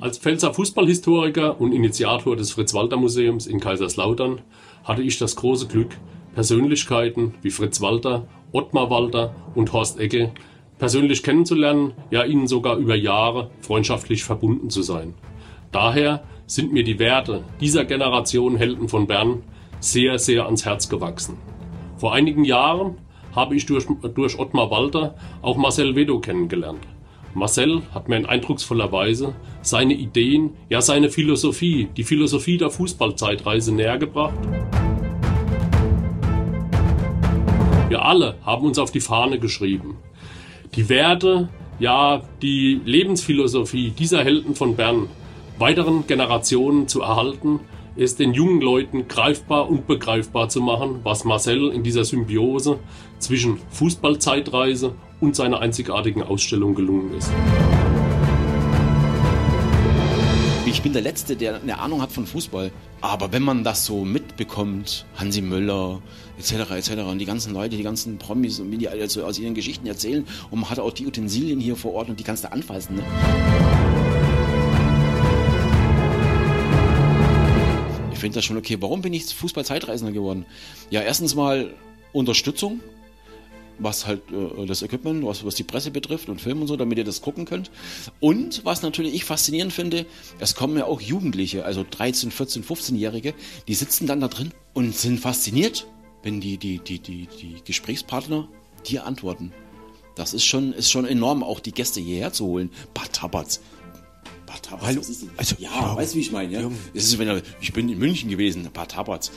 Als Pfälzer Fußballhistoriker und Initiator des Fritz-Walter-Museums in Kaiserslautern hatte ich das große Glück, Persönlichkeiten wie Fritz Walter, Ottmar Walter und Horst Ecke persönlich kennenzulernen, ja ihnen sogar über Jahre freundschaftlich verbunden zu sein. Daher sind mir die Werte dieser Generation Helden von Bern sehr, sehr ans Herz gewachsen. Vor einigen Jahren habe ich durch, durch Ottmar Walter auch Marcel Vedo kennengelernt. Marcel hat mir in eindrucksvoller Weise seine Ideen, ja seine Philosophie, die Philosophie der Fußballzeitreise nähergebracht. Wir alle haben uns auf die Fahne geschrieben. Die Werte, ja die Lebensphilosophie dieser Helden von Bern weiteren Generationen zu erhalten, es den jungen Leuten greifbar und begreifbar zu machen, was Marcel in dieser Symbiose zwischen Fußballzeitreise und seiner einzigartigen Ausstellung gelungen ist. Ich bin der Letzte, der eine Ahnung hat von Fußball. Aber wenn man das so mitbekommt, Hansi Müller etc. etc. und die ganzen Leute, die ganzen Promis und wie die also aus ihren Geschichten erzählen und man hat auch die Utensilien hier vor Ort und die kannst du anfassen. Ne? Ich finde das schon okay. Warum bin ich Fußball-Zeitreisender geworden? Ja, erstens mal Unterstützung was halt äh, das Equipment, was, was die Presse betrifft und Film und so, damit ihr das gucken könnt. Und was natürlich ich faszinierend finde, es kommen ja auch Jugendliche, also 13, 14, 15-Jährige, die sitzen dann da drin und sind fasziniert, wenn die, die, die, die, die Gesprächspartner dir antworten. Das ist schon, ist schon enorm, auch die Gäste hierher zu holen. Bad Tabatz. Bad Tabatz, Hallo. Also, ja, ja, weißt du, wie ich meine? Ja? Es ist, wenn er, ich bin in München gewesen, Bad Tabatz.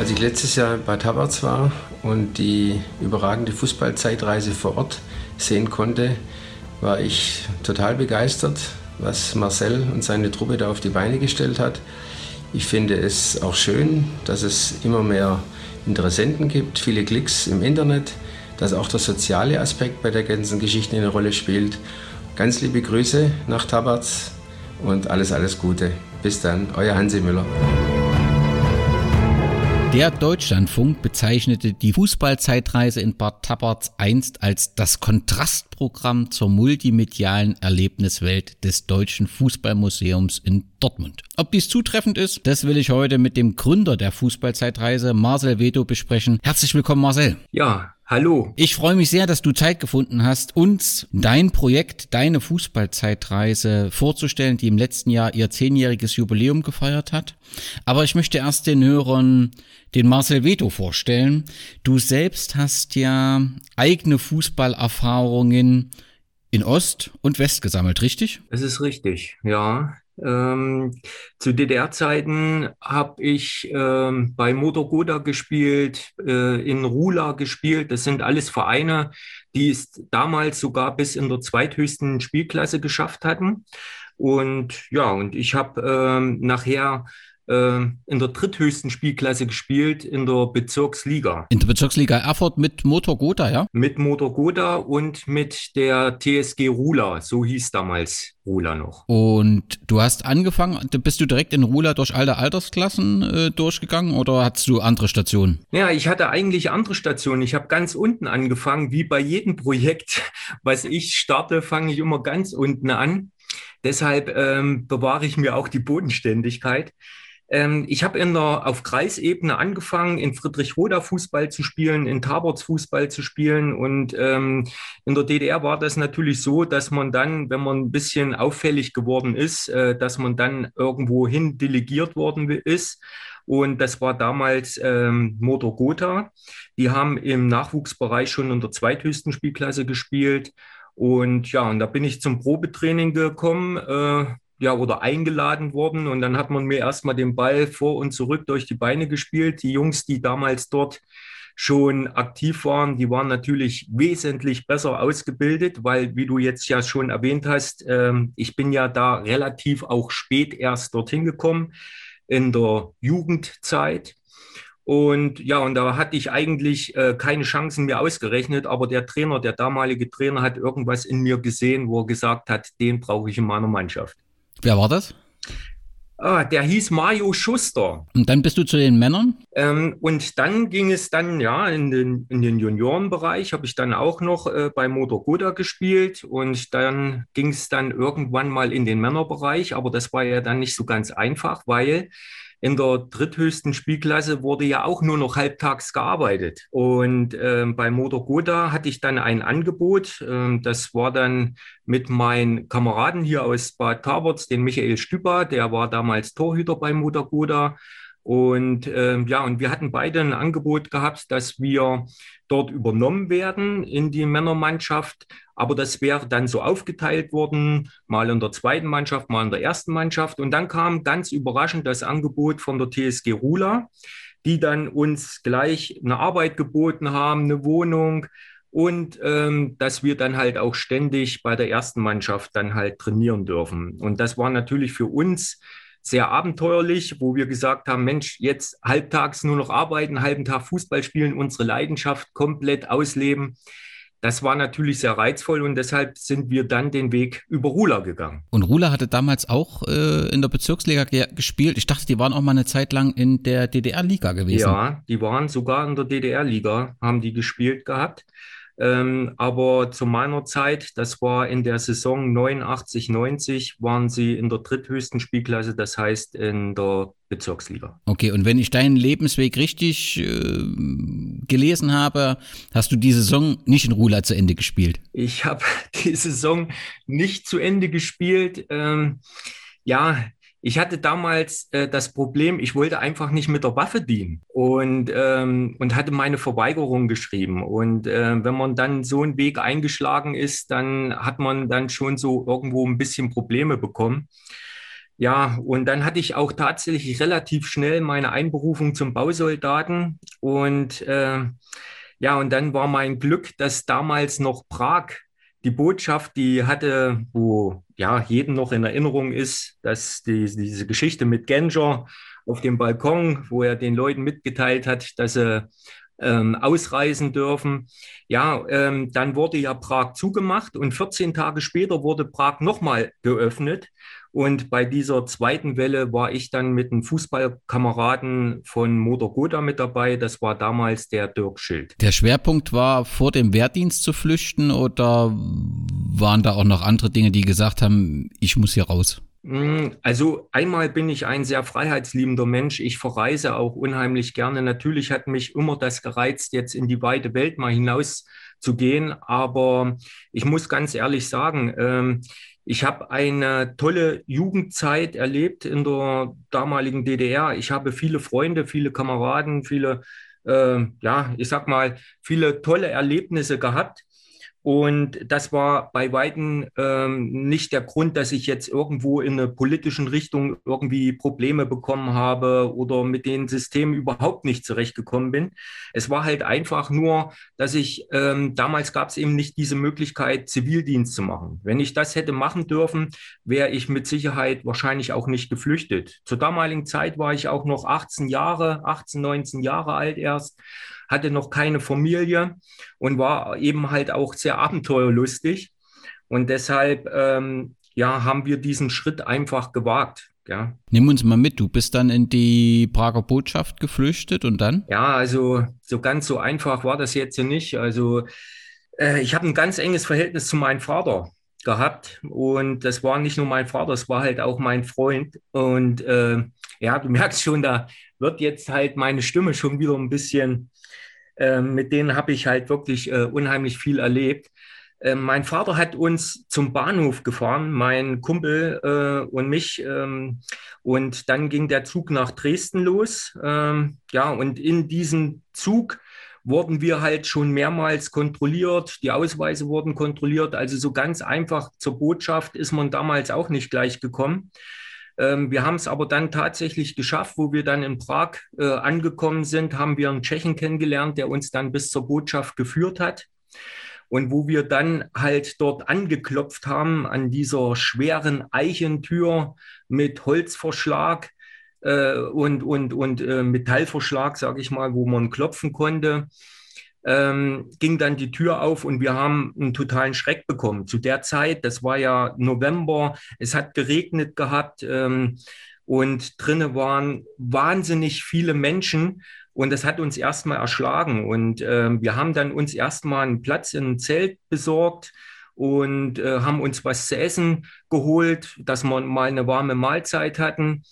Als ich letztes Jahr bei Tabarz war und die überragende Fußballzeitreise vor Ort sehen konnte, war ich total begeistert, was Marcel und seine Truppe da auf die Beine gestellt hat. Ich finde es auch schön, dass es immer mehr Interessenten gibt, viele Klicks im Internet, dass auch der soziale Aspekt bei der ganzen Geschichte eine Rolle spielt. Ganz liebe Grüße nach Tabarz und alles, alles Gute. Bis dann, euer Hansi Müller. Der Deutschlandfunk bezeichnete die Fußballzeitreise in Bad Tabarz einst als das Kontrastprogramm zur multimedialen Erlebniswelt des Deutschen Fußballmuseums in Dortmund. Ob dies zutreffend ist, das will ich heute mit dem Gründer der Fußballzeitreise, Marcel Veto, besprechen. Herzlich willkommen, Marcel. Ja, Hallo. Ich freue mich sehr, dass du Zeit gefunden hast, uns dein Projekt, deine Fußballzeitreise vorzustellen, die im letzten Jahr ihr zehnjähriges Jubiläum gefeiert hat. Aber ich möchte erst den Hörern den Marcel Veto vorstellen. Du selbst hast ja eigene Fußballerfahrungen in Ost und West gesammelt, richtig? Es ist richtig, ja. Ähm, zu DDR-Zeiten habe ich ähm, bei Motorgoda gespielt, äh, in Rula gespielt. Das sind alles Vereine, die es damals sogar bis in der zweithöchsten Spielklasse geschafft hatten. Und ja, und ich habe ähm, nachher in der dritthöchsten Spielklasse gespielt, in der Bezirksliga. In der Bezirksliga Erfurt mit Motor Gotha, ja? Mit Motor Gotha und mit der TSG Rula, so hieß damals Rula noch. Und du hast angefangen, bist du direkt in Rula durch alle Altersklassen äh, durchgegangen oder hattest du andere Stationen? Ja, ich hatte eigentlich andere Stationen. Ich habe ganz unten angefangen, wie bei jedem Projekt, was ich starte, fange ich immer ganz unten an. Deshalb ähm, bewahre ich mir auch die Bodenständigkeit. Ähm, ich habe in der, auf Kreisebene angefangen, in Friedrichroda Fußball zu spielen, in Taborz Fußball zu spielen. Und ähm, in der DDR war das natürlich so, dass man dann, wenn man ein bisschen auffällig geworden ist, äh, dass man dann irgendwo hin delegiert worden ist. Und das war damals ähm, Motor Gotha. Die haben im Nachwuchsbereich schon in der zweithöchsten Spielklasse gespielt. Und ja, und da bin ich zum Probetraining gekommen. Äh, ja, oder eingeladen worden. Und dann hat man mir erstmal den Ball vor und zurück durch die Beine gespielt. Die Jungs, die damals dort schon aktiv waren, die waren natürlich wesentlich besser ausgebildet, weil, wie du jetzt ja schon erwähnt hast, äh, ich bin ja da relativ auch spät erst dorthin gekommen, in der Jugendzeit. Und ja, und da hatte ich eigentlich äh, keine Chancen mehr ausgerechnet, aber der Trainer, der damalige Trainer, hat irgendwas in mir gesehen, wo er gesagt hat, den brauche ich in meiner Mannschaft. Wer war das? Ah, der hieß Mario Schuster. Und dann bist du zu den Männern? Ähm, und dann ging es dann, ja, in den, in den Juniorenbereich habe ich dann auch noch äh, bei Motor Goda gespielt und dann ging es dann irgendwann mal in den Männerbereich, aber das war ja dann nicht so ganz einfach, weil in der dritthöchsten Spielklasse wurde ja auch nur noch halbtags gearbeitet. Und äh, bei Motor Goda hatte ich dann ein Angebot. Äh, das war dann mit meinen Kameraden hier aus Bad Taberts, den Michael Stüber, der war damals Torhüter bei Motor Goda. Und äh, ja, und wir hatten beide ein Angebot gehabt, dass wir dort übernommen werden in die Männermannschaft. Aber das wäre dann so aufgeteilt worden, mal in der zweiten Mannschaft, mal in der ersten Mannschaft. Und dann kam ganz überraschend das Angebot von der TSG Rula, die dann uns gleich eine Arbeit geboten haben, eine Wohnung, und ähm, dass wir dann halt auch ständig bei der ersten Mannschaft dann halt trainieren dürfen. Und das war natürlich für uns sehr abenteuerlich, wo wir gesagt haben, Mensch, jetzt halbtags nur noch arbeiten, halben Tag Fußball spielen, unsere Leidenschaft komplett ausleben. Das war natürlich sehr reizvoll und deshalb sind wir dann den Weg über Rula gegangen. Und Rula hatte damals auch äh, in der Bezirksliga ge gespielt. Ich dachte, die waren auch mal eine Zeit lang in der DDR-Liga gewesen. Ja, die waren sogar in der DDR-Liga, haben die gespielt gehabt. Ähm, aber zu meiner Zeit, das war in der Saison 89, 90, waren sie in der dritthöchsten Spielklasse, das heißt in der Bezirksliga. Okay, und wenn ich deinen Lebensweg richtig äh, gelesen habe, hast du die Saison nicht in Rula zu Ende gespielt? Ich habe die Saison nicht zu Ende gespielt. Ähm, ja, ich hatte damals äh, das Problem, ich wollte einfach nicht mit der Waffe dienen und, ähm, und hatte meine Verweigerung geschrieben. Und äh, wenn man dann so einen Weg eingeschlagen ist, dann hat man dann schon so irgendwo ein bisschen Probleme bekommen. Ja, und dann hatte ich auch tatsächlich relativ schnell meine Einberufung zum Bausoldaten. Und äh, ja, und dann war mein Glück, dass damals noch Prag die Botschaft, die hatte, wo ja jedem noch in Erinnerung ist, dass die, diese Geschichte mit Genscher auf dem Balkon, wo er den Leuten mitgeteilt hat, dass sie ähm, ausreisen dürfen. Ja, ähm, dann wurde ja Prag zugemacht und 14 Tage später wurde Prag nochmal geöffnet. Und bei dieser zweiten Welle war ich dann mit einem Fußballkameraden von Motor Goda mit dabei. Das war damals der Dirk Schild. Der Schwerpunkt war, vor dem Wehrdienst zu flüchten oder waren da auch noch andere Dinge, die gesagt haben, ich muss hier raus? Hm, also einmal bin ich ein sehr freiheitsliebender Mensch. Ich verreise auch unheimlich gerne. Natürlich hat mich immer das gereizt, jetzt in die weite Welt mal hinaus zu gehen. Aber ich muss ganz ehrlich sagen, ähm, ich habe eine tolle Jugendzeit erlebt in der damaligen DDR. Ich habe viele Freunde, viele Kameraden, viele, äh, ja, ich sag mal, viele tolle Erlebnisse gehabt. Und das war bei Weitem ähm, nicht der Grund, dass ich jetzt irgendwo in einer politischen Richtung irgendwie Probleme bekommen habe oder mit den Systemen überhaupt nicht zurechtgekommen bin. Es war halt einfach nur, dass ich, ähm, damals gab es eben nicht diese Möglichkeit, Zivildienst zu machen. Wenn ich das hätte machen dürfen, wäre ich mit Sicherheit wahrscheinlich auch nicht geflüchtet. Zur damaligen Zeit war ich auch noch 18 Jahre, 18, 19 Jahre alt erst hatte noch keine Familie und war eben halt auch sehr abenteuerlustig. Und deshalb ähm, ja, haben wir diesen Schritt einfach gewagt. Ja. Nimm uns mal mit, du bist dann in die Prager Botschaft geflüchtet und dann? Ja, also so ganz so einfach war das jetzt nicht. Also äh, ich habe ein ganz enges Verhältnis zu meinem Vater gehabt und das war nicht nur mein Vater, es war halt auch mein Freund und äh, ja, du merkst schon, da wird jetzt halt meine Stimme schon wieder ein bisschen ähm, mit denen habe ich halt wirklich äh, unheimlich viel erlebt. Ähm, mein Vater hat uns zum Bahnhof gefahren, mein Kumpel äh, und mich. Ähm, und dann ging der Zug nach Dresden los. Ähm, ja, und in diesem Zug wurden wir halt schon mehrmals kontrolliert. Die Ausweise wurden kontrolliert. Also so ganz einfach zur Botschaft ist man damals auch nicht gleich gekommen. Ähm, wir haben es aber dann tatsächlich geschafft, wo wir dann in Prag äh, angekommen sind, haben wir einen Tschechen kennengelernt, der uns dann bis zur Botschaft geführt hat. Und wo wir dann halt dort angeklopft haben an dieser schweren Eichentür mit Holzverschlag äh, und, und, und äh, Metallverschlag, sage ich mal, wo man klopfen konnte ähm, ging dann die Tür auf und wir haben einen totalen Schreck bekommen. Zu der Zeit, das war ja November, es hat geregnet gehabt ähm, und drinnen waren wahnsinnig viele Menschen und das hat uns erstmal erschlagen und äh, wir haben dann uns erstmal einen Platz in ein Zelt besorgt und äh, haben uns was zu essen geholt, dass wir mal eine warme Mahlzeit hatten.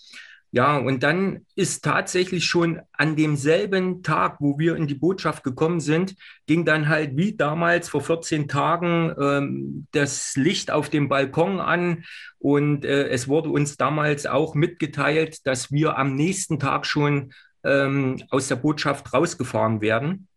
Ja, und dann ist tatsächlich schon an demselben Tag, wo wir in die Botschaft gekommen sind, ging dann halt wie damals vor 14 Tagen ähm, das Licht auf dem Balkon an. Und äh, es wurde uns damals auch mitgeteilt, dass wir am nächsten Tag schon ähm, aus der Botschaft rausgefahren werden.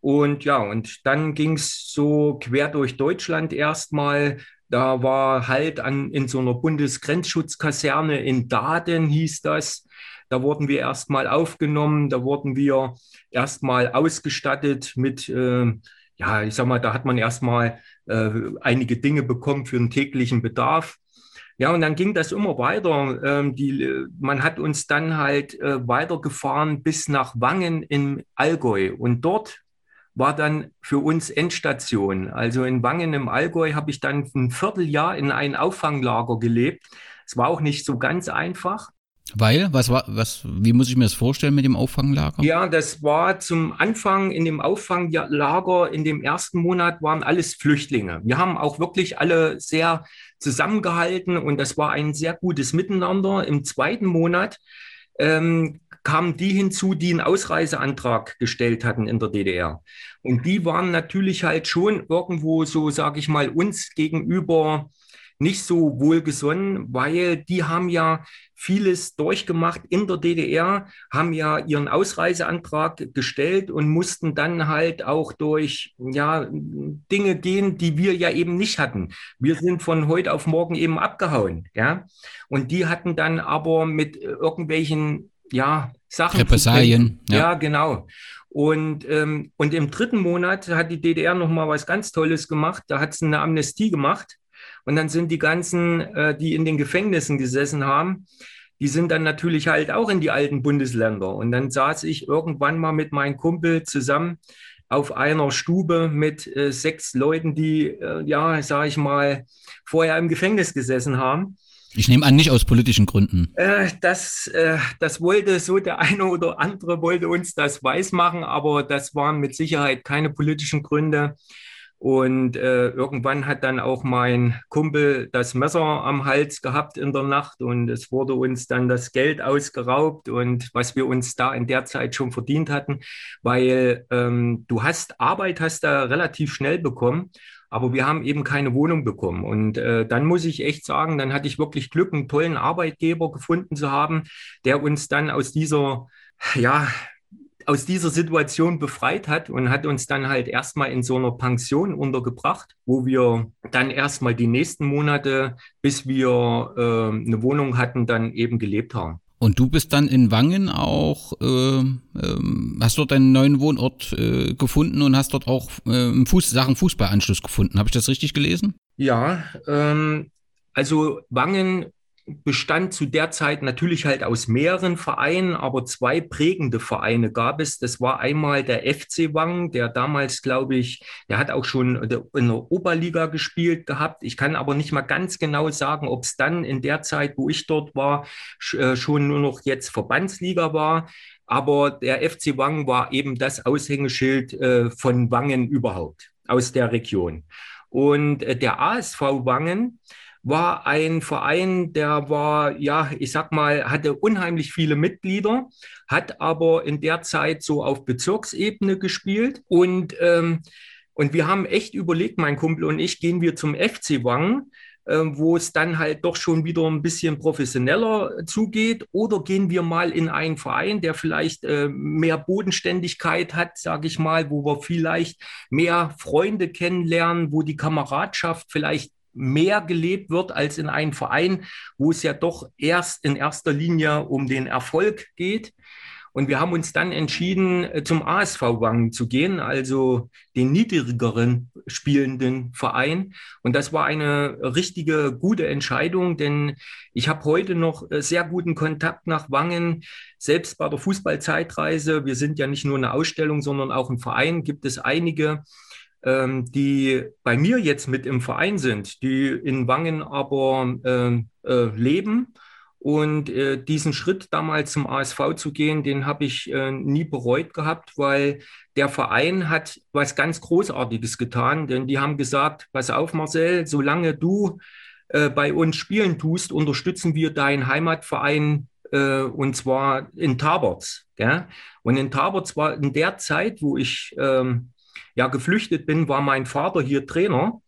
Und ja, und dann ging es so quer durch Deutschland erstmal da war halt an, in so einer Bundesgrenzschutzkaserne in Daden hieß das. Da wurden wir erstmal aufgenommen, da wurden wir erstmal ausgestattet mit, äh, ja, ich sag mal, da hat man erstmal äh, einige Dinge bekommen für den täglichen Bedarf. Ja, und dann ging das immer weiter. Ähm, die, man hat uns dann halt äh, weitergefahren bis nach Wangen im Allgäu. Und dort war dann für uns Endstation. Also in Wangen im Allgäu habe ich dann ein Vierteljahr in ein Auffanglager gelebt. Es war auch nicht so ganz einfach. Weil, was war, was, wie muss ich mir das vorstellen mit dem Auffanglager? Ja, das war zum Anfang in dem Auffanglager in dem ersten Monat waren alles Flüchtlinge. Wir haben auch wirklich alle sehr zusammengehalten und das war ein sehr gutes Miteinander. Im zweiten Monat ähm, kamen die hinzu, die einen Ausreiseantrag gestellt hatten in der DDR. Und die waren natürlich halt schon irgendwo so, sage ich mal, uns gegenüber nicht so wohlgesonnen, weil die haben ja vieles durchgemacht in der DDR, haben ja ihren Ausreiseantrag gestellt und mussten dann halt auch durch ja, Dinge gehen, die wir ja eben nicht hatten. Wir sind von heute auf morgen eben abgehauen, ja. Und die hatten dann aber mit irgendwelchen ja, Sachen. Repressalien. Ja. ja, genau. Und, ähm, und im dritten Monat hat die DDR noch mal was ganz Tolles gemacht. Da hat es eine Amnestie gemacht. Und dann sind die ganzen, äh, die in den Gefängnissen gesessen haben, die sind dann natürlich halt auch in die alten Bundesländer. Und dann saß ich irgendwann mal mit meinem Kumpel zusammen auf einer Stube mit äh, sechs Leuten, die, äh, ja, sag ich mal, vorher im Gefängnis gesessen haben. Ich nehme an, nicht aus politischen Gründen. Äh, das, äh, das wollte so der eine oder andere wollte uns das weismachen, aber das waren mit Sicherheit keine politischen Gründe. Und äh, irgendwann hat dann auch mein Kumpel das Messer am Hals gehabt in der Nacht und es wurde uns dann das Geld ausgeraubt und was wir uns da in der Zeit schon verdient hatten, weil ähm, du hast Arbeit hast da relativ schnell bekommen aber wir haben eben keine Wohnung bekommen. Und äh, dann muss ich echt sagen, dann hatte ich wirklich Glück, einen tollen Arbeitgeber gefunden zu haben, der uns dann aus dieser, ja, aus dieser Situation befreit hat und hat uns dann halt erstmal in so einer Pension untergebracht, wo wir dann erstmal die nächsten Monate, bis wir äh, eine Wohnung hatten, dann eben gelebt haben. Und du bist dann in Wangen auch, äh, äh, hast dort einen neuen Wohnort äh, gefunden und hast dort auch äh, Fuß, Sachen Fußballanschluss gefunden. Habe ich das richtig gelesen? Ja, ähm, also Wangen bestand zu der Zeit natürlich halt aus mehreren Vereinen, aber zwei prägende Vereine gab es. Das war einmal der FC Wangen, der damals, glaube ich, der hat auch schon in der Oberliga gespielt gehabt. Ich kann aber nicht mal ganz genau sagen, ob es dann in der Zeit, wo ich dort war, äh, schon nur noch jetzt Verbandsliga war. Aber der FC Wangen war eben das Aushängeschild äh, von Wangen überhaupt aus der Region. Und äh, der ASV Wangen, war ein Verein, der war, ja, ich sag mal, hatte unheimlich viele Mitglieder, hat aber in der Zeit so auf Bezirksebene gespielt. Und, ähm, und wir haben echt überlegt, mein Kumpel und ich, gehen wir zum FC Wangen, äh, wo es dann halt doch schon wieder ein bisschen professioneller zugeht, oder gehen wir mal in einen Verein, der vielleicht äh, mehr Bodenständigkeit hat, sage ich mal, wo wir vielleicht mehr Freunde kennenlernen, wo die Kameradschaft vielleicht mehr gelebt wird als in einem Verein, wo es ja doch erst in erster Linie um den Erfolg geht. Und wir haben uns dann entschieden, äh, zum ASV Wangen zu gehen, also den niedrigeren spielenden Verein. Und das war eine richtige gute Entscheidung, denn ich habe heute noch äh, sehr guten Kontakt nach Wangen. Selbst bei der Fußballzeitreise, wir sind ja nicht nur eine Ausstellung, sondern auch ein Verein, gibt es einige, ähm, die bei mir jetzt mit im Verein sind, die in Wangen aber ähm, äh, leben Und äh, diesen Schritt damals zum ASV zu gehen, den habe ich äh, nie bereut gehabt, weil der Verein hat was ganz Großartiges getan, denn die haben gesagt, pass auf Marcel, solange du äh, bei uns spielen tust, unterstützen wir deinen Heimatverein äh, und zwar in Taberts. Gell? Und in Taberts war in der Zeit, wo ich ähm, ja geflüchtet bin, war mein Vater hier Trainer.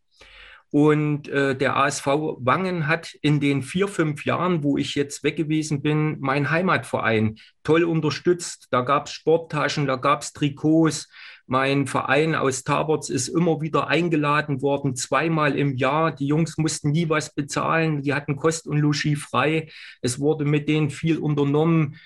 Und äh, der ASV Wangen hat in den vier, fünf Jahren, wo ich jetzt weg gewesen bin, meinen Heimatverein toll unterstützt. Da gab es Sporttaschen, da gab es Trikots. Mein Verein aus Taberts ist immer wieder eingeladen worden, zweimal im Jahr. Die Jungs mussten nie was bezahlen. Die hatten Kost und Logis frei. Es wurde mit denen viel unternommen.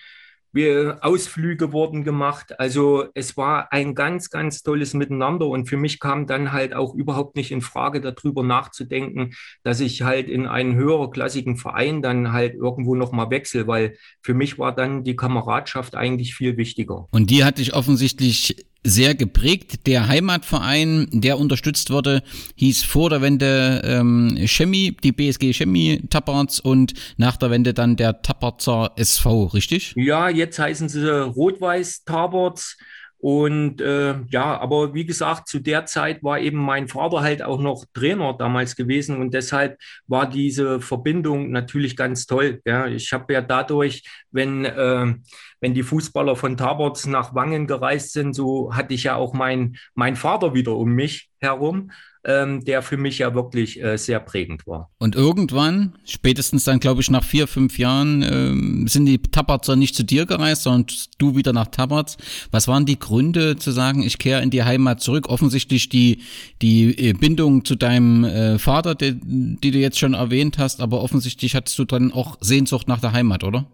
Wir, Ausflüge wurden gemacht. Also es war ein ganz, ganz tolles Miteinander. Und für mich kam dann halt auch überhaupt nicht in Frage, darüber nachzudenken, dass ich halt in einen höherklassigen Verein dann halt irgendwo nochmal wechsle, weil für mich war dann die Kameradschaft eigentlich viel wichtiger. Und die hat dich offensichtlich sehr geprägt. Der Heimatverein, der unterstützt wurde, hieß vor der Wende ähm, Chemie, die BSG Chemie Tapparts und nach der Wende dann der Tappartser SV, richtig? Ja, jetzt heißen sie Rot-Weiß Tapparts. Und äh, ja, aber wie gesagt, zu der Zeit war eben mein Vater halt auch noch Trainer damals gewesen und deshalb war diese Verbindung natürlich ganz toll. Ja. Ich habe ja dadurch, wenn, äh, wenn die Fußballer von Taborz nach Wangen gereist sind, so hatte ich ja auch mein, mein Vater wieder um mich herum ähm, der für mich ja wirklich äh, sehr prägend war. Und irgendwann, spätestens dann, glaube ich, nach vier, fünf Jahren, ähm, sind die Tabarzer nicht zu dir gereist, sondern du wieder nach Tabarz. Was waren die Gründe zu sagen, ich kehre in die Heimat zurück? Offensichtlich die, die äh, Bindung zu deinem äh, Vater, die, die du jetzt schon erwähnt hast, aber offensichtlich hattest du dann auch Sehnsucht nach der Heimat, oder?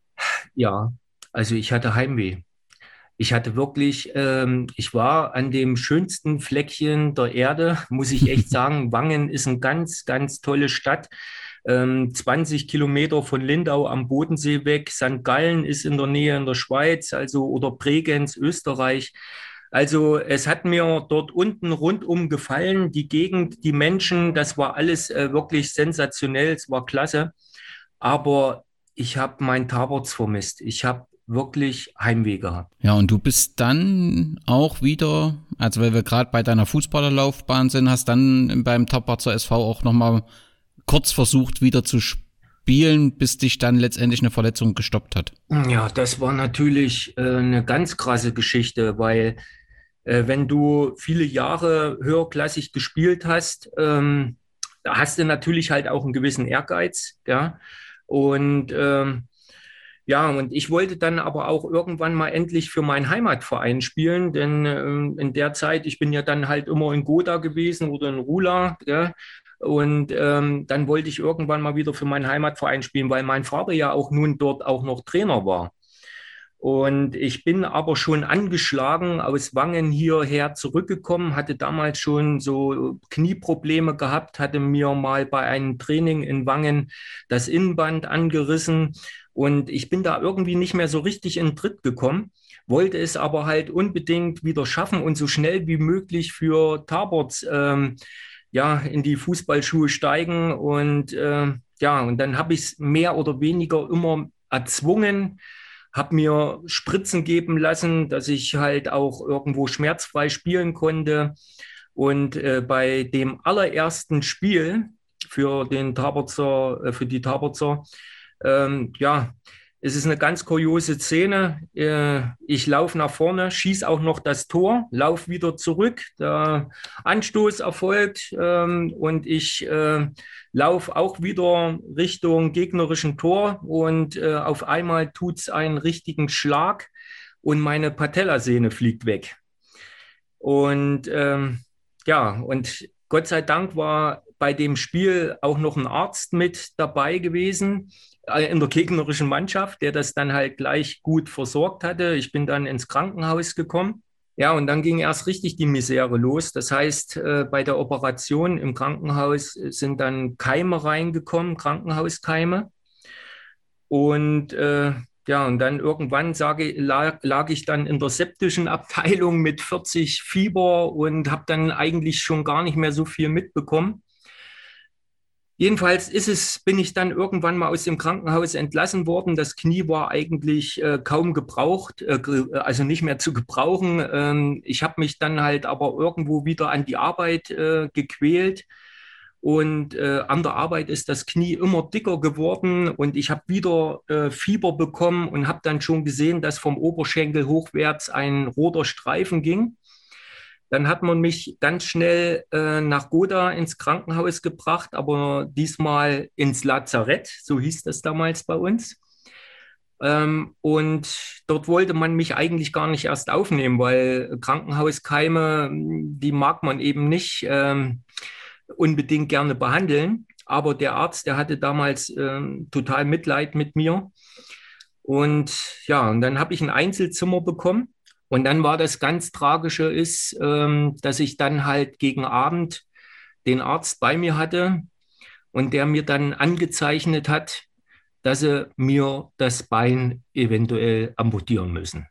Ja, also ich hatte Heimweh. Ich hatte wirklich, ähm, ich war an dem schönsten Fleckchen der Erde, muss ich echt sagen. Wangen ist eine ganz, ganz tolle Stadt. Ähm, 20 Kilometer von Lindau am Bodensee weg. St. Gallen ist in der Nähe in der Schweiz, also oder Bregenz, Österreich. Also es hat mir dort unten rundum gefallen. Die Gegend, die Menschen, das war alles äh, wirklich sensationell. Es war klasse. Aber ich habe mein Taborz vermisst. Ich habe wirklich Heimweh gehabt. Ja, und du bist dann auch wieder, also weil wir gerade bei deiner Fußballerlaufbahn sind, hast dann beim Tapparzer SV auch nochmal kurz versucht, wieder zu spielen, bis dich dann letztendlich eine Verletzung gestoppt hat. Ja, das war natürlich äh, eine ganz krasse Geschichte, weil äh, wenn du viele Jahre höherklassig gespielt hast, ähm, da hast du natürlich halt auch einen gewissen Ehrgeiz, ja. Und ähm, ja, und ich wollte dann aber auch irgendwann mal endlich für meinen Heimatverein spielen, denn ähm, in der Zeit, ich bin ja dann halt immer in Goda gewesen oder in Rula, ja, und ähm, dann wollte ich irgendwann mal wieder für meinen Heimatverein spielen, weil mein Vater ja auch nun dort auch noch Trainer war. Und ich bin aber schon angeschlagen aus Wangen hierher zurückgekommen, hatte damals schon so Knieprobleme gehabt, hatte mir mal bei einem Training in Wangen das Innenband angerissen und ich bin da irgendwie nicht mehr so richtig in Tritt gekommen, wollte es aber halt unbedingt wieder schaffen und so schnell wie möglich für Taborts ähm, ja, in die Fußballschuhe steigen. Und äh, ja, und dann habe ich es mehr oder weniger immer erzwungen, habe mir Spritzen geben lassen, dass ich halt auch irgendwo schmerzfrei spielen konnte. Und äh, bei dem allerersten Spiel für den Taberzer, äh, für die Taberzer, ähm, ja, es ist eine ganz kuriose Szene. Äh, ich laufe nach vorne, schieße auch noch das Tor, laufe wieder zurück. Der Anstoß erfolgt ähm, und ich äh, laufe auch wieder Richtung gegnerischen Tor und äh, auf einmal tut es einen richtigen Schlag und meine Patellasehne fliegt weg. Und ähm, ja, und Gott sei Dank war bei dem Spiel auch noch ein Arzt mit dabei gewesen in der gegnerischen Mannschaft, der das dann halt gleich gut versorgt hatte. Ich bin dann ins Krankenhaus gekommen. Ja, und dann ging erst richtig die Misere los. Das heißt, äh, bei der Operation im Krankenhaus sind dann Keime reingekommen, Krankenhauskeime. Und äh, ja, und dann irgendwann sage, lag, lag ich dann in der septischen Abteilung mit 40 Fieber und habe dann eigentlich schon gar nicht mehr so viel mitbekommen. Jedenfalls ist es, bin ich dann irgendwann mal aus dem Krankenhaus entlassen worden. Das Knie war eigentlich äh, kaum gebraucht, äh, also nicht mehr zu gebrauchen. Ähm, ich habe mich dann halt aber irgendwo wieder an die Arbeit äh, gequält. Und äh, an der Arbeit ist das Knie immer dicker geworden und ich habe wieder äh, Fieber bekommen und habe dann schon gesehen, dass vom Oberschenkel hochwärts ein roter Streifen ging. Dann hat man mich ganz schnell äh, nach Goda ins Krankenhaus gebracht, aber diesmal ins Lazarett, so hieß das damals bei uns. Ähm, und dort wollte man mich eigentlich gar nicht erst aufnehmen, weil Krankenhauskeime, die mag man eben nicht ähm, unbedingt gerne behandeln. Aber der Arzt, der hatte damals ähm, total Mitleid mit mir. Und ja, und dann habe ich ein Einzelzimmer bekommen und dann war das ganz Tragische ist, ähm, dass ich dann halt gegen Abend den Arzt bei mir hatte und der mir dann angezeichnet hat, dass sie mir das Bein eventuell amputieren müssen.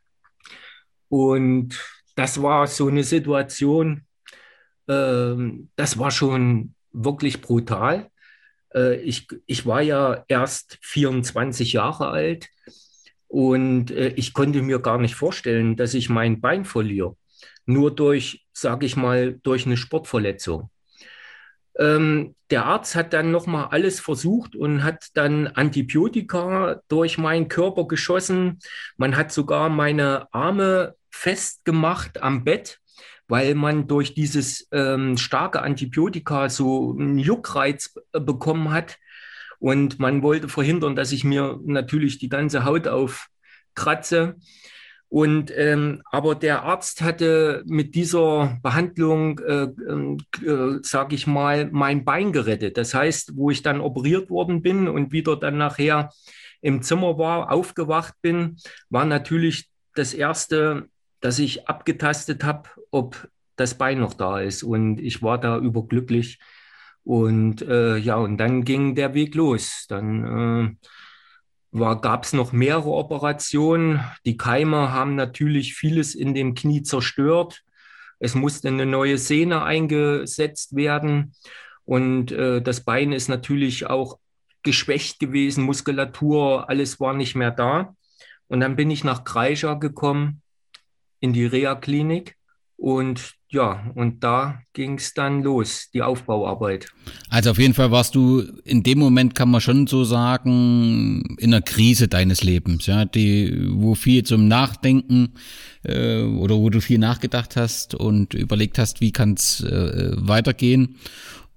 Und das war so eine Situation, ähm, das war schon wirklich brutal. Äh, ich, ich war ja erst 24 Jahre alt und äh, ich konnte mir gar nicht vorstellen, dass ich mein Bein verliere. Nur durch, sage ich mal, durch eine Sportverletzung. Ähm, der Arzt hat dann nochmal alles versucht und hat dann Antibiotika durch meinen Körper geschossen. Man hat sogar meine Arme festgemacht am Bett, weil man durch dieses ähm, starke Antibiotika so einen Juckreiz äh, bekommen hat. Und man wollte verhindern, dass ich mir natürlich die ganze Haut aufkratze. Und ähm, aber der Arzt hatte mit dieser Behandlung, äh, äh, sage ich mal, mein Bein gerettet. Das heißt, wo ich dann operiert worden bin und wieder dann nachher im Zimmer war, aufgewacht bin, war natürlich das erste, dass ich abgetastet habe, ob das Bein noch da ist. Und ich war da überglücklich, und äh, ja, und dann ging der Weg los. Dann äh, gab es noch mehrere Operationen. Die Keime haben natürlich vieles in dem Knie zerstört. Es musste eine neue Sehne eingesetzt werden. Und äh, das Bein ist natürlich auch geschwächt gewesen, Muskulatur, alles war nicht mehr da. Und dann bin ich nach Kreischer gekommen in die Reha-Klinik. Und ja, und da ging es dann los, die Aufbauarbeit. Also auf jeden Fall warst du in dem Moment, kann man schon so sagen, in einer Krise deines Lebens, ja, die, wo viel zum Nachdenken äh, oder wo du viel nachgedacht hast und überlegt hast, wie kann es äh, weitergehen.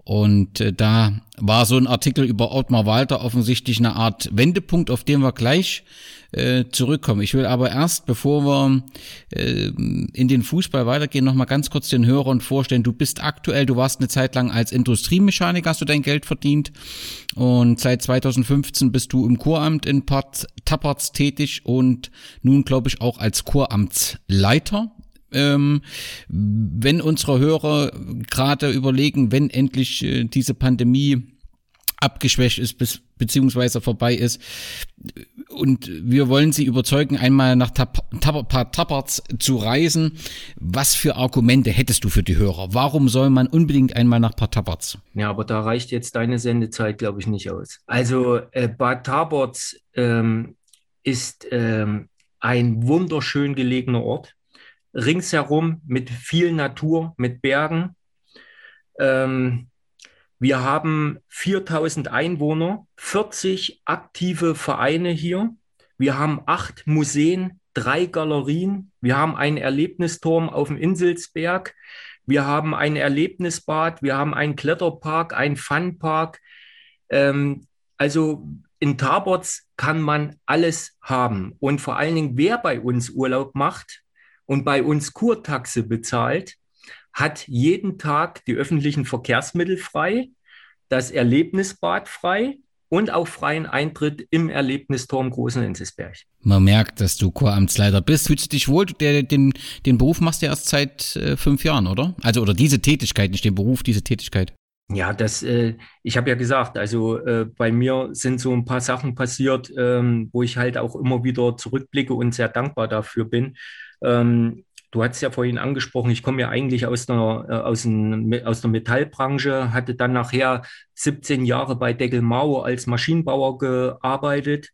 Und äh, da war so ein Artikel über Ottmar Walter offensichtlich eine Art Wendepunkt, auf den wir gleich äh, zurückkommen. Ich will aber erst, bevor wir äh, in den Fußball weitergehen, nochmal ganz kurz den Hörern vorstellen. Du bist aktuell, du warst eine Zeit lang als Industriemechaniker, hast du dein Geld verdient und seit 2015 bist du im Choramt in Part Tapperts tätig und nun glaube ich auch als Choramtsleiter ähm, wenn unsere Hörer gerade überlegen, wenn endlich äh, diese Pandemie abgeschwächt ist bis, beziehungsweise vorbei ist. Und wir wollen Sie überzeugen, einmal nach Tap Tap zu reisen. Was für Argumente hättest du für die Hörer? Warum soll man unbedingt einmal nach Bad? Ja, aber da reicht jetzt deine Sendezeit, glaube ich, nicht aus. Also äh, Bad ähm, ist ähm, ein wunderschön gelegener Ort ringsherum mit viel Natur, mit Bergen. Ähm, wir haben 4000 Einwohner, 40 aktive Vereine hier. Wir haben acht Museen, drei Galerien. Wir haben einen Erlebnisturm auf dem Inselsberg. Wir haben ein Erlebnisbad. Wir haben einen Kletterpark, einen Funpark. Ähm, also in Tabots kann man alles haben. Und vor allen Dingen, wer bei uns Urlaub macht, und bei uns Kurtaxe bezahlt, hat jeden Tag die öffentlichen Verkehrsmittel frei, das Erlebnisbad frei und auch freien Eintritt im Erlebnisturm Großen Enzesberg. Man merkt, dass du Choramtsleiter bist. Fühlst du dich wohl? Der, den, den Beruf machst du erst seit äh, fünf Jahren, oder? Also, oder diese Tätigkeit, nicht den Beruf, diese Tätigkeit. Ja, das, äh, ich habe ja gesagt, also äh, bei mir sind so ein paar Sachen passiert, ähm, wo ich halt auch immer wieder zurückblicke und sehr dankbar dafür bin. Ähm, du hast ja vorhin angesprochen, ich komme ja eigentlich aus der, aus, ein, aus der Metallbranche, hatte dann nachher 17 Jahre bei Deckel Mau als Maschinenbauer gearbeitet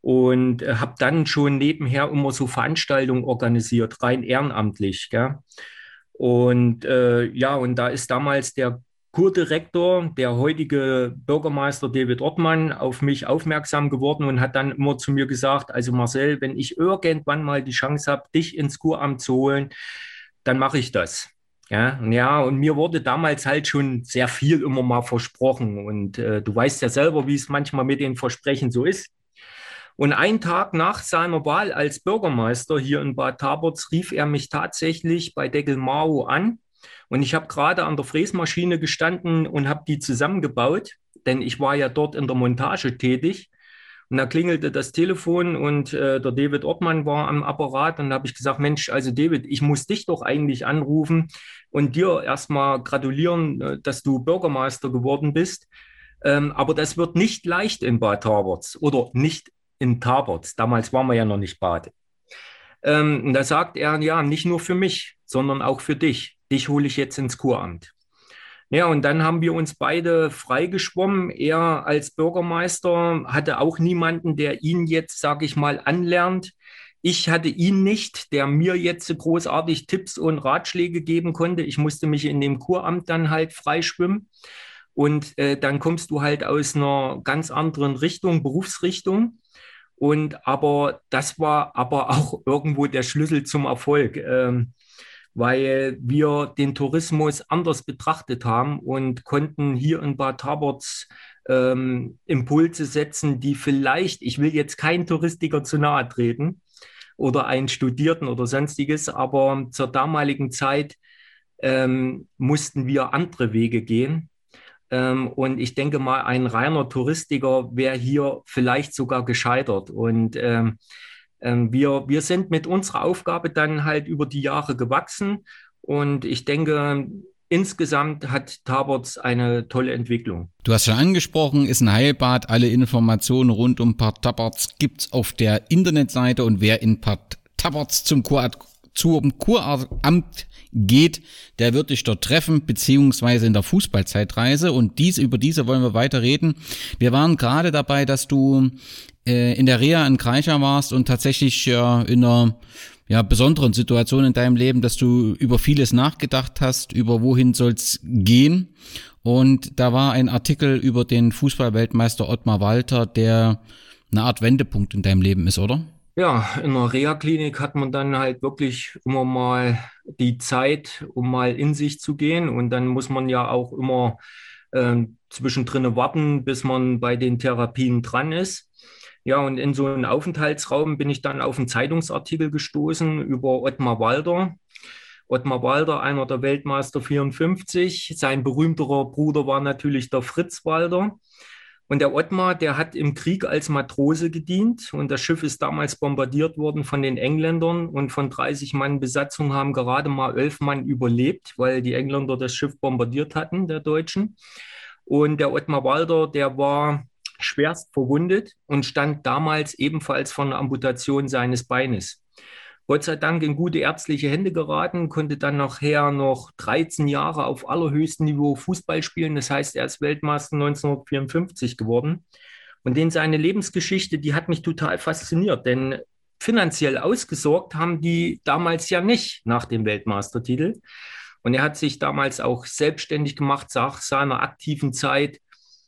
und habe dann schon nebenher immer so Veranstaltungen organisiert, rein ehrenamtlich. Gell? Und äh, ja, und da ist damals der Kurdirektor, der heutige Bürgermeister David Ortmann, auf mich aufmerksam geworden und hat dann immer zu mir gesagt, also Marcel, wenn ich irgendwann mal die Chance habe, dich ins Kuramt zu holen, dann mache ich das. Ja, ja, und mir wurde damals halt schon sehr viel immer mal versprochen. Und äh, du weißt ja selber, wie es manchmal mit den Versprechen so ist. Und einen Tag nach seiner Wahl als Bürgermeister hier in Bad Taborz rief er mich tatsächlich bei Deckel Mao an und ich habe gerade an der Fräsmaschine gestanden und habe die zusammengebaut, denn ich war ja dort in der Montage tätig. Und da klingelte das Telefon und äh, der David Ortmann war am Apparat. Und da habe ich gesagt, Mensch, also David, ich muss dich doch eigentlich anrufen und dir erstmal gratulieren, äh, dass du Bürgermeister geworden bist. Ähm, aber das wird nicht leicht in Bad Taberts oder nicht in Taberts. Damals waren wir ja noch nicht Bad. Ähm, und da sagt er, ja, nicht nur für mich, sondern auch für dich dich hole ich jetzt ins Kuramt. Ja, und dann haben wir uns beide freigeschwommen. Er als Bürgermeister hatte auch niemanden, der ihn jetzt, sage ich mal, anlernt. Ich hatte ihn nicht, der mir jetzt großartig Tipps und Ratschläge geben konnte. Ich musste mich in dem Kuramt dann halt freischwimmen. Und äh, dann kommst du halt aus einer ganz anderen Richtung, Berufsrichtung. Und aber das war aber auch irgendwo der Schlüssel zum Erfolg. Ähm, weil wir den Tourismus anders betrachtet haben und konnten hier in Bad Taborz ähm, Impulse setzen, die vielleicht, ich will jetzt keinen Touristiker zu nahe treten oder einen Studierten oder sonstiges, aber zur damaligen Zeit ähm, mussten wir andere Wege gehen. Ähm, und ich denke mal, ein reiner Touristiker wäre hier vielleicht sogar gescheitert. Und ähm, wir, wir sind mit unserer Aufgabe dann halt über die Jahre gewachsen und ich denke, insgesamt hat Taborz eine tolle Entwicklung. Du hast schon angesprochen, ist ein Heilbad. Alle Informationen rund um Part Taborz gibt's auf der Internetseite und wer in Part Kurat zum Kuramt geht, der wird dich dort treffen, beziehungsweise in der Fußballzeitreise. Und dies, über diese wollen wir weiter reden. Wir waren gerade dabei, dass du äh, in der Reha in Kreicher warst und tatsächlich ja in einer ja, besonderen Situation in deinem Leben, dass du über vieles nachgedacht hast, über wohin soll's gehen. Und da war ein Artikel über den Fußballweltmeister Ottmar Walter, der eine Art Wendepunkt in deinem Leben ist, oder? Ja, in der Reha-Klinik hat man dann halt wirklich immer mal die Zeit, um mal in sich zu gehen. Und dann muss man ja auch immer äh, zwischendrin warten, bis man bei den Therapien dran ist. Ja, und in so einem Aufenthaltsraum bin ich dann auf einen Zeitungsartikel gestoßen über Ottmar Walder. Ottmar Walder, einer der Weltmeister 54. Sein berühmterer Bruder war natürlich der Fritz Walder. Und der Ottmar, der hat im Krieg als Matrose gedient und das Schiff ist damals bombardiert worden von den Engländern und von 30 Mann Besatzung haben gerade mal elf Mann überlebt, weil die Engländer das Schiff bombardiert hatten, der Deutschen. Und der Ottmar Walder, der war schwerst verwundet und stand damals ebenfalls vor einer Amputation seines Beines. Gott sei Dank in gute ärztliche Hände geraten, konnte dann nachher noch 13 Jahre auf allerhöchstem Niveau Fußball spielen. Das heißt, er ist Weltmeister 1954 geworden. Und in seine Lebensgeschichte, die hat mich total fasziniert, denn finanziell ausgesorgt haben die damals ja nicht nach dem Weltmeistertitel. Und er hat sich damals auch selbstständig gemacht, nach seiner aktiven Zeit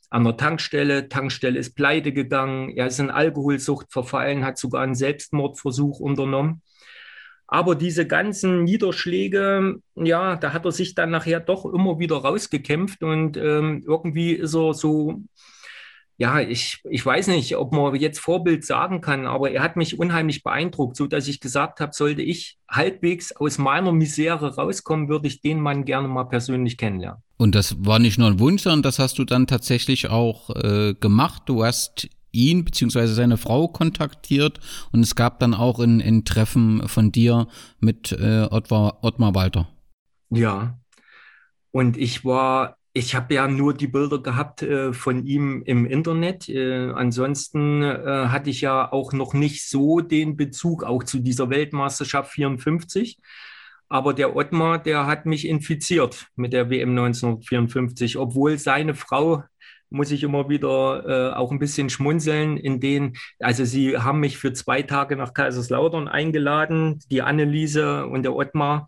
an der Tankstelle. Tankstelle ist pleite gegangen. Er ist in Alkoholsucht verfallen, hat sogar einen Selbstmordversuch unternommen. Aber diese ganzen Niederschläge, ja, da hat er sich dann nachher doch immer wieder rausgekämpft und ähm, irgendwie ist er so ja, ich, ich weiß nicht, ob man jetzt Vorbild sagen kann, aber er hat mich unheimlich beeindruckt, so dass ich gesagt habe, sollte ich halbwegs aus meiner Misere rauskommen, würde ich den Mann gerne mal persönlich kennenlernen. Und das war nicht nur ein Wunsch, sondern das hast du dann tatsächlich auch äh, gemacht. Du hast ihn beziehungsweise seine Frau kontaktiert und es gab dann auch ein, ein Treffen von dir mit äh, Ottmar, Ottmar Walter. Ja, und ich war ich habe ja nur die Bilder gehabt äh, von ihm im Internet. Äh, ansonsten äh, hatte ich ja auch noch nicht so den Bezug auch zu dieser Weltmeisterschaft 54. Aber der Ottmar, der hat mich infiziert mit der WM 1954, obwohl seine Frau muss ich immer wieder äh, auch ein bisschen schmunzeln, in denen, also sie haben mich für zwei Tage nach Kaiserslautern eingeladen, die Anneliese und der Ottmar.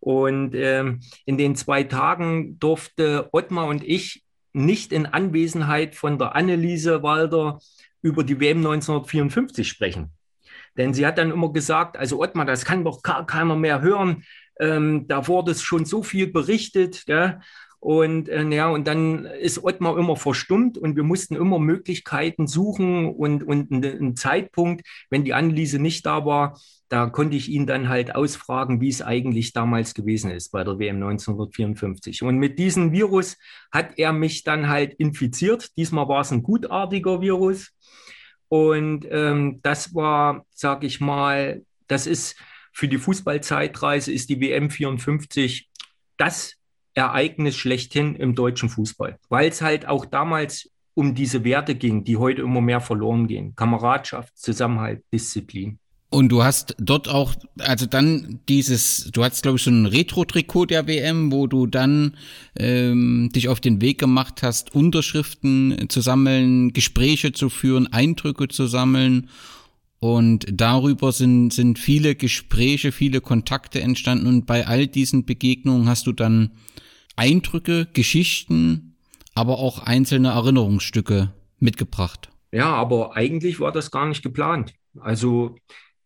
Und ähm, in den zwei Tagen durfte Ottmar und ich nicht in Anwesenheit von der Anneliese Walder über die WM 1954 sprechen. Denn sie hat dann immer gesagt, also Ottmar, das kann doch keiner mehr hören. Ähm, da wurde es schon so viel berichtet. Gell? Und äh, ja, und dann ist Ottmar immer verstummt und wir mussten immer Möglichkeiten suchen und, und einen Zeitpunkt, wenn die Anneliese nicht da war, da konnte ich ihn dann halt ausfragen, wie es eigentlich damals gewesen ist bei der WM 1954. Und mit diesem Virus hat er mich dann halt infiziert. Diesmal war es ein gutartiger Virus. Und ähm, das war, sag ich mal, das ist für die Fußballzeitreise ist die WM 54 das Ereignis schlechthin im deutschen Fußball, weil es halt auch damals um diese Werte ging, die heute immer mehr verloren gehen. Kameradschaft, Zusammenhalt, Disziplin. Und du hast dort auch, also dann dieses, du hattest glaube ich so ein Retro-Trikot der WM, wo du dann ähm, dich auf den Weg gemacht hast, Unterschriften zu sammeln, Gespräche zu führen, Eindrücke zu sammeln. Und darüber sind, sind viele Gespräche, viele Kontakte entstanden. Und bei all diesen Begegnungen hast du dann Eindrücke, Geschichten, aber auch einzelne Erinnerungsstücke mitgebracht. Ja, aber eigentlich war das gar nicht geplant. Also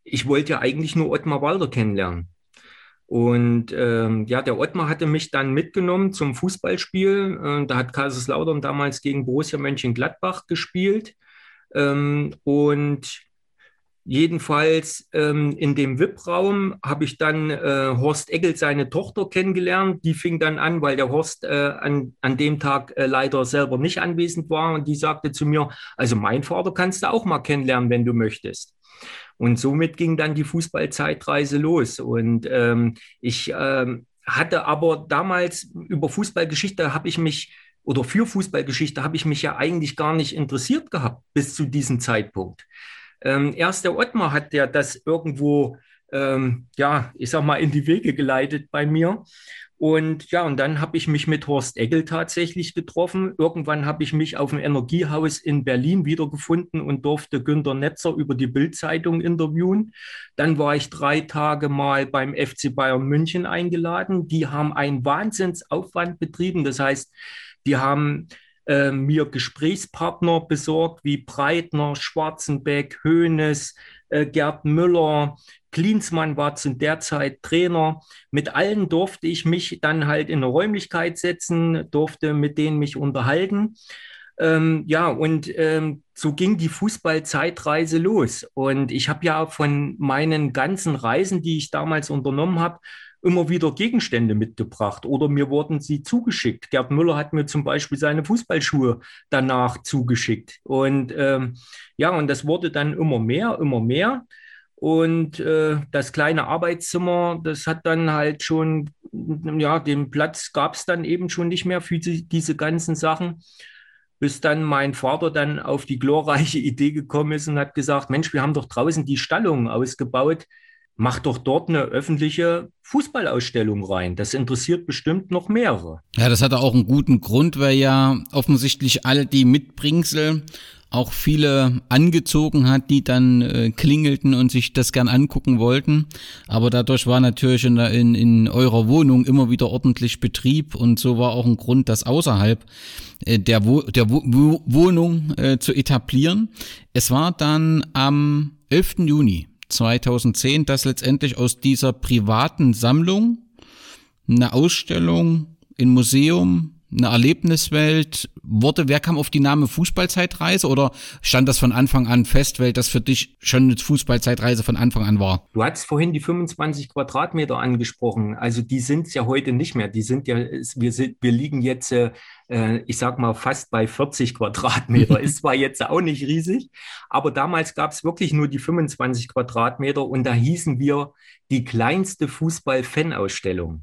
ich wollte ja eigentlich nur Ottmar Walder kennenlernen. Und ähm, ja, der Ottmar hatte mich dann mitgenommen zum Fußballspiel. Äh, da hat Kaiserslautern damals gegen Borussia Mönchengladbach gespielt. Ähm, und Jedenfalls ähm, in dem VIP-Raum habe ich dann äh, Horst Egkel, seine Tochter, kennengelernt. Die fing dann an, weil der Horst äh, an, an dem Tag äh, leider selber nicht anwesend war. Und die sagte zu mir, also mein Vater kannst du auch mal kennenlernen, wenn du möchtest. Und somit ging dann die Fußballzeitreise los. Und ähm, ich ähm, hatte aber damals über Fußballgeschichte habe ich mich oder für Fußballgeschichte habe ich mich ja eigentlich gar nicht interessiert gehabt bis zu diesem Zeitpunkt. Ähm, erst der Ottmar hat ja das irgendwo, ähm, ja, ich sag mal, in die Wege geleitet bei mir. Und ja, und dann habe ich mich mit Horst Egel tatsächlich getroffen. Irgendwann habe ich mich auf dem Energiehaus in Berlin wiedergefunden und durfte Günter Netzer über die Bildzeitung interviewen. Dann war ich drei Tage mal beim FC Bayern München eingeladen. Die haben einen Wahnsinnsaufwand betrieben. Das heißt, die haben äh, mir Gesprächspartner besorgt wie Breitner, Schwarzenbeck, Hoeneß, äh, Gerd Müller, Klinsmann war zu der Zeit Trainer. Mit allen durfte ich mich dann halt in eine Räumlichkeit setzen, durfte mit denen mich unterhalten. Ähm, ja, und ähm, so ging die Fußballzeitreise los. Und ich habe ja von meinen ganzen Reisen, die ich damals unternommen habe, immer wieder Gegenstände mitgebracht oder mir wurden sie zugeschickt. Gerd Müller hat mir zum Beispiel seine Fußballschuhe danach zugeschickt. Und ähm, ja, und das wurde dann immer mehr, immer mehr. Und äh, das kleine Arbeitszimmer, das hat dann halt schon, ja, den Platz gab es dann eben schon nicht mehr für die, diese ganzen Sachen. Bis dann mein Vater dann auf die glorreiche Idee gekommen ist und hat gesagt, Mensch, wir haben doch draußen die Stallungen ausgebaut mach doch dort eine öffentliche Fußballausstellung rein. Das interessiert bestimmt noch mehrere. Ja, das hatte auch einen guten Grund, weil ja offensichtlich alle die Mitbringsel auch viele angezogen hat, die dann äh, klingelten und sich das gern angucken wollten. Aber dadurch war natürlich in, in, in eurer Wohnung immer wieder ordentlich Betrieb und so war auch ein Grund, das außerhalb äh, der, Wo der Wo Wohnung äh, zu etablieren. Es war dann am 11. Juni 2010, dass letztendlich aus dieser privaten Sammlung eine Ausstellung in Museum, eine Erlebniswelt wurde. Wer kam auf die Name Fußballzeitreise oder stand das von Anfang an fest, weil das für dich schon eine Fußballzeitreise von Anfang an war? Du hast vorhin die 25 Quadratmeter angesprochen. Also die sind es ja heute nicht mehr. Die sind ja, wir, sind, wir liegen jetzt äh, äh, ich sag mal, fast bei 40 Quadratmeter. Ist zwar jetzt auch nicht riesig, aber damals gab es wirklich nur die 25 Quadratmeter und da hießen wir die kleinste Fußball-Fan-Ausstellung.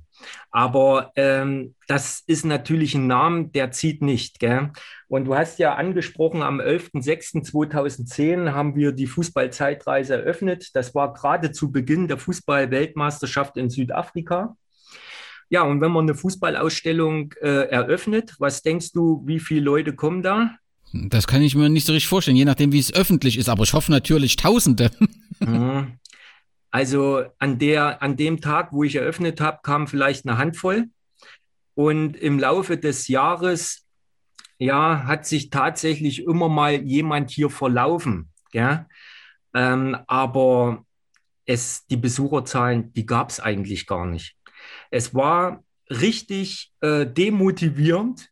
Aber ähm, das ist natürlich ein Name, der zieht nicht. Gell? Und du hast ja angesprochen, am 11.06.2010 haben wir die Fußballzeitreise eröffnet. Das war gerade zu Beginn der Fußball-Weltmeisterschaft in Südafrika. Ja, und wenn man eine Fußballausstellung äh, eröffnet, was denkst du, wie viele Leute kommen da? Das kann ich mir nicht so richtig vorstellen, je nachdem, wie es öffentlich ist. Aber ich hoffe natürlich Tausende. Mhm. Also an, der, an dem Tag, wo ich eröffnet habe, kam vielleicht eine Handvoll. Und im Laufe des Jahres, ja, hat sich tatsächlich immer mal jemand hier verlaufen. Ja? Ähm, aber es, die Besucherzahlen, die gab es eigentlich gar nicht. Es war richtig äh, demotivierend,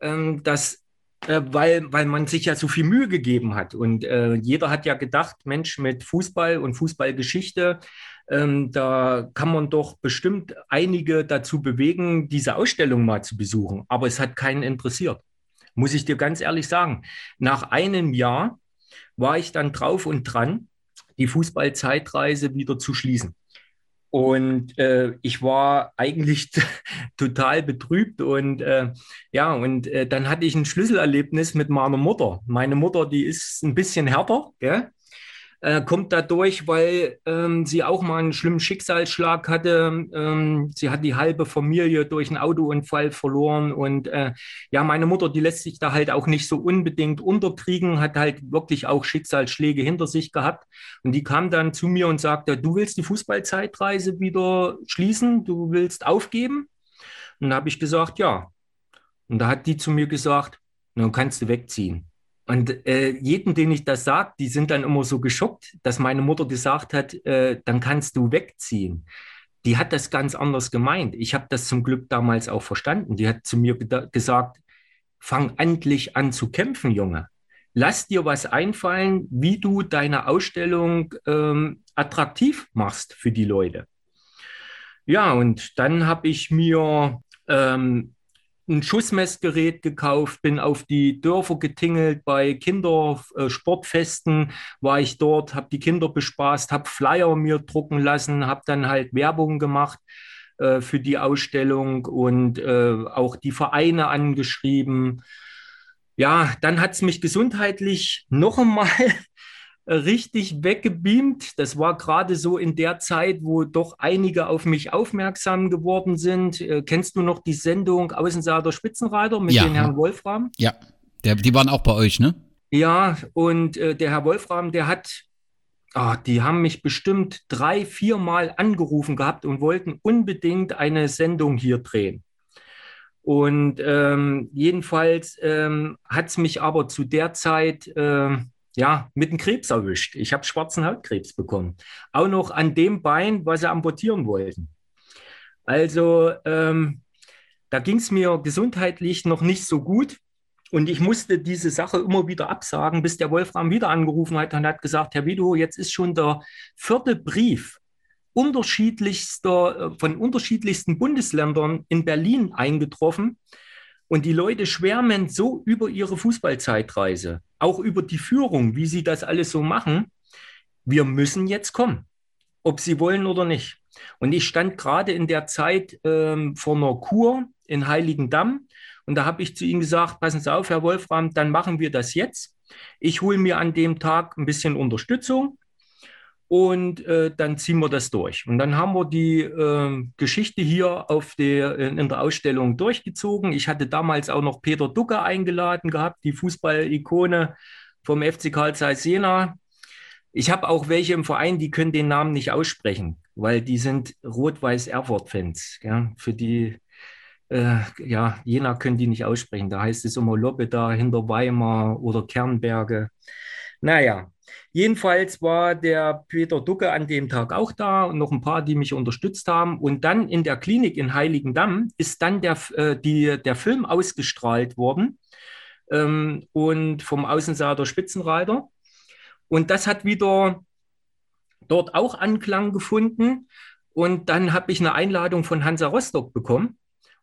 ähm, dass äh, weil, weil man sich ja so viel Mühe gegeben hat. Und äh, jeder hat ja gedacht, Mensch, mit Fußball und Fußballgeschichte, ähm, da kann man doch bestimmt einige dazu bewegen, diese Ausstellung mal zu besuchen. Aber es hat keinen interessiert, muss ich dir ganz ehrlich sagen. Nach einem Jahr war ich dann drauf und dran, die Fußballzeitreise wieder zu schließen. Und äh, ich war eigentlich total betrübt und äh, ja, und äh, dann hatte ich ein Schlüsselerlebnis mit meiner Mutter. Meine Mutter, die ist ein bisschen härter, gell? Äh, kommt dadurch, weil ähm, sie auch mal einen schlimmen Schicksalsschlag hatte. Ähm, sie hat die halbe Familie durch einen Autounfall verloren und äh, ja, meine Mutter, die lässt sich da halt auch nicht so unbedingt unterkriegen, hat halt wirklich auch Schicksalsschläge hinter sich gehabt und die kam dann zu mir und sagte, du willst die Fußballzeitreise wieder schließen, du willst aufgeben? Und da habe ich gesagt, ja. Und da hat die zu mir gesagt, dann kannst du wegziehen. Und äh, jeden, den ich das sage, die sind dann immer so geschockt, dass meine Mutter gesagt hat, äh, dann kannst du wegziehen. Die hat das ganz anders gemeint. Ich habe das zum Glück damals auch verstanden. Die hat zu mir gesagt, fang endlich an zu kämpfen, Junge. Lass dir was einfallen, wie du deine Ausstellung ähm, attraktiv machst für die Leute. Ja, und dann habe ich mir ähm, ein Schussmessgerät gekauft, bin auf die Dörfer getingelt, bei Kindersportfesten war ich dort, habe die Kinder bespaßt, habe Flyer mir drucken lassen, habe dann halt Werbung gemacht äh, für die Ausstellung und äh, auch die Vereine angeschrieben. Ja, dann hat es mich gesundheitlich noch einmal richtig weggebeamt. Das war gerade so in der Zeit, wo doch einige auf mich aufmerksam geworden sind. Äh, kennst du noch die Sendung Außenseiter Spitzenreiter mit Ja. dem Herrn Wolfram? Ja, der, die waren auch bei euch, ne? Ja, und äh, der Herr Wolfram, der hat, ah, die haben mich bestimmt drei, vier Mal angerufen gehabt und wollten unbedingt eine Sendung hier drehen. Und ähm, jedenfalls ähm, hat es mich aber zu der Zeit ähm, ja mit dem Krebs erwischt. Ich habe schwarzen Hautkrebs bekommen. Auch noch an dem Bein, was sie amputieren wollten. Also ähm, da ging es mir gesundheitlich noch nicht so gut. Und ich musste diese Sache immer wieder absagen, bis der Wolfram wieder angerufen hat und hat gesagt, Herr Widow, jetzt ist schon der vierte Brief unterschiedlichster, äh, von unterschiedlichsten Bundesländern in Berlin eingetroffen. Und die Leute schwärmen so über ihre Fußballzeitreise, auch über die Führung, wie sie das alles so machen. Wir müssen jetzt kommen, ob sie wollen oder nicht. Und ich stand gerade in der Zeit ähm, vor einer Kur in Heiligendamm und da habe ich zu ihm gesagt, passen Sie auf, Herr Wolfram, dann machen wir das jetzt. Ich hole mir an dem Tag ein bisschen Unterstützung und äh, dann ziehen wir das durch. Und dann haben wir die äh, Geschichte hier auf der, in der Ausstellung durchgezogen. Ich hatte damals auch noch Peter Ducke eingeladen gehabt, die Fußball-Ikone vom FC Karl Zeiss Jena. Ich habe auch welche im Verein, die können den Namen nicht aussprechen, weil die sind Rot-Weiß-Erfurt-Fans. Ja, für die, äh, ja, Jena können die nicht aussprechen. Da heißt es immer Lobeda, Hinterweimar oder Kernberge. Naja, jedenfalls war der Peter Ducke an dem Tag auch da und noch ein paar, die mich unterstützt haben. Und dann in der Klinik in Heiligendamm ist dann der, äh, die, der Film ausgestrahlt worden ähm, und vom Außenseiter Spitzenreiter. Und das hat wieder dort auch Anklang gefunden. Und dann habe ich eine Einladung von Hansa Rostock bekommen.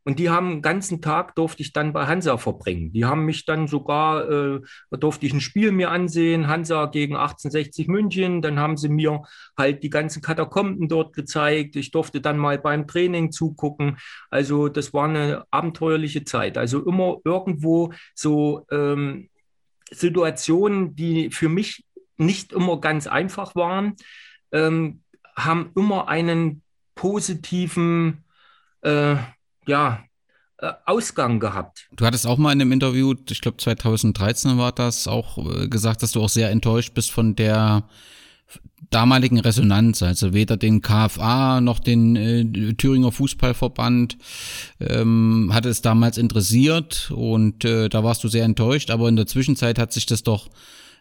Und die haben den ganzen Tag durfte ich dann bei Hansa verbringen. Die haben mich dann sogar, äh, durfte ich ein Spiel mir ansehen, Hansa gegen 1860 München. Dann haben sie mir halt die ganzen Katakomben dort gezeigt. Ich durfte dann mal beim Training zugucken. Also das war eine abenteuerliche Zeit. Also immer irgendwo so ähm, Situationen, die für mich nicht immer ganz einfach waren, ähm, haben immer einen positiven äh, ja, äh, Ausgang gehabt. Du hattest auch mal in einem Interview, ich glaube 2013 war das, auch äh, gesagt, dass du auch sehr enttäuscht bist von der damaligen Resonanz, also weder den KFA noch den äh, Thüringer Fußballverband ähm, hatte es damals interessiert und äh, da warst du sehr enttäuscht, aber in der Zwischenzeit hat sich das doch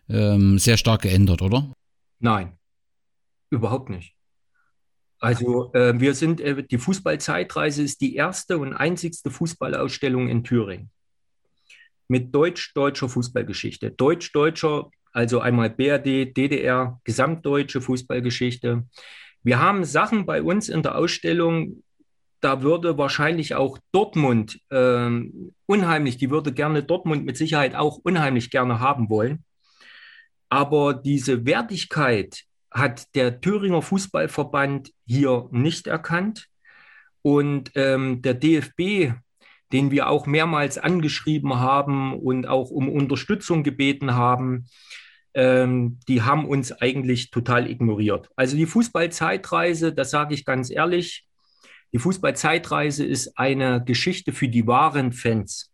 ähm, sehr stark geändert, oder? Nein, überhaupt nicht. Also äh, wir sind, äh, die Fußballzeitreise ist die erste und einzigste Fußballausstellung in Thüringen mit deutsch-deutscher Fußballgeschichte. Deutsch-deutscher, also einmal BRD, DDR, gesamtdeutsche Fußballgeschichte. Wir haben Sachen bei uns in der Ausstellung, da würde wahrscheinlich auch Dortmund äh, unheimlich, die würde gerne Dortmund mit Sicherheit auch unheimlich gerne haben wollen. Aber diese Wertigkeit hat der Thüringer Fußballverband hier nicht erkannt. Und ähm, der DFB, den wir auch mehrmals angeschrieben haben und auch um Unterstützung gebeten haben, ähm, die haben uns eigentlich total ignoriert. Also die Fußballzeitreise, das sage ich ganz ehrlich, die Fußballzeitreise ist eine Geschichte für die wahren Fans,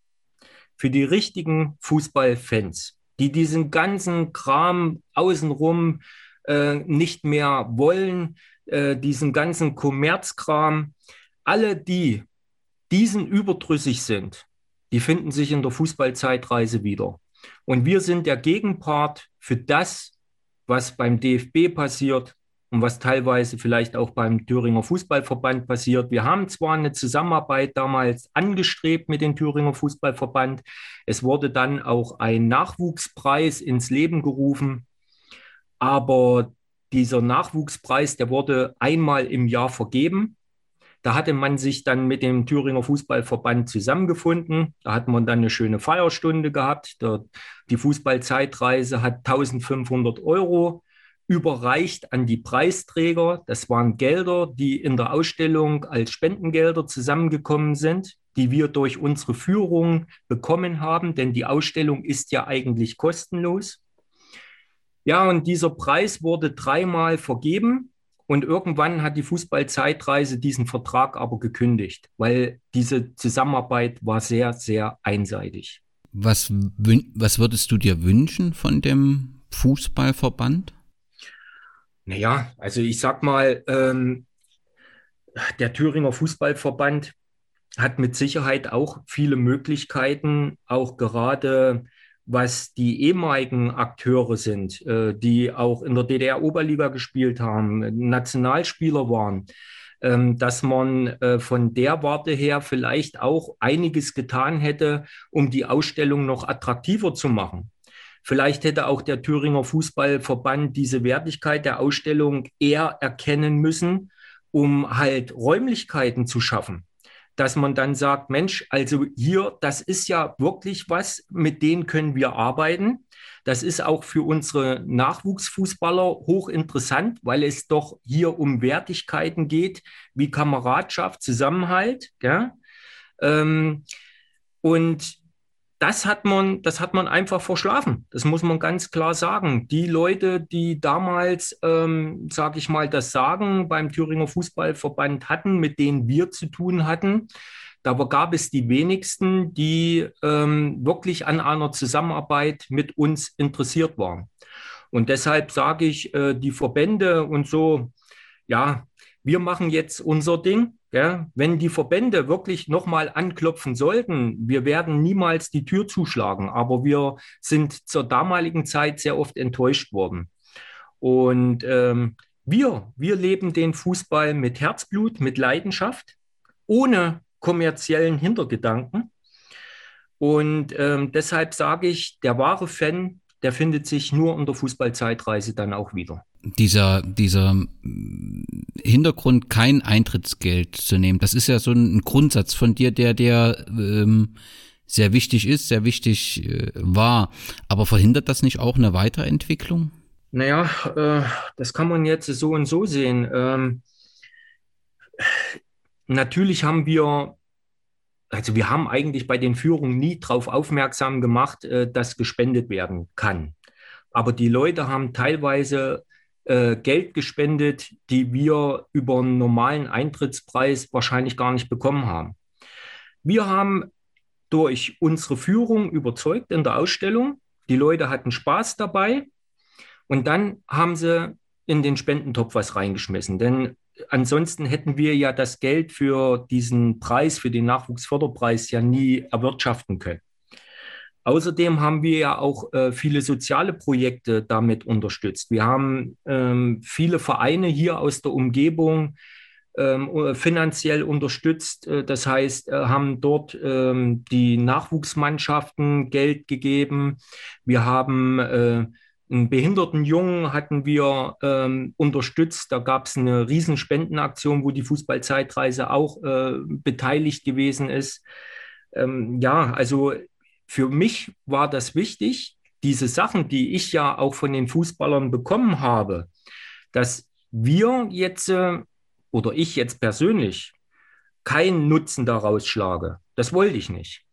für die richtigen Fußballfans, die diesen ganzen Kram außenrum äh, nicht mehr wollen, äh, diesen ganzen Kommerzkram. Alle, die diesen überdrüssig sind, die finden sich in der Fußballzeitreise wieder. Und wir sind der Gegenpart für das, was beim DFB passiert und was teilweise vielleicht auch beim Thüringer Fußballverband passiert. Wir haben zwar eine Zusammenarbeit damals angestrebt mit dem Thüringer Fußballverband. Es wurde dann auch ein Nachwuchspreis ins Leben gerufen. Aber dieser Nachwuchspreis, der wurde einmal im Jahr vergeben. Da hatte man sich dann mit dem Thüringer Fußballverband zusammengefunden. Da hat man dann eine schöne Feierstunde gehabt. Der, die Fußballzeitreise hat 1500 Euro überreicht an die Preisträger. Das waren Gelder, die in der Ausstellung als Spendengelder zusammengekommen sind, die wir durch unsere Führung bekommen haben, denn die Ausstellung ist ja eigentlich kostenlos. Ja, und dieser Preis wurde dreimal vergeben und irgendwann hat die Fußballzeitreise diesen Vertrag aber gekündigt, weil diese Zusammenarbeit war sehr, sehr einseitig. Was, was würdest du dir wünschen von dem Fußballverband? Naja, also ich sag mal, ähm, der Thüringer Fußballverband hat mit Sicherheit auch viele Möglichkeiten, auch gerade was die ehemaligen Akteure sind, äh, die auch in der DDR-Oberliga gespielt haben, Nationalspieler waren, ähm, dass man äh, von der Warte her vielleicht auch einiges getan hätte, um die Ausstellung noch attraktiver zu machen. Vielleicht hätte auch der Thüringer Fußballverband diese Wertigkeit der Ausstellung eher erkennen müssen, um halt Räumlichkeiten zu schaffen dass man dann sagt, Mensch, also hier, das ist ja wirklich was, mit denen können wir arbeiten. Das ist auch für unsere Nachwuchsfußballer hochinteressant, weil es doch hier um Wertigkeiten geht, wie Kameradschaft, Zusammenhalt. Gell? Ähm, und das hat man, das hat man einfach verschlafen. Das muss man ganz klar sagen. Die Leute, die damals, ähm, sage ich mal, das Sagen beim Thüringer Fußballverband hatten, mit denen wir zu tun hatten, da gab es die wenigsten, die ähm, wirklich an einer Zusammenarbeit mit uns interessiert waren. Und deshalb sage ich, äh, die Verbände und so, ja, wir machen jetzt unser Ding. Ja, wenn die Verbände wirklich nochmal anklopfen sollten, wir werden niemals die Tür zuschlagen, aber wir sind zur damaligen Zeit sehr oft enttäuscht worden. Und ähm, wir, wir leben den Fußball mit Herzblut, mit Leidenschaft, ohne kommerziellen Hintergedanken. Und ähm, deshalb sage ich, der wahre Fan der findet sich nur unter Fußballzeitreise dann auch wieder. Dieser, dieser Hintergrund, kein Eintrittsgeld zu nehmen, das ist ja so ein Grundsatz von dir, der, der ähm, sehr wichtig ist, sehr wichtig äh, war. Aber verhindert das nicht auch eine Weiterentwicklung? Naja, äh, das kann man jetzt so und so sehen. Ähm, natürlich haben wir also wir haben eigentlich bei den Führungen nie darauf aufmerksam gemacht, äh, dass gespendet werden kann. Aber die Leute haben teilweise äh, Geld gespendet, die wir über einen normalen Eintrittspreis wahrscheinlich gar nicht bekommen haben. Wir haben durch unsere Führung überzeugt in der Ausstellung. Die Leute hatten Spaß dabei und dann haben sie in den Spendentopf was reingeschmissen. Denn ansonsten hätten wir ja das Geld für diesen Preis, für den Nachwuchsförderpreis ja nie erwirtschaften können. Außerdem haben wir ja auch äh, viele soziale Projekte damit unterstützt. Wir haben ähm, viele Vereine hier aus der Umgebung ähm, äh, finanziell unterstützt. Äh, das heißt, äh, haben dort ähm, die Nachwuchsmannschaften Geld gegeben. Wir haben äh, einen behinderten Jungen hatten wir ähm, unterstützt. Da gab es eine Riesenspendenaktion, wo die Fußballzeitreise auch äh, beteiligt gewesen ist. Ähm, ja, also für mich war das wichtig, diese Sachen, die ich ja auch von den Fußballern bekommen habe, dass wir jetzt äh, oder ich jetzt persönlich keinen Nutzen daraus schlage. Das wollte ich nicht.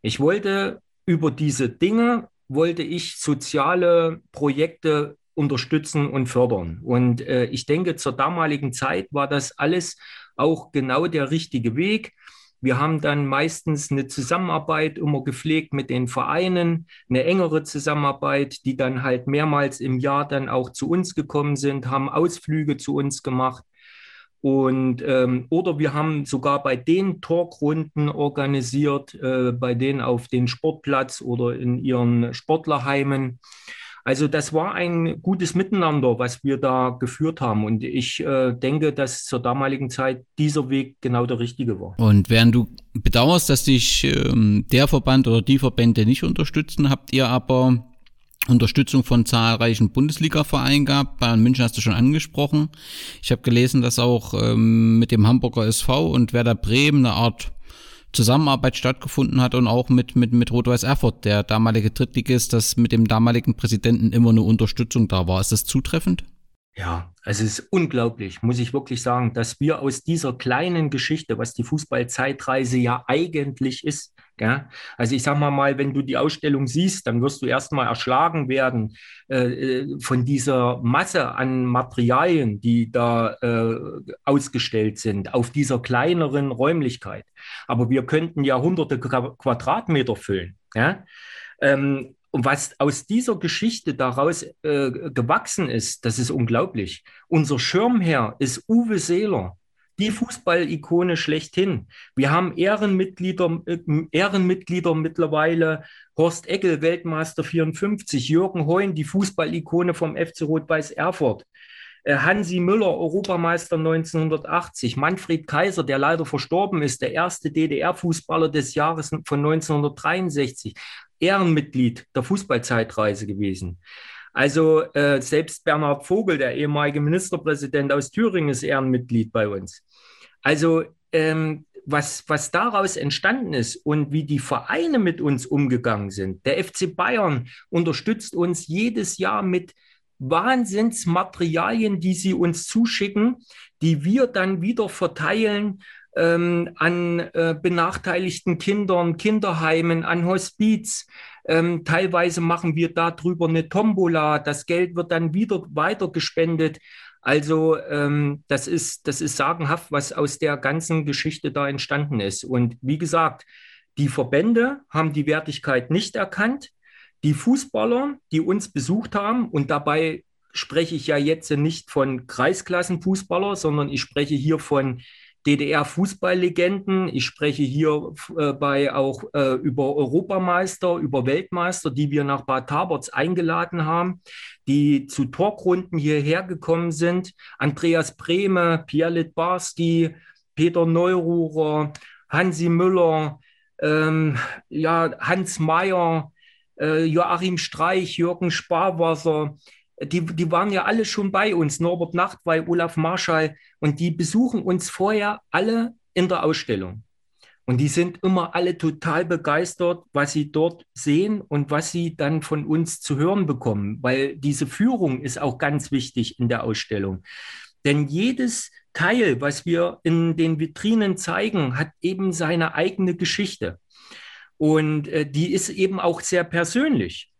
Ich wollte über diese Dinge wollte ich soziale Projekte unterstützen und fördern. Und äh, ich denke, zur damaligen Zeit war das alles auch genau der richtige Weg. Wir haben dann meistens eine Zusammenarbeit immer gepflegt mit den Vereinen, eine engere Zusammenarbeit, die dann halt mehrmals im Jahr dann auch zu uns gekommen sind, haben Ausflüge zu uns gemacht. Und, ähm, oder wir haben sogar bei den Talkrunden organisiert, äh, bei denen auf den Sportplatz oder in ihren Sportlerheimen. Also das war ein gutes Miteinander, was wir da geführt haben. Und ich äh, denke, dass zur damaligen Zeit dieser Weg genau der richtige war. Und während du bedauerst, dass dich ähm, der Verband oder die Verbände nicht unterstützen, habt ihr aber Unterstützung von zahlreichen Bundesliga-Vereinen gab. Bayern München hast du schon angesprochen. Ich habe gelesen, dass auch ähm, mit dem Hamburger SV und Werder Bremen eine Art Zusammenarbeit stattgefunden hat und auch mit, mit, mit Rot-Weiß Erfurt, der damalige Drittligist, dass mit dem damaligen Präsidenten immer eine Unterstützung da war. Ist das zutreffend? Ja, es ist unglaublich, muss ich wirklich sagen, dass wir aus dieser kleinen Geschichte, was die Fußballzeitreise ja eigentlich ist, ja, also ich sag mal mal, wenn du die Ausstellung siehst, dann wirst du erstmal erschlagen werden äh, äh, von dieser Masse an Materialien, die da äh, ausgestellt sind, auf dieser kleineren Räumlichkeit. Aber wir könnten ja hunderte Quadratmeter füllen. Ja? Ähm, und was aus dieser Geschichte daraus äh, gewachsen ist, das ist unglaublich. Unser Schirmherr ist Uwe Seeler, die Fußballikone schlechthin. Wir haben Ehrenmitglieder, äh, Ehrenmitglieder mittlerweile, Horst Eckel, Weltmeister 54, Jürgen Heun, die Fußballikone vom FC Rot-Weiß Erfurt. Äh, Hansi Müller, Europameister 1980, Manfred Kaiser, der leider verstorben ist, der erste DDR-Fußballer des Jahres von 1963, Ehrenmitglied der Fußballzeitreise gewesen. Also äh, selbst Bernhard Vogel, der ehemalige Ministerpräsident aus Thüringen, ist Ehrenmitglied bei uns. Also ähm, was, was daraus entstanden ist und wie die Vereine mit uns umgegangen sind. Der FC Bayern unterstützt uns jedes Jahr mit Wahnsinnsmaterialien, die sie uns zuschicken, die wir dann wieder verteilen ähm, an äh, benachteiligten Kindern, Kinderheimen, an Hospiz. Ähm, teilweise machen wir darüber eine Tombola. Das Geld wird dann wieder weiter gespendet. Also ähm, das, ist, das ist sagenhaft, was aus der ganzen Geschichte da entstanden ist. Und wie gesagt, die Verbände haben die Wertigkeit nicht erkannt. Die Fußballer, die uns besucht haben, und dabei spreche ich ja jetzt nicht von Kreisklassenfußballer, sondern ich spreche hier von DDR-Fußballlegenden. Ich spreche hier äh, bei auch äh, über Europameister, über Weltmeister, die wir nach Bad Taberts eingeladen haben, die zu Talkrunden hierher gekommen sind. Andreas Brehme, Pierre Litbarski, Peter Neururer, Hansi Müller, ähm, ja, Hans Mayer, äh, Joachim Streich, Jürgen Sparwasser, die, die waren ja alle schon bei uns, Norbert Nachtwey, Olaf Marschall, und die besuchen uns vorher alle in der Ausstellung. Und die sind immer alle total begeistert, was sie dort sehen und was sie dann von uns zu hören bekommen, weil diese Führung ist auch ganz wichtig in der Ausstellung. Denn jedes Teil, was wir in den Vitrinen zeigen, hat eben seine eigene Geschichte. Und äh, die ist eben auch sehr persönlich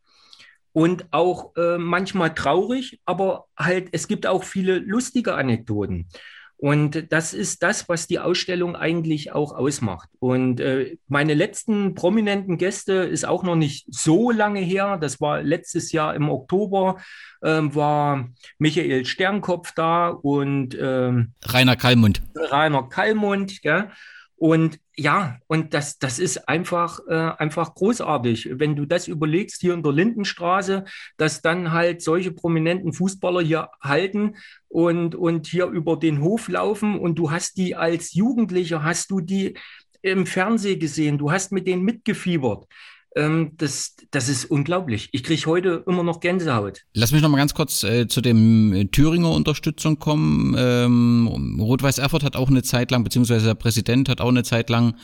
und auch äh, manchmal traurig, aber halt, es gibt auch viele lustige Anekdoten. Und das ist das, was die Ausstellung eigentlich auch ausmacht. Und äh, meine letzten prominenten Gäste ist auch noch nicht so lange her. Das war letztes Jahr im Oktober, äh, war Michael Sternkopf da und ähm, Rainer Kallmund. Rainer Kallmund, gell? Und ja, und das, das ist einfach, äh, einfach großartig. Wenn du das überlegst, hier in der Lindenstraße, dass dann halt solche prominenten Fußballer hier halten und, und hier über den Hof laufen und du hast die als Jugendlicher, hast du die im Fernsehen gesehen, du hast mit denen mitgefiebert. Ähm, das, das ist unglaublich. Ich kriege heute immer noch Gänsehaut. Lass mich noch mal ganz kurz äh, zu dem äh, Thüringer Unterstützung kommen. Ähm, Rot-Weiß Erfurt hat auch eine Zeit lang, beziehungsweise der Präsident hat auch eine Zeit lang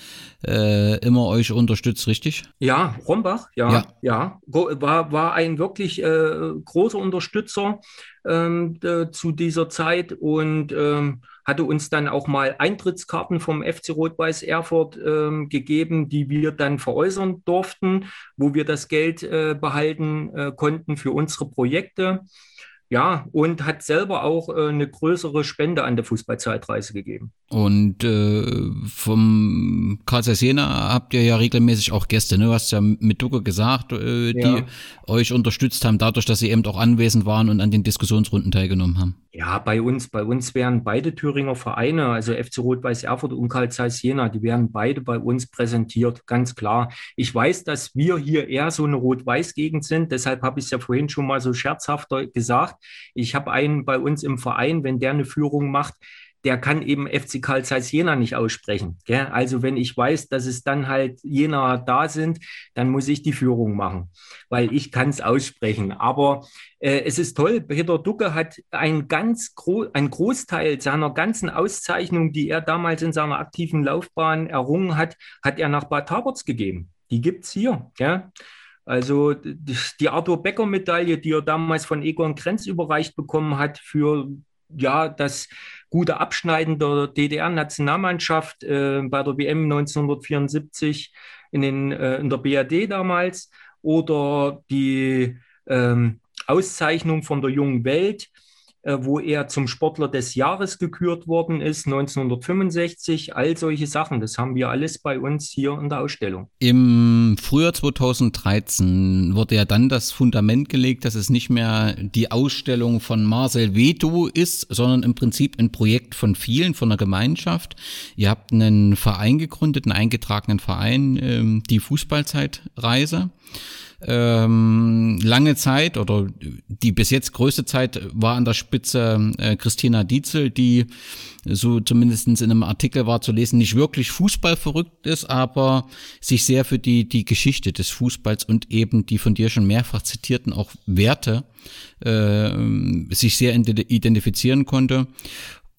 äh, immer euch unterstützt, richtig? Ja, Rombach, ja, ja, ja. War, war ein wirklich äh, großer Unterstützer ähm, zu dieser Zeit und ähm, hatte uns dann auch mal Eintrittskarten vom FC Rot-Weiß Erfurt ähm, gegeben, die wir dann veräußern durften, wo wir das Geld äh, behalten äh, konnten für unsere Projekte. Ja, und hat selber auch äh, eine größere Spende an der Fußballzeitreise gegeben. Und äh, vom Karl Jena habt ihr ja regelmäßig auch Gäste, ne? Du hast ja mit Ducke gesagt, äh, die ja. euch unterstützt haben, dadurch, dass sie eben auch anwesend waren und an den Diskussionsrunden teilgenommen haben. Ja, bei uns, bei uns wären beide Thüringer Vereine, also FC Rot-Weiß Erfurt und Karl Zeiss Jena, die werden beide bei uns präsentiert, ganz klar. Ich weiß, dass wir hier eher so eine Rot-Weiß-Gegend sind, deshalb habe ich es ja vorhin schon mal so scherzhafter gesagt. Ich habe einen bei uns im Verein, wenn der eine Führung macht, der kann eben FC Karl Zeiss Jena nicht aussprechen. Gell? Also wenn ich weiß, dass es dann halt Jena da sind, dann muss ich die Führung machen, weil ich kann es aussprechen. Aber äh, es ist toll, Peter Ducke hat ein ganz gro ein Großteil seiner ganzen Auszeichnungen, die er damals in seiner aktiven Laufbahn errungen hat, hat er nach Bad Taberts gegeben. Die gibt es hier. Gell? Also die Arthur Becker Medaille, die er damals von Egon Krenz überreicht bekommen hat für ja, das gute Abschneiden der DDR-Nationalmannschaft äh, bei der WM 1974 in, den, äh, in der BRD damals oder die ähm, Auszeichnung von der jungen Welt wo er zum Sportler des Jahres gekürt worden ist, 1965. All solche Sachen, das haben wir alles bei uns hier in der Ausstellung. Im Frühjahr 2013 wurde ja dann das Fundament gelegt, dass es nicht mehr die Ausstellung von Marcel Veto ist, sondern im Prinzip ein Projekt von vielen, von der Gemeinschaft. Ihr habt einen Verein gegründet, einen eingetragenen Verein, ähm, die Fußballzeitreise ähm, lange Zeit oder die bis jetzt größte Zeit war an der Spitze äh, Christina Dietzel, die so zumindestens in einem Artikel war zu lesen, nicht wirklich Fußball verrückt ist, aber sich sehr für die, die Geschichte des Fußballs und eben die von dir schon mehrfach zitierten auch Werte äh, sich sehr identifizieren konnte.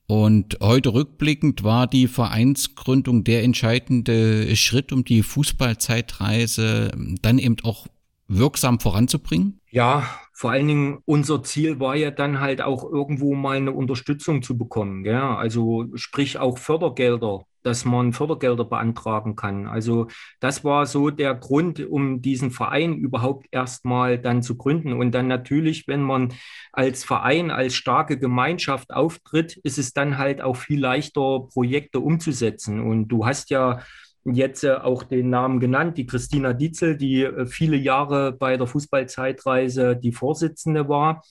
Und heute rückblickend war die Vereinsgründung der entscheidende Schritt, um die Fußballzeitreise dann eben auch wirksam voranzubringen? Ja, vor allen Dingen unser Ziel war ja dann halt auch irgendwo mal eine Unterstützung zu bekommen. Ja? Also sprich auch Fördergelder, dass man Fördergelder beantragen kann. Also das war so der Grund, um diesen Verein überhaupt erstmal dann zu gründen. Und dann natürlich, wenn man als Verein, als starke Gemeinschaft auftritt, ist es dann halt auch viel leichter, Projekte umzusetzen. Und du hast ja jetzt äh, auch den Namen genannt, die Christina Dietzel, die äh, viele Jahre bei der Fußballzeitreise die Vorsitzende war.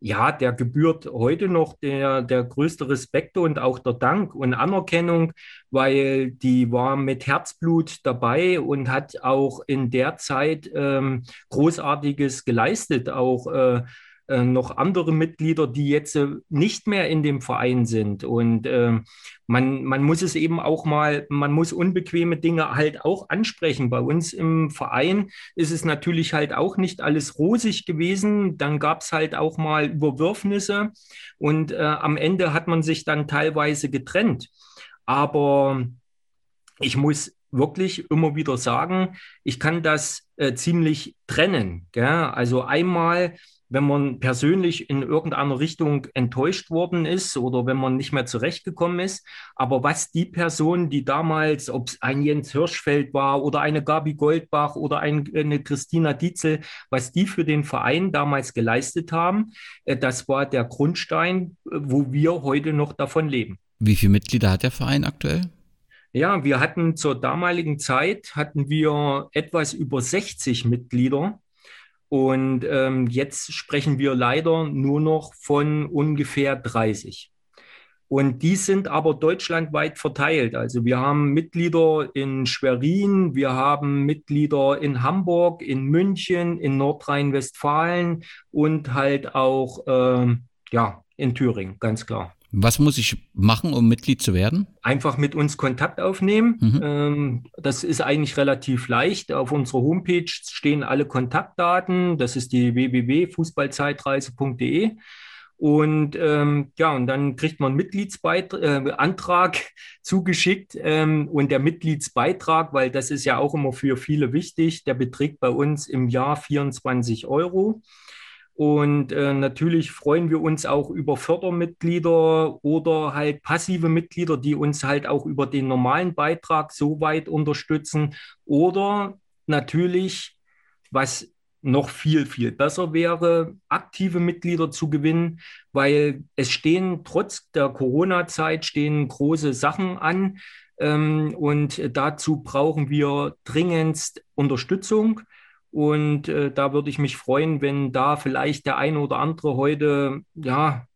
Ja, der gebührt heute noch der, der größte Respekt und auch der Dank und Anerkennung, weil die war mit Herzblut dabei und hat auch in der Zeit ähm, Großartiges geleistet, auch äh, äh, noch andere Mitglieder, die jetzt äh, nicht mehr in dem Verein sind. Und äh, man, man muss es eben auch mal, man muss unbequeme Dinge halt auch ansprechen. Bei uns im Verein ist es natürlich halt auch nicht alles rosig gewesen. Dann gab es halt auch mal Überwürfnisse und äh, am Ende hat man sich dann teilweise getrennt. Aber ich muss wirklich immer wieder sagen, ich kann das äh, ziemlich trennen. Gell? Also einmal wenn man persönlich in irgendeiner Richtung enttäuscht worden ist oder wenn man nicht mehr zurechtgekommen ist. Aber was die Person, die damals, ob es ein Jens Hirschfeld war oder eine Gabi Goldbach oder ein, eine Christina Dietzel, was die für den Verein damals geleistet haben, äh, das war der Grundstein, äh, wo wir heute noch davon leben. Wie viele Mitglieder hat der Verein aktuell? Ja, wir hatten zur damaligen Zeit hatten wir etwas über 60 Mitglieder. Und ähm, jetzt sprechen wir leider nur noch von ungefähr 30. Und die sind aber deutschlandweit verteilt. Also wir haben Mitglieder in Schwerin, wir haben Mitglieder in Hamburg, in München, in Nordrhein-Westfalen und halt auch ähm, ja, in Thüringen, ganz klar. Was muss ich machen, um Mitglied zu werden? Einfach mit uns Kontakt aufnehmen. Mhm. Ähm, das ist eigentlich relativ leicht. Auf unserer Homepage stehen alle Kontaktdaten. Das ist die www.fußballzeitreise.de. Und ähm, ja, und dann kriegt man einen Mitgliedsantrag äh, zugeschickt. Ähm, und der Mitgliedsbeitrag, weil das ist ja auch immer für viele wichtig, der beträgt bei uns im Jahr 24 Euro. Und äh, natürlich freuen wir uns auch über Fördermitglieder oder halt passive Mitglieder, die uns halt auch über den normalen Beitrag so weit unterstützen. Oder natürlich, was noch viel, viel besser wäre, aktive Mitglieder zu gewinnen, weil es stehen trotz der Corona-Zeit stehen große Sachen an. Ähm, und dazu brauchen wir dringendst Unterstützung. Und äh, da würde ich mich freuen, wenn da vielleicht der eine oder andere heute, ja,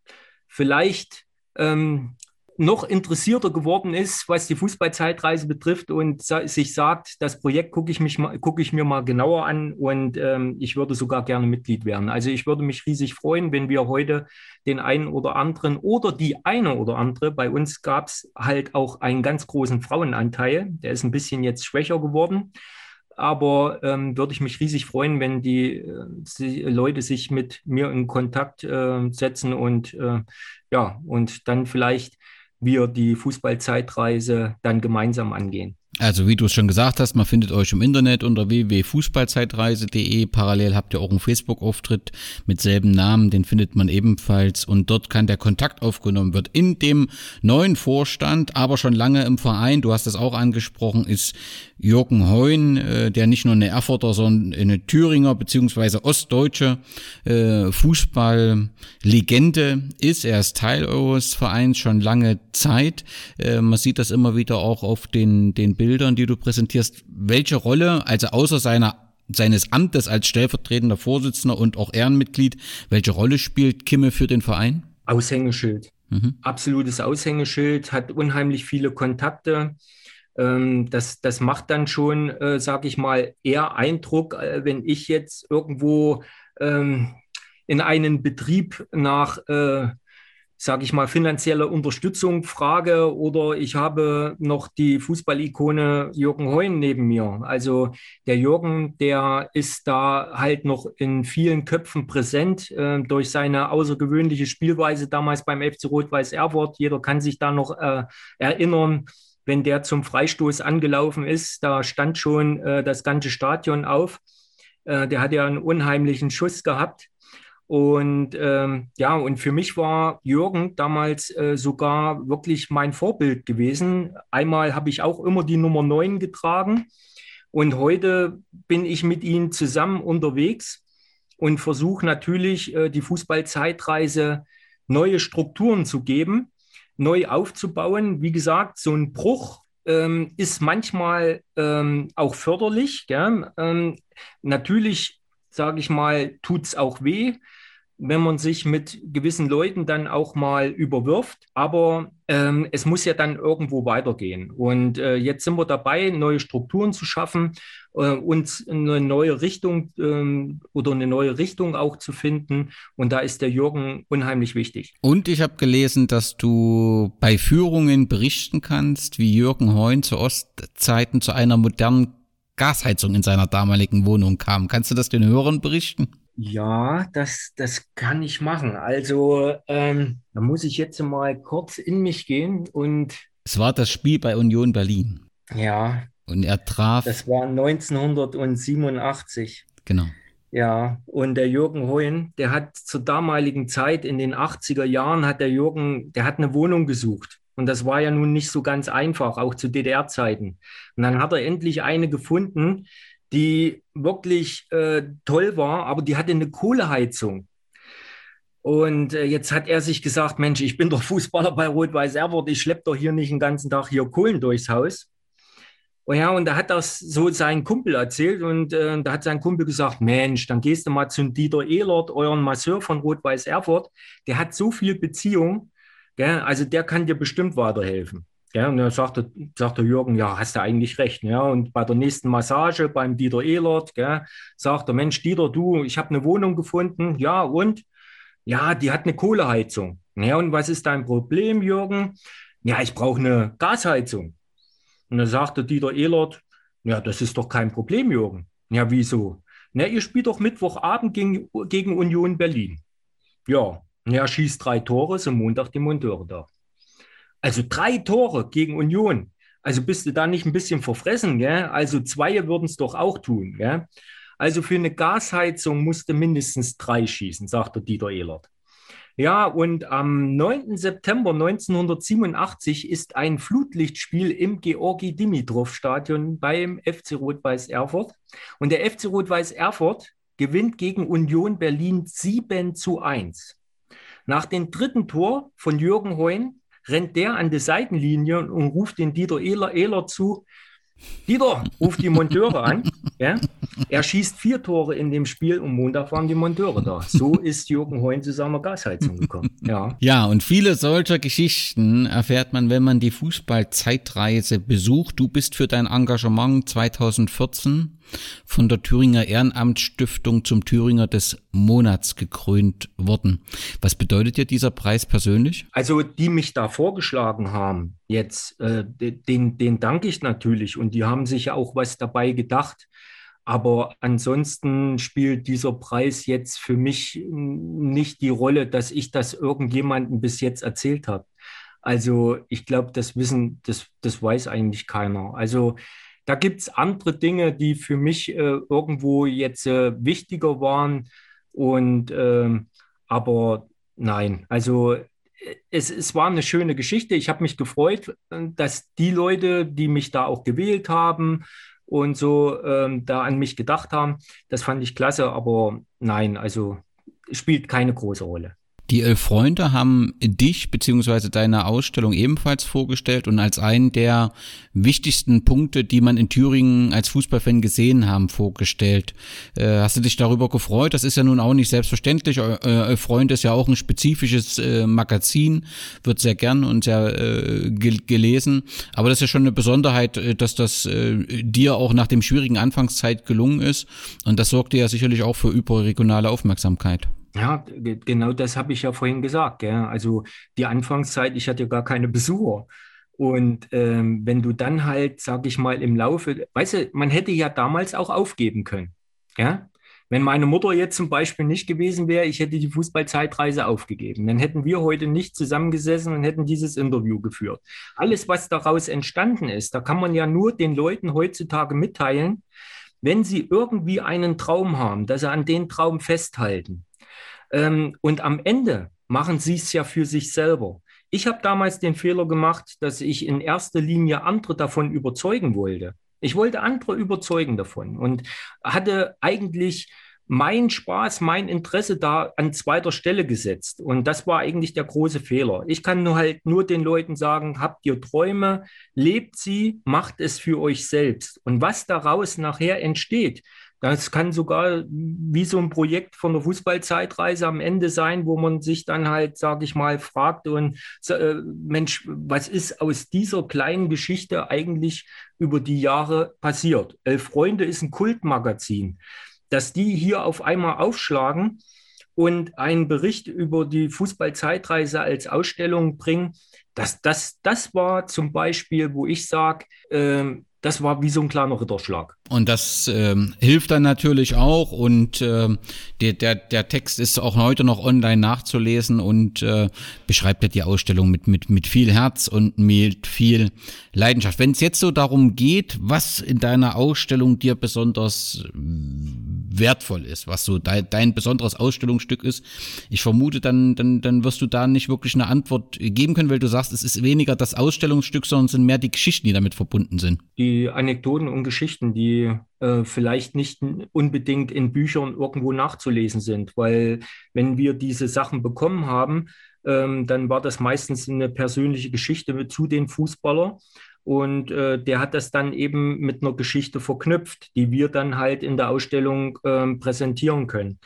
vielleicht ähm, noch interessierter geworden ist, was die Fußballzeitreise betrifft und sa sich sagt, das Projekt gucke ich, guck ich mir mal genauer an und ähm, ich würde sogar gerne Mitglied werden. Also ich würde mich riesig freuen, wenn wir heute den einen oder anderen oder die eine oder andere, bei uns gab es halt auch einen ganz großen Frauenanteil, der ist ein bisschen jetzt schwächer geworden aber ähm, würde ich mich riesig freuen, wenn die, äh, die, Leute sich mit mir in Kontakt äh, setzen und äh, ja, und dann vielleicht wir die Fußballzeitreise dann gemeinsam angehen. Also wie du es schon gesagt hast, man findet euch im Internet unter www.fußballzeitreise.de. Parallel habt ihr auch einen Facebook-Auftritt mit selben Namen, den findet man ebenfalls und dort kann der Kontakt aufgenommen wird. In dem neuen Vorstand, aber schon lange im Verein, du hast es auch angesprochen, ist Jürgen Heun, äh, der nicht nur eine Erfurter, sondern eine Thüringer beziehungsweise ostdeutsche äh, Fußballlegende ist. Er ist Teil eures Vereins schon lange Zeit. Äh, man sieht das immer wieder auch auf den, den Bildern, die du präsentierst. Welche Rolle, also außer seiner seines Amtes als stellvertretender Vorsitzender und auch Ehrenmitglied, welche Rolle spielt Kimme für den Verein? Aushängeschild. Mhm. Absolutes Aushängeschild, hat unheimlich viele Kontakte ähm, das, das macht dann schon, äh, sage ich mal, eher Eindruck, äh, wenn ich jetzt irgendwo ähm, in einen Betrieb nach, äh, sage ich mal, finanzieller Unterstützung frage oder ich habe noch die Fußballikone Jürgen Heun neben mir. Also der Jürgen, der ist da halt noch in vielen Köpfen präsent äh, durch seine außergewöhnliche Spielweise damals beim FC Rot-Weiß Erfurt. Jeder kann sich da noch äh, erinnern wenn der zum Freistoß angelaufen ist, da stand schon äh, das ganze Stadion auf. Äh, der hat ja einen unheimlichen Schuss gehabt. Und ähm, ja, und für mich war Jürgen damals äh, sogar wirklich mein Vorbild gewesen. Einmal habe ich auch immer die Nummer 9 getragen. Und heute bin ich mit ihm zusammen unterwegs und versuche natürlich, äh, die Fußballzeitreise neue Strukturen zu geben neu aufzubauen. Wie gesagt, so ein Bruch ähm, ist manchmal ähm, auch förderlich. Ähm, natürlich, sage ich mal, tut es auch weh. wenn man sich mit gewissen Leuten dann auch mal überwirft. Aber ähm, es muss ja dann irgendwo weitergehen. Und äh, jetzt sind wir dabei, neue Strukturen zu schaffen, äh, uns eine neue Richtung äh, oder eine neue Richtung auch zu finden. Und da ist der Jürgen unheimlich wichtig. Und ich habe gelesen, dass du bei Führungen berichten kannst, wie Jürgen Heun zu Ostzeiten zu einer modernen Gasheizung in seiner damaligen Wohnung kam. Kannst du das den Hörern berichten? Ja, das, das kann ich machen. Also, ähm, da muss ich jetzt mal kurz in mich gehen und. Es war das Spiel bei Union Berlin. Ja. Und er traf. Das war 1987. Genau. Ja, und der Jürgen Hoyen, der hat zur damaligen Zeit in den 80er Jahren hat der Jürgen, der hat eine Wohnung gesucht. Und das war ja nun nicht so ganz einfach, auch zu DDR-Zeiten. Und dann hat er endlich eine gefunden, die wirklich äh, toll war, aber die hatte eine Kohleheizung. Und äh, jetzt hat er sich gesagt, Mensch, ich bin doch Fußballer bei Rot-Weiß Erfurt, ich schleppe doch hier nicht den ganzen Tag hier Kohlen durchs Haus. Und ja, und da hat das so sein Kumpel erzählt und äh, da hat sein Kumpel gesagt, Mensch, dann gehst du mal zu Dieter Ehlert, euren Masseur von Rot-Weiß Erfurt, der hat so viel Beziehung, gell? also der kann dir bestimmt weiterhelfen. Ja, und dann sagte, sagte Jürgen, ja, hast du eigentlich recht. Ja, und bei der nächsten Massage beim Dieter Ehlert, gell, sagt der Mensch, Dieter, du, ich habe eine Wohnung gefunden. Ja, und? Ja, die hat eine Kohleheizung. Ja, und was ist dein Problem, Jürgen? Ja, ich brauche eine Gasheizung. Und dann sagte Dieter Ehlert, ja, das ist doch kein Problem, Jürgen. Ja, wieso? Na, ihr spielt doch Mittwochabend gegen, gegen Union Berlin. Ja, er schießt drei Tore, so Montag die Monteure da. Also drei Tore gegen Union. Also bist du da nicht ein bisschen verfressen, gell? Also zwei würden es doch auch tun, gell? Also für eine Gasheizung musste mindestens drei schießen, sagte Dieter Ehlert. Ja, und am 9. September 1987 ist ein Flutlichtspiel im Georgi Dimitrov Stadion beim FC Rot-Weiß Erfurt. Und der FC Rot-Weiß Erfurt gewinnt gegen Union Berlin 7 zu 1. Nach dem dritten Tor von Jürgen Heun rennt der an die Seitenlinie und ruft den Dieter Ehler, Ehler zu. Dieter, ruft die Monteure an. Ja? Er schießt vier Tore in dem Spiel und Montag waren die Monteure da. So ist Jürgen Heun zu seiner Gasheizung gekommen. Ja. ja, und viele solcher Geschichten erfährt man, wenn man die Fußballzeitreise besucht. Du bist für dein Engagement 2014 von der Thüringer Ehrenamtsstiftung zum Thüringer des Monats gekrönt worden. Was bedeutet dir dieser Preis persönlich? Also die mich da vorgeschlagen haben, jetzt, äh, den, den danke ich natürlich und die haben sich auch was dabei gedacht. Aber ansonsten spielt dieser Preis jetzt für mich nicht die Rolle, dass ich das irgendjemandem bis jetzt erzählt habe. Also ich glaube, das Wissen, das, das weiß eigentlich keiner. Also da gibt es andere Dinge, die für mich äh, irgendwo jetzt äh, wichtiger waren. Und ähm, aber nein, also äh, es, es war eine schöne Geschichte. Ich habe mich gefreut, äh, dass die Leute, die mich da auch gewählt haben und so ähm, da an mich gedacht haben. Das fand ich klasse, aber nein, also spielt keine große Rolle. Die Elf Freunde haben dich bzw. deine Ausstellung ebenfalls vorgestellt und als einen der wichtigsten Punkte, die man in Thüringen als Fußballfan gesehen haben, vorgestellt. Äh, hast du dich darüber gefreut? Das ist ja nun auch nicht selbstverständlich. Eu Elf Freunde ist ja auch ein spezifisches äh, Magazin, wird sehr gern und sehr äh, gel gelesen. Aber das ist ja schon eine Besonderheit, äh, dass das äh, dir auch nach dem schwierigen Anfangszeit gelungen ist. Und das sorgte ja sicherlich auch für überregionale Aufmerksamkeit. Ja, genau das habe ich ja vorhin gesagt. Gell? Also die Anfangszeit, ich hatte ja gar keine Besucher. Und ähm, wenn du dann halt, sag ich mal, im Laufe, weißt du, man hätte ja damals auch aufgeben können. Ja? Wenn meine Mutter jetzt zum Beispiel nicht gewesen wäre, ich hätte die Fußballzeitreise aufgegeben. Dann hätten wir heute nicht zusammengesessen und hätten dieses Interview geführt. Alles, was daraus entstanden ist, da kann man ja nur den Leuten heutzutage mitteilen, wenn sie irgendwie einen Traum haben, dass sie an den Traum festhalten ähm, und am Ende machen sie es ja für sich selber. Ich habe damals den Fehler gemacht, dass ich in erster Linie andere davon überzeugen wollte. Ich wollte andere überzeugen davon und hatte eigentlich mein Spaß, mein Interesse da an zweiter Stelle gesetzt. Und das war eigentlich der große Fehler. Ich kann nur halt nur den Leuten sagen, habt ihr Träume, lebt sie, macht es für euch selbst. Und was daraus nachher entsteht, Das kann sogar wie so ein Projekt von der Fußballzeitreise am Ende sein, wo man sich dann halt, sage ich mal, fragt und äh, Mensch, was ist aus dieser kleinen Geschichte eigentlich über die Jahre passiert? Elf Freunde ist ein Kultmagazin. Dass die hier auf einmal aufschlagen und einen Bericht über die Fußballzeitreise als Ausstellung bringen, das, das, das war zum Beispiel, wo ich sage, äh, das war wie so ein kleiner Ritterschlag. Und das ähm, hilft dann natürlich auch und äh, der, der, der Text ist auch heute noch online nachzulesen und äh, beschreibt ja die Ausstellung mit, mit, mit viel Herz und mit viel Leidenschaft. Wenn es jetzt so darum geht, was in deiner Ausstellung dir besonders wertvoll ist, was so dein, dein besonderes Ausstellungsstück ist, ich vermute, dann, dann, dann wirst du da nicht wirklich eine Antwort geben können, weil du sagst, es ist weniger das Ausstellungsstück, sondern es sind mehr die Geschichten, die damit verbunden sind. Die Anekdoten und Geschichten, die äh, vielleicht nicht unbedingt in Büchern irgendwo nachzulesen sind, weil wenn wir diese Sachen bekommen haben, ähm, dann war das meistens eine persönliche Geschichte zu den Fußballer. Und äh, der hat das dann eben mit einer Geschichte verknüpft, die wir dann halt in der Ausstellung äh, präsentieren können.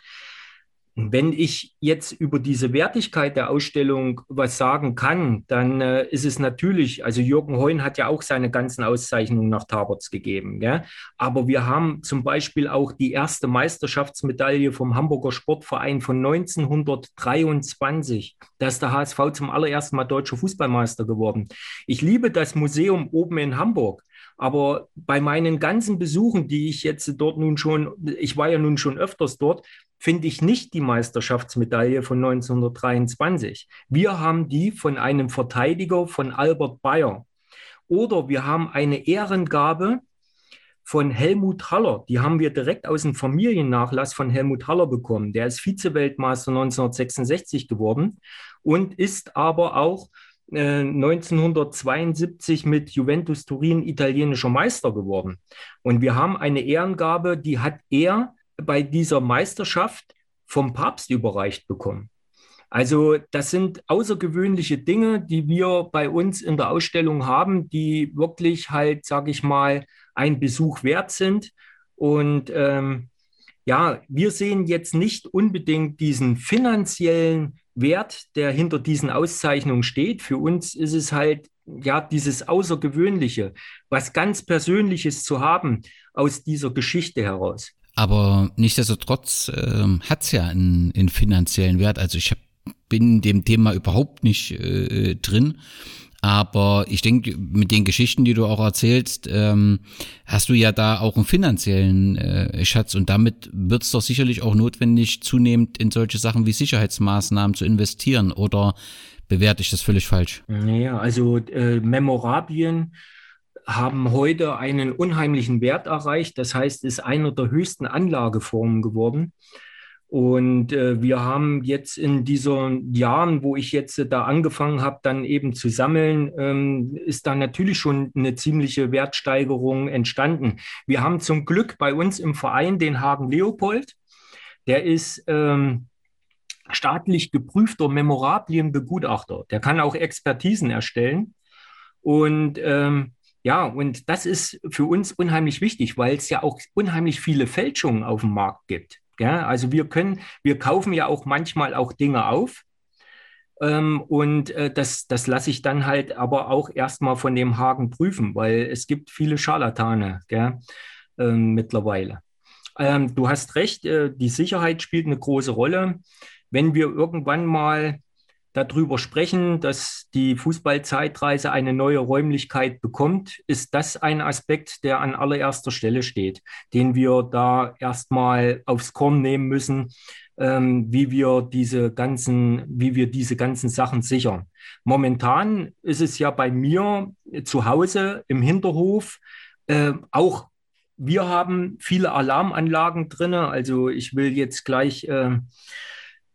Wenn ich jetzt über diese Wertigkeit der Ausstellung was sagen kann, dann äh, ist es natürlich, also Jürgen Heun hat ja auch seine ganzen Auszeichnungen nach Taberts gegeben. Gell? Aber wir haben zum Beispiel auch die erste Meisterschaftsmedaille vom Hamburger Sportverein von 1923. Da ist der HSV zum allerersten Mal deutscher Fußballmeister geworden. Ich liebe das Museum oben in Hamburg. Aber bei meinen ganzen Besuchen, die ich jetzt dort nun schon, ich war ja nun schon öfters dort, finde ich nicht die Meisterschaftsmedaille von 1923. Wir haben die von einem Verteidiger von Albert Bayer. Oder wir haben eine Ehrengabe von Helmut Haller. Die haben wir direkt aus dem Familiennachlass von Helmut Haller bekommen. Der ist Vize-Weltmeister 1966 geworden und ist aber auch 1972 äh, mit Juventus Turin italienischer Meister geworden. Und wir haben eine Ehrengabe, die hat er bei dieser Meisterschaft vom Papst überreicht bekommen. Also das sind außergewöhnliche Dinge, die wir bei uns in der Ausstellung haben, die wirklich halt, sage ich mal, ein Besuch wert sind. Und ähm, ja, wir sehen jetzt nicht unbedingt diesen finanziellen Wert, der hinter diesen Auszeichnungen steht. Für uns ist es halt ja dieses Außergewöhnliche, was ganz Persönliches zu haben aus dieser Geschichte heraus. Aber nichtsdestotrotz ähm, hat es ja einen, einen finanziellen Wert. Also ich hab, bin dem Thema überhaupt nicht äh, drin. Aber ich denke, mit den Geschichten, die du auch erzählst, ähm, hast du ja da auch einen finanziellen äh, Schatz und damit wird es doch sicherlich auch notwendig, zunehmend in solche Sachen wie Sicherheitsmaßnahmen zu investieren. Oder bewerte ich das völlig falsch? Naja, also äh, Memorabilien haben heute einen unheimlichen Wert erreicht. Das heißt, es ist einer der höchsten Anlageformen geworden. Und äh, wir haben jetzt in diesen Jahren, wo ich jetzt äh, da angefangen habe, dann eben zu sammeln, ähm, ist da natürlich schon eine ziemliche Wertsteigerung entstanden. Wir haben zum Glück bei uns im Verein den Hagen Leopold. Der ist ähm, staatlich geprüfter Memorabilienbegutachter. Der kann auch Expertisen erstellen. Und ähm, ja, und das ist für uns unheimlich wichtig, weil es ja auch unheimlich viele Fälschungen auf dem Markt gibt. Ja, also wir können, wir kaufen ja auch manchmal auch Dinge auf. Ähm, und äh, das, das lasse ich dann halt aber auch erstmal von dem Hagen prüfen, weil es gibt viele Scharlatane gell, ähm, mittlerweile. Ähm, du hast recht, äh, die Sicherheit spielt eine große Rolle. Wenn wir irgendwann mal darüber sprechen, dass die Fußballzeitreise eine neue Räumlichkeit bekommt, ist das ein Aspekt, der an allererster Stelle steht, den wir da erstmal aufs Korn nehmen müssen, ähm, wie wir diese ganzen, wie wir diese ganzen Sachen sichern. Momentan ist es ja bei mir zu Hause im Hinterhof äh, auch wir haben viele Alarmanlagen drin. Also ich will jetzt gleich äh,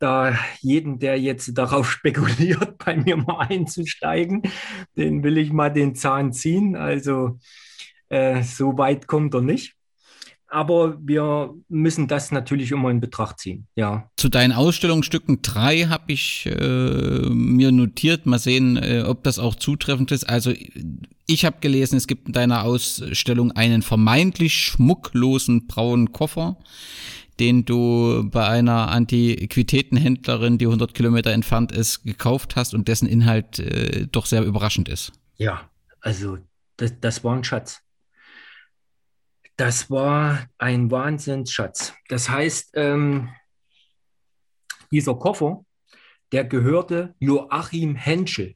da jeden, der jetzt darauf spekuliert, bei mir mal einzusteigen, den will ich mal den Zahn ziehen. Also äh, so weit kommt er nicht. aber wir müssen das natürlich immer in Betracht ziehen. Ja. Zu deinen Ausstellungsstücken drei habe ich äh, mir notiert. Mal sehen, äh, ob das auch zutreffend ist. Also ich habe gelesen, es gibt in deiner Ausstellung einen vermeintlich schmucklosen braunen Koffer, den du bei einer Antiquitätenhändlerin, die 100 Kilometer entfernt ist, gekauft hast und dessen Inhalt äh, doch sehr überraschend ist. Ja, also das, das war ein Schatz. Das war ein Wahnsinnsschatz. Das heißt, ähm, dieser Koffer, der gehörte Joachim Henschel.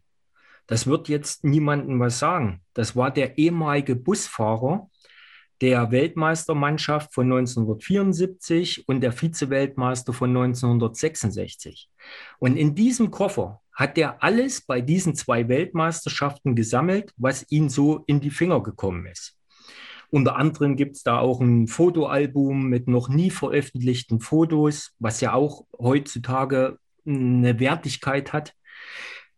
Das wird jetzt niemandem was sagen. Das war der ehemalige Busfahrer der Weltmeistermannschaft von 1974 und der Vize-Weltmeister von 1966. Und in diesem Koffer hat er alles bei diesen zwei Weltmeisterschaften gesammelt, was ihm so in die Finger gekommen ist. Unter anderem gibt es da auch ein Fotoalbum mit noch nie veröffentlichten Fotos, was ja auch heutzutage eine Wertigkeit hat.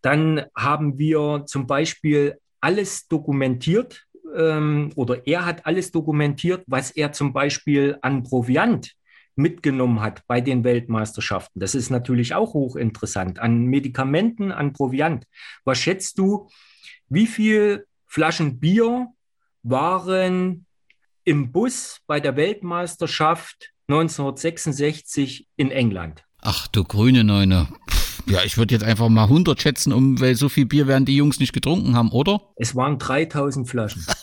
Dann haben wir zum Beispiel alles dokumentiert ähm, oder er hat alles dokumentiert, was er zum Beispiel an Proviant mitgenommen hat bei den Weltmeisterschaften. Das ist natürlich auch hochinteressant. An Medikamenten, an Proviant. Was schätzt du, wie viel Flaschen Bier waren im Bus bei der Weltmeisterschaft 1966 in England? Ach du grüne Neune. Ja, ich würde jetzt einfach mal 100 schätzen, um, weil so viel Bier werden die Jungs nicht getrunken haben, oder? Es waren 3000 Flaschen.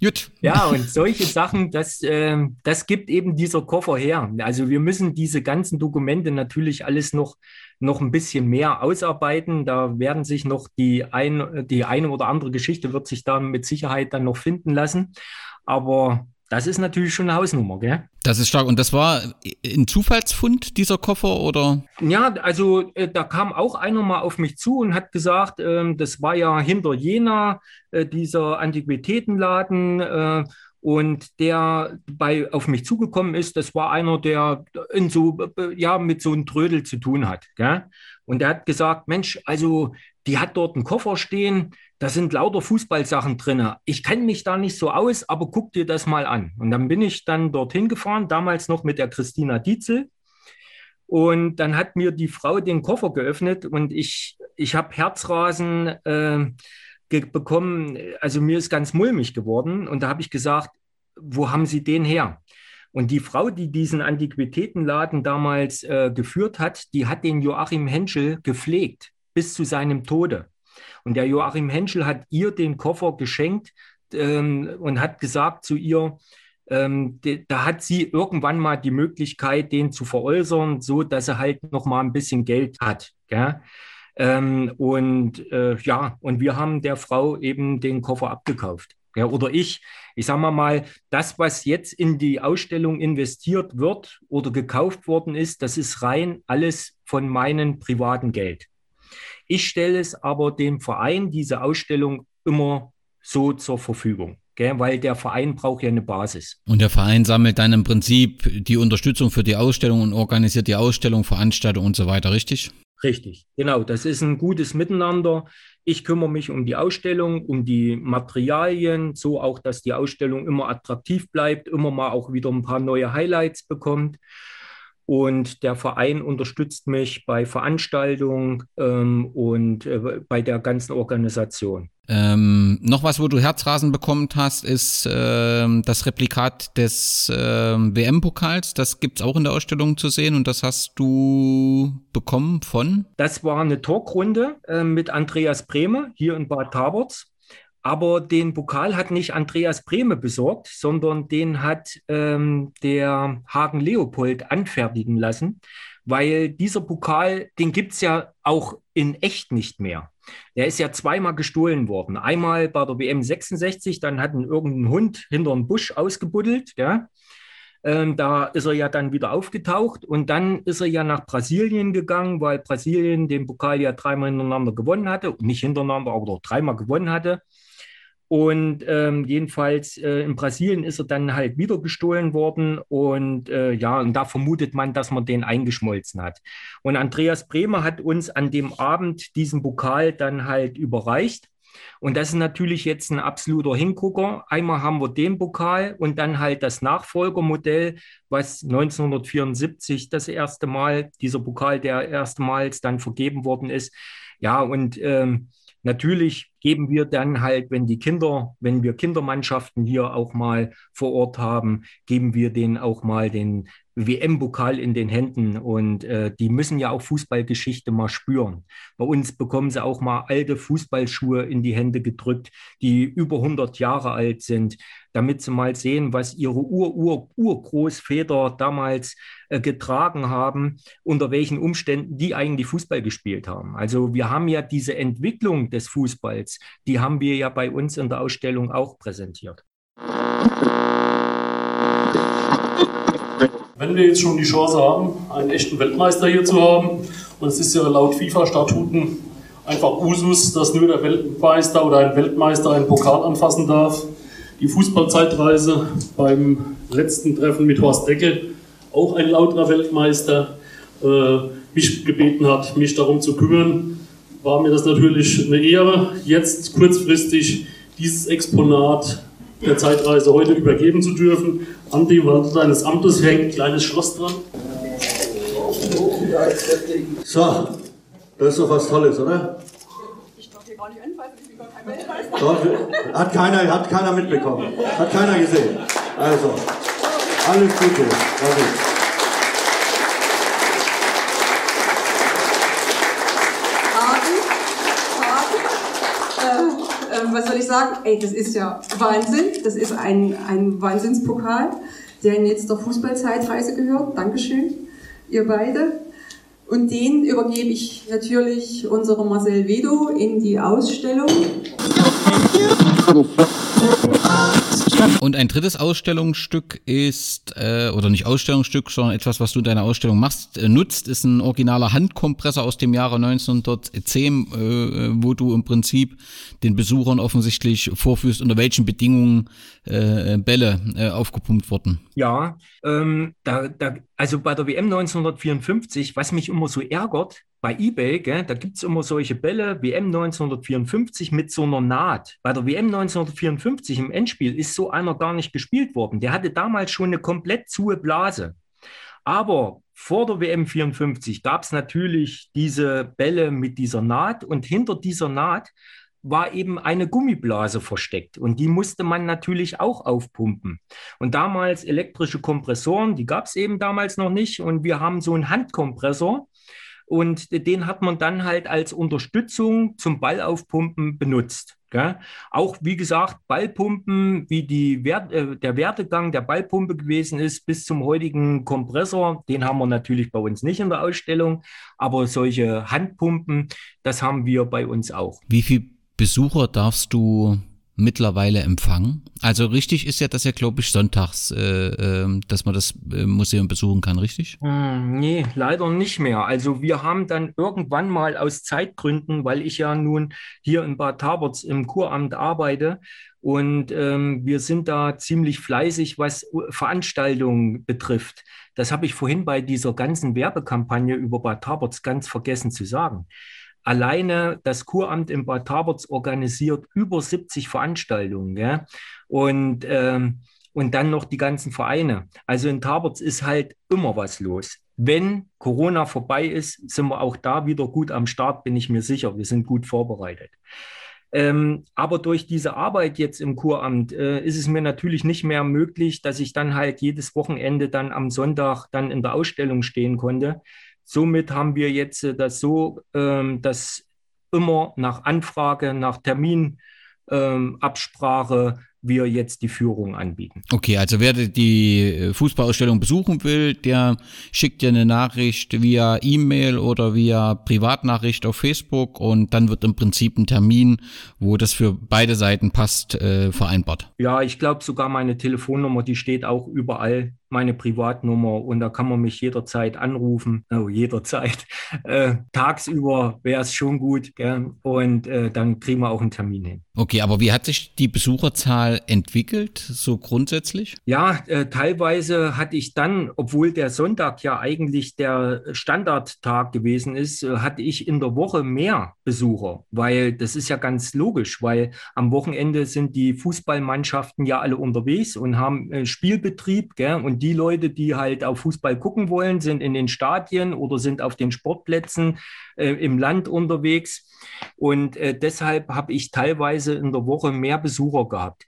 Gut. Ja, und solche Sachen, das, äh, das gibt eben dieser Koffer her. Also wir müssen diese ganzen Dokumente natürlich alles noch, noch ein bisschen mehr ausarbeiten. Da werden sich noch die, ein, die eine oder andere Geschichte wird sich da mit Sicherheit dann noch finden lassen. Aber das ist natürlich schon eine Hausnummer, gell? Das ist stark. Und das war ein Zufallsfund, dieser Koffer, oder? Ja, also äh, da kam auch einer mal auf mich zu und hat gesagt, äh, das war ja hinter Jena, äh, dieser Antiquitätenladen. Äh, und der bei auf mich zugekommen ist, das war einer, der in so, äh, ja, mit so einem Trödel zu tun hat. Gell? Und der hat gesagt, Mensch, also die hat dort einen Koffer stehen, da sind lauter Fußballsachen drin. Ich kenne mich da nicht so aus, aber guck dir das mal an. Und dann bin ich dann dorthin gefahren, damals noch mit der Christina Dietzel. Und dann hat mir die Frau den Koffer geöffnet und ich, ich habe Herzrasen äh, bekommen. Also mir ist ganz mulmig geworden. Und da habe ich gesagt, wo haben Sie den her? Und die Frau, die diesen Antiquitätenladen damals äh, geführt hat, die hat den Joachim Henschel gepflegt bis zu seinem Tode. Und der Joachim Henschel hat ihr den Koffer geschenkt ähm, und hat gesagt zu ihr, ähm, de, da hat sie irgendwann mal die Möglichkeit, den zu veräußern, so dass er halt noch mal ein bisschen Geld hat. Ähm, und äh, ja, und wir haben der Frau eben den Koffer abgekauft. Ja, oder ich, ich sage mal mal, das, was jetzt in die Ausstellung investiert wird oder gekauft worden ist, das ist rein alles von meinem privaten Geld. Ich stelle es aber dem Verein, diese Ausstellung, immer so zur Verfügung. Gell? Weil der Verein braucht ja eine Basis. Und der Verein sammelt dann im Prinzip die Unterstützung für die Ausstellung und organisiert die Ausstellung, Veranstaltung und so weiter, richtig? Richtig, genau. Das ist ein gutes Miteinander. Ich kümmere mich um die Ausstellung, um die Materialien, so auch, dass die Ausstellung immer attraktiv bleibt, immer mal auch wieder ein paar neue Highlights bekommt. Und der Verein unterstützt mich bei Veranstaltungen ähm, und äh, bei der ganzen Organisation. Ähm, noch was, wo du Herzrasen bekommen hast, ist ähm, das Replikat des ähm, WM-Pokals. Das gibt es auch in der Ausstellung zu sehen und das hast du bekommen von? Das war eine Talkrunde äh, mit Andreas Bremer hier in Bad Taborz. Aber den Pokal hat nicht Andreas Brehme besorgt, sondern den hat ähm, der Hagen Leopold anfertigen lassen, weil dieser Pokal, den gibt es ja auch in echt nicht mehr. Der ist ja zweimal gestohlen worden. Einmal bei der WM 66, dann hat ihn irgendein Hund hinter einem Busch ausgebuddelt. Ja? Ähm, da ist er ja dann wieder aufgetaucht und dann ist er ja nach Brasilien gegangen, weil Brasilien den Pokal ja dreimal hintereinander gewonnen hatte. Nicht hintereinander, aber doch dreimal gewonnen hatte. Und ähm, jedenfalls äh, in Brasilien ist er dann halt wieder gestohlen worden. Und äh, ja, und da vermutet man, dass man den eingeschmolzen hat. Und Andreas Bremer hat uns an dem Abend diesen Pokal dann halt überreicht. Und das ist natürlich jetzt ein absoluter Hingucker. Einmal haben wir den Pokal und dann halt das Nachfolgermodell, was 1974 das erste Mal, dieser Pokal, der erstmals dann vergeben worden ist. Ja, und ähm, Natürlich geben wir dann halt, wenn die Kinder, wenn wir Kindermannschaften hier auch mal vor Ort haben, geben wir denen auch mal den WM-Pokal in den Händen und äh, die müssen ja auch Fußballgeschichte mal spüren. Bei uns bekommen sie auch mal alte Fußballschuhe in die Hände gedrückt, die über 100 Jahre alt sind, damit sie mal sehen, was ihre Ur-Ur-Urgroßväter damals äh, getragen haben, unter welchen Umständen die eigentlich Fußball gespielt haben. Also wir haben ja diese Entwicklung des Fußballs, die haben wir ja bei uns in der Ausstellung auch präsentiert. Wenn wir jetzt schon die Chance haben, einen echten Weltmeister hier zu haben, und es ist ja laut FIFA-Statuten einfach Usus, dass nur der Weltmeister oder ein Weltmeister einen Pokal anfassen darf. Die Fußballzeitreise beim letzten Treffen mit Horst Decke, auch ein lauterer Weltmeister, äh, mich gebeten hat, mich darum zu kümmern, war mir das natürlich eine Ehre, jetzt kurzfristig dieses Exponat der Zeitreise heute übergeben zu dürfen. An dem Wand deines Amtes hängt ein kleines Schloss dran. So, das ist doch was Tolles, oder? Ich darf hier gar nicht anfassen, ich bin gar kein Weltmeister. Hat keiner, hat keiner mitbekommen. Hat keiner gesehen. Also, alles Gute. David. Sagen? Ey, das ist ja Wahnsinn. Das ist ein, ein Wahnsinnspokal, der in jetzt der Fußballzeitreise gehört. Dankeschön, ihr beide. Und den übergebe ich natürlich unserem Marcel Vedo in die Ausstellung. Und ein drittes Ausstellungsstück ist, äh, oder nicht Ausstellungsstück, sondern etwas, was du in deiner Ausstellung machst, äh, nutzt, ist ein originaler Handkompressor aus dem Jahre 1910, äh, wo du im Prinzip den Besuchern offensichtlich vorführst, unter welchen Bedingungen äh, Bälle äh, aufgepumpt wurden. Ja, ähm, da, da, also bei der WM 1954, was mich immer so ärgert, bei eBay, gell, da gibt es immer solche Bälle, WM 1954 mit so einer Naht. Bei der WM 1954 im Endspiel ist so einer gar nicht gespielt worden. Der hatte damals schon eine komplett zuhe Blase. Aber vor der WM 54 gab es natürlich diese Bälle mit dieser Naht und hinter dieser Naht war eben eine Gummiblase versteckt und die musste man natürlich auch aufpumpen. Und damals elektrische Kompressoren, die gab es eben damals noch nicht und wir haben so einen Handkompressor und den hat man dann halt als Unterstützung zum Ballaufpumpen benutzt. Gell? Auch wie gesagt, Ballpumpen, wie die Wert, äh, der Wertegang der Ballpumpe gewesen ist bis zum heutigen Kompressor, den haben wir natürlich bei uns nicht in der Ausstellung, aber solche Handpumpen, das haben wir bei uns auch. Wie viele Besucher darfst du mittlerweile empfangen? Also richtig ist ja, dass ja, glaube ich, sonntags, äh, äh, dass man das äh, Museum besuchen kann, richtig? Hm, nee, leider nicht mehr. Also wir haben dann irgendwann mal aus Zeitgründen, weil ich ja nun hier in Bad Taberts im Kuramt arbeite, und ähm, wir sind da ziemlich fleißig, was Veranstaltungen betrifft. Das habe ich vorhin bei dieser ganzen Werbekampagne über Bad Taberts ganz vergessen zu sagen. Alleine das Kuramt in Bad Taberts organisiert über 70 Veranstaltungen. Gell? Und, ähm, und dann noch die ganzen Vereine. Also in Taberts ist halt immer was los. Wenn Corona vorbei ist, sind wir auch da wieder gut am Start, bin ich mir sicher. Wir sind gut vorbereitet. Ähm, aber durch diese Arbeit jetzt im Kuramt äh, ist es mir natürlich nicht mehr möglich, dass ich dann halt jedes Wochenende dann am Sonntag dann in der Ausstellung stehen konnte. Somit haben wir jetzt äh, das so, ähm, dass immer nach Anfrage, nach Terminabsprache ähm, wir jetzt die Führung anbieten. Okay, also wer die äh, Fußballausstellung besuchen will, der schickt dir eine Nachricht via E-Mail oder via Privatnachricht auf Facebook und dann wird im Prinzip ein Termin, wo das für beide Seiten passt, äh, vereinbart. Ja, ich glaube sogar meine Telefonnummer, die steht auch überall meine Privatnummer und da kann man mich jederzeit anrufen. Oh, jederzeit. Äh, tagsüber wäre es schon gut. Gell? Und äh, dann kriegen wir auch einen Termin hin. Okay, aber wie hat sich die Besucherzahl entwickelt, so grundsätzlich? Ja, äh, teilweise hatte ich dann, obwohl der Sonntag ja eigentlich der Standardtag gewesen ist, äh, hatte ich in der Woche mehr Besucher, weil das ist ja ganz logisch, weil am Wochenende sind die Fußballmannschaften ja alle unterwegs und haben äh, Spielbetrieb. Gell? Und die Leute, die halt auf Fußball gucken wollen, sind in den Stadien oder sind auf den Sportplätzen äh, im Land unterwegs. Und äh, deshalb habe ich teilweise in der Woche mehr Besucher gehabt.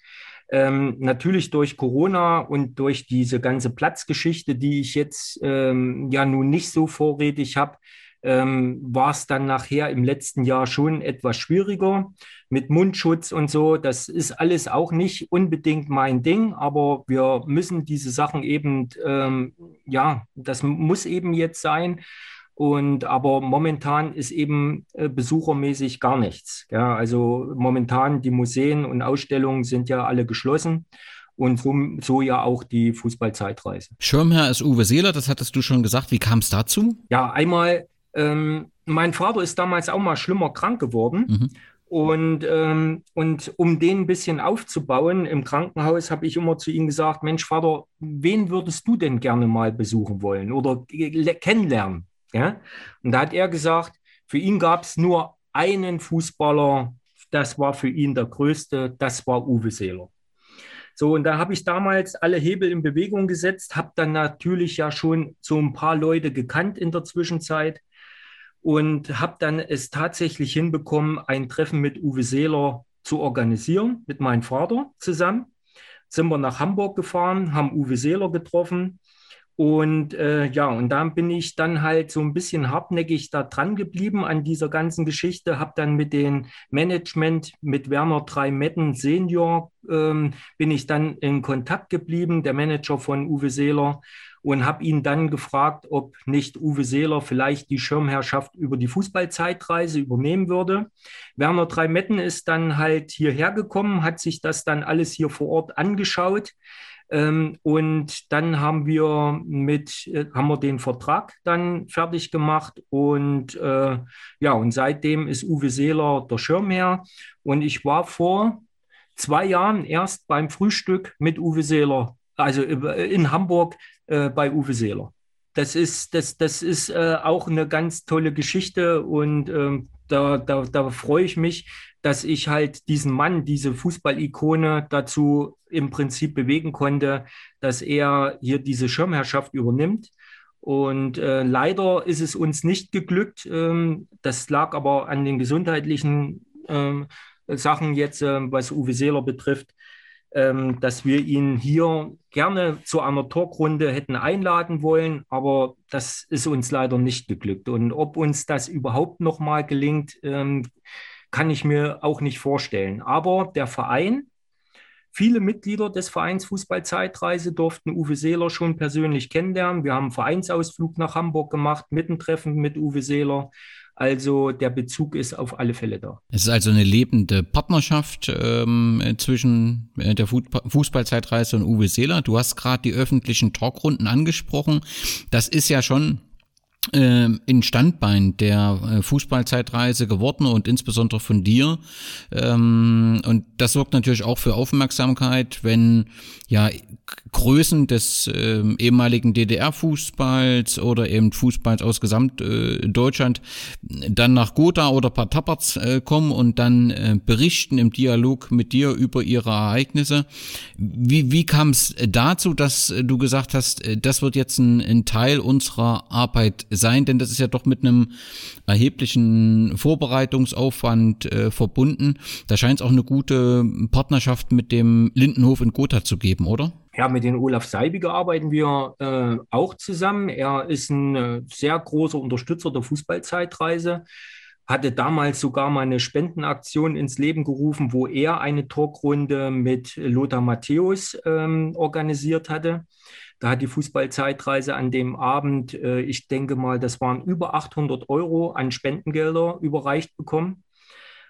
Ähm, natürlich durch Corona und durch diese ganze Platzgeschichte, die ich jetzt ähm, ja nun nicht so vorrätig habe, ähm, war es dann nachher im letzten Jahr schon etwas schwieriger mit Mundschutz und so. Das ist alles auch nicht unbedingt mein Ding, aber wir müssen diese Sachen eben, ähm, ja, das muss eben jetzt sein. Und aber momentan ist eben äh, besuchermäßig gar nichts. Ja, also momentan die Museen und Ausstellungen sind ja alle geschlossen. Und so, so ja auch die Fußballzeitreise. Schirmherr ist Uwe Seeler, das hattest du schon gesagt. Wie kam es dazu? Ja, einmal, ähm, mein Vater ist damals auch mal schlimmer krank geworden. Mhm. Und, ähm, und um den ein bisschen aufzubauen im Krankenhaus, habe ich immer zu ihm gesagt, Mensch, Vater, wen würdest du denn gerne mal besuchen wollen oder kennenlernen? Ja? Und da hat er gesagt, für ihn gab es nur einen Fußballer, das war für ihn der größte, das war Uwe Seeler. So, und da habe ich damals alle Hebel in Bewegung gesetzt, habe dann natürlich ja schon so ein paar Leute gekannt in der Zwischenzeit und habe dann es tatsächlich hinbekommen, ein Treffen mit Uwe Seeler zu organisieren, mit meinem Vater zusammen. Sind wir nach Hamburg gefahren, haben Uwe Seeler getroffen und äh, ja, und dann bin ich dann halt so ein bisschen hartnäckig da dran geblieben an dieser ganzen Geschichte, habe dann mit dem Management, mit Werner Dreimetten Senior, ähm, bin ich dann in Kontakt geblieben, der Manager von Uwe Seeler, und habe ihn dann gefragt, ob nicht Uwe Seeler vielleicht die Schirmherrschaft über die Fußballzeitreise übernehmen würde. Werner Dreimetten ist dann halt hierher gekommen, hat sich das dann alles hier vor Ort angeschaut ähm, und dann haben wir mit, äh, haben wir den Vertrag dann fertig gemacht und äh, ja, und seitdem ist Uwe Seeler der Schirmherr. Und ich war vor zwei Jahren erst beim Frühstück mit Uwe Seeler, also in Hamburg äh, bei Uwe Seeler. Das ist, das, das ist äh, auch eine ganz tolle Geschichte und ähm, da, da, da freue ich mich, dass ich halt diesen Mann, diese Fußballikone dazu im Prinzip bewegen konnte, dass er hier diese Schirmherrschaft übernimmt. Und äh, leider ist es uns nicht geglückt. Ähm, das lag aber an den gesundheitlichen ähm, Sachen jetzt, äh, was Uwe Seeler betrifft, ähm, dass wir ihn hier gerne zu einer Talkrunde hätten einladen wollen, aber das ist uns leider nicht geglückt. Und ob uns das überhaupt noch mal gelingt, ähm, kann ich mir auch nicht vorstellen. Aber der Verein, viele Mitglieder des Vereins Fußballzeitreise durften Uwe Seeler schon persönlich kennenlernen. Wir haben einen Vereinsausflug nach Hamburg gemacht, Mittentreffen mit Uwe Seeler. Also der Bezug ist auf alle Fälle da. Es ist also eine lebende Partnerschaft ähm, zwischen äh, der Fußballzeitreise und Uwe Seeler. Du hast gerade die öffentlichen Talkrunden angesprochen. Das ist ja schon äh, in Standbein der äh, Fußballzeitreise geworden und insbesondere von dir. Ähm, und das sorgt natürlich auch für Aufmerksamkeit, wenn ja Größen des äh, ehemaligen DDR-Fußballs oder eben Fußballs aus Gesamtdeutschland äh, dann nach Gotha oder Pataperz äh, kommen und dann äh, berichten im Dialog mit dir über ihre Ereignisse. Wie, wie kam es dazu, dass du gesagt hast, äh, das wird jetzt ein, ein Teil unserer Arbeit sein, denn das ist ja doch mit einem erheblichen Vorbereitungsaufwand äh, verbunden. Da scheint es auch eine gute Partnerschaft mit dem Lindenhof in Gotha zu geben, oder? Ja, mit den Olaf Seibiger arbeiten wir äh, auch zusammen. Er ist ein äh, sehr großer Unterstützer der Fußballzeitreise hatte damals sogar mal eine Spendenaktion ins Leben gerufen, wo er eine Talkrunde mit Lothar Matthäus ähm, organisiert hatte. Da hat die Fußballzeitreise an dem Abend, äh, ich denke mal, das waren über 800 Euro an Spendengelder überreicht bekommen.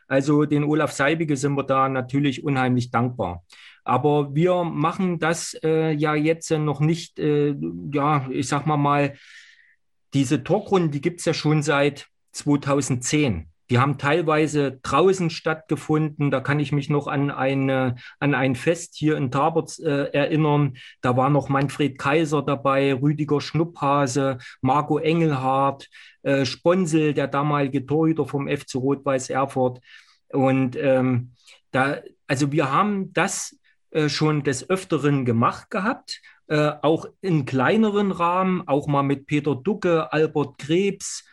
Also den Olaf Seibige sind wir da natürlich unheimlich dankbar. Aber wir machen das äh, ja jetzt noch nicht, äh, ja, ich sag mal mal, diese Talkrunden, die gibt es ja schon seit 2010. Die haben teilweise draußen stattgefunden. Da kann ich mich noch an, eine, an ein Fest hier in Tabert äh, erinnern. Da war noch Manfred Kaiser dabei, Rüdiger Schnupphase, Marco Engelhardt, äh, Sponsel, der damalige Torhüter vom FC Rot-Weiß Erfurt. Und ähm, da, also wir haben das äh, schon des Öfteren gemacht gehabt, äh, auch in kleineren Rahmen, auch mal mit Peter Ducke, Albert Krebs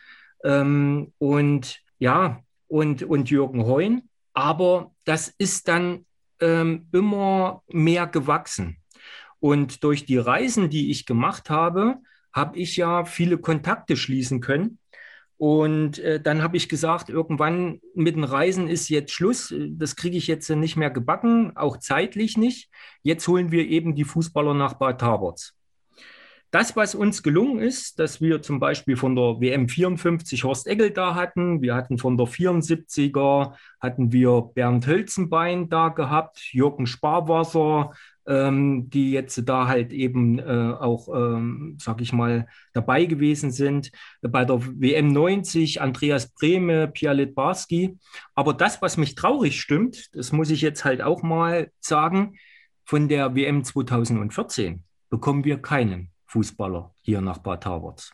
ähm, und ja, und, und Jürgen Heun. Aber das ist dann ähm, immer mehr gewachsen. Und durch die Reisen, die ich gemacht habe, habe ich ja viele Kontakte schließen können. Und äh, dann habe ich gesagt, irgendwann mit den Reisen ist jetzt Schluss. Das kriege ich jetzt nicht mehr gebacken, auch zeitlich nicht. Jetzt holen wir eben die Fußballer nach Bad Taberts. Das, was uns gelungen ist, dass wir zum Beispiel von der WM 54 Horst Egel da hatten, wir hatten von der 74er, hatten wir Bernd Hölzenbein da gehabt, Jürgen Sparwasser, ähm, die jetzt da halt eben äh, auch, ähm, sag ich mal, dabei gewesen sind. Bei der WM 90 Andreas Brehme, Pia Litbarski. Aber das, was mich traurig stimmt, das muss ich jetzt halt auch mal sagen, von der WM 2014 bekommen wir keinen Fußballer hier nach Bad Taberts.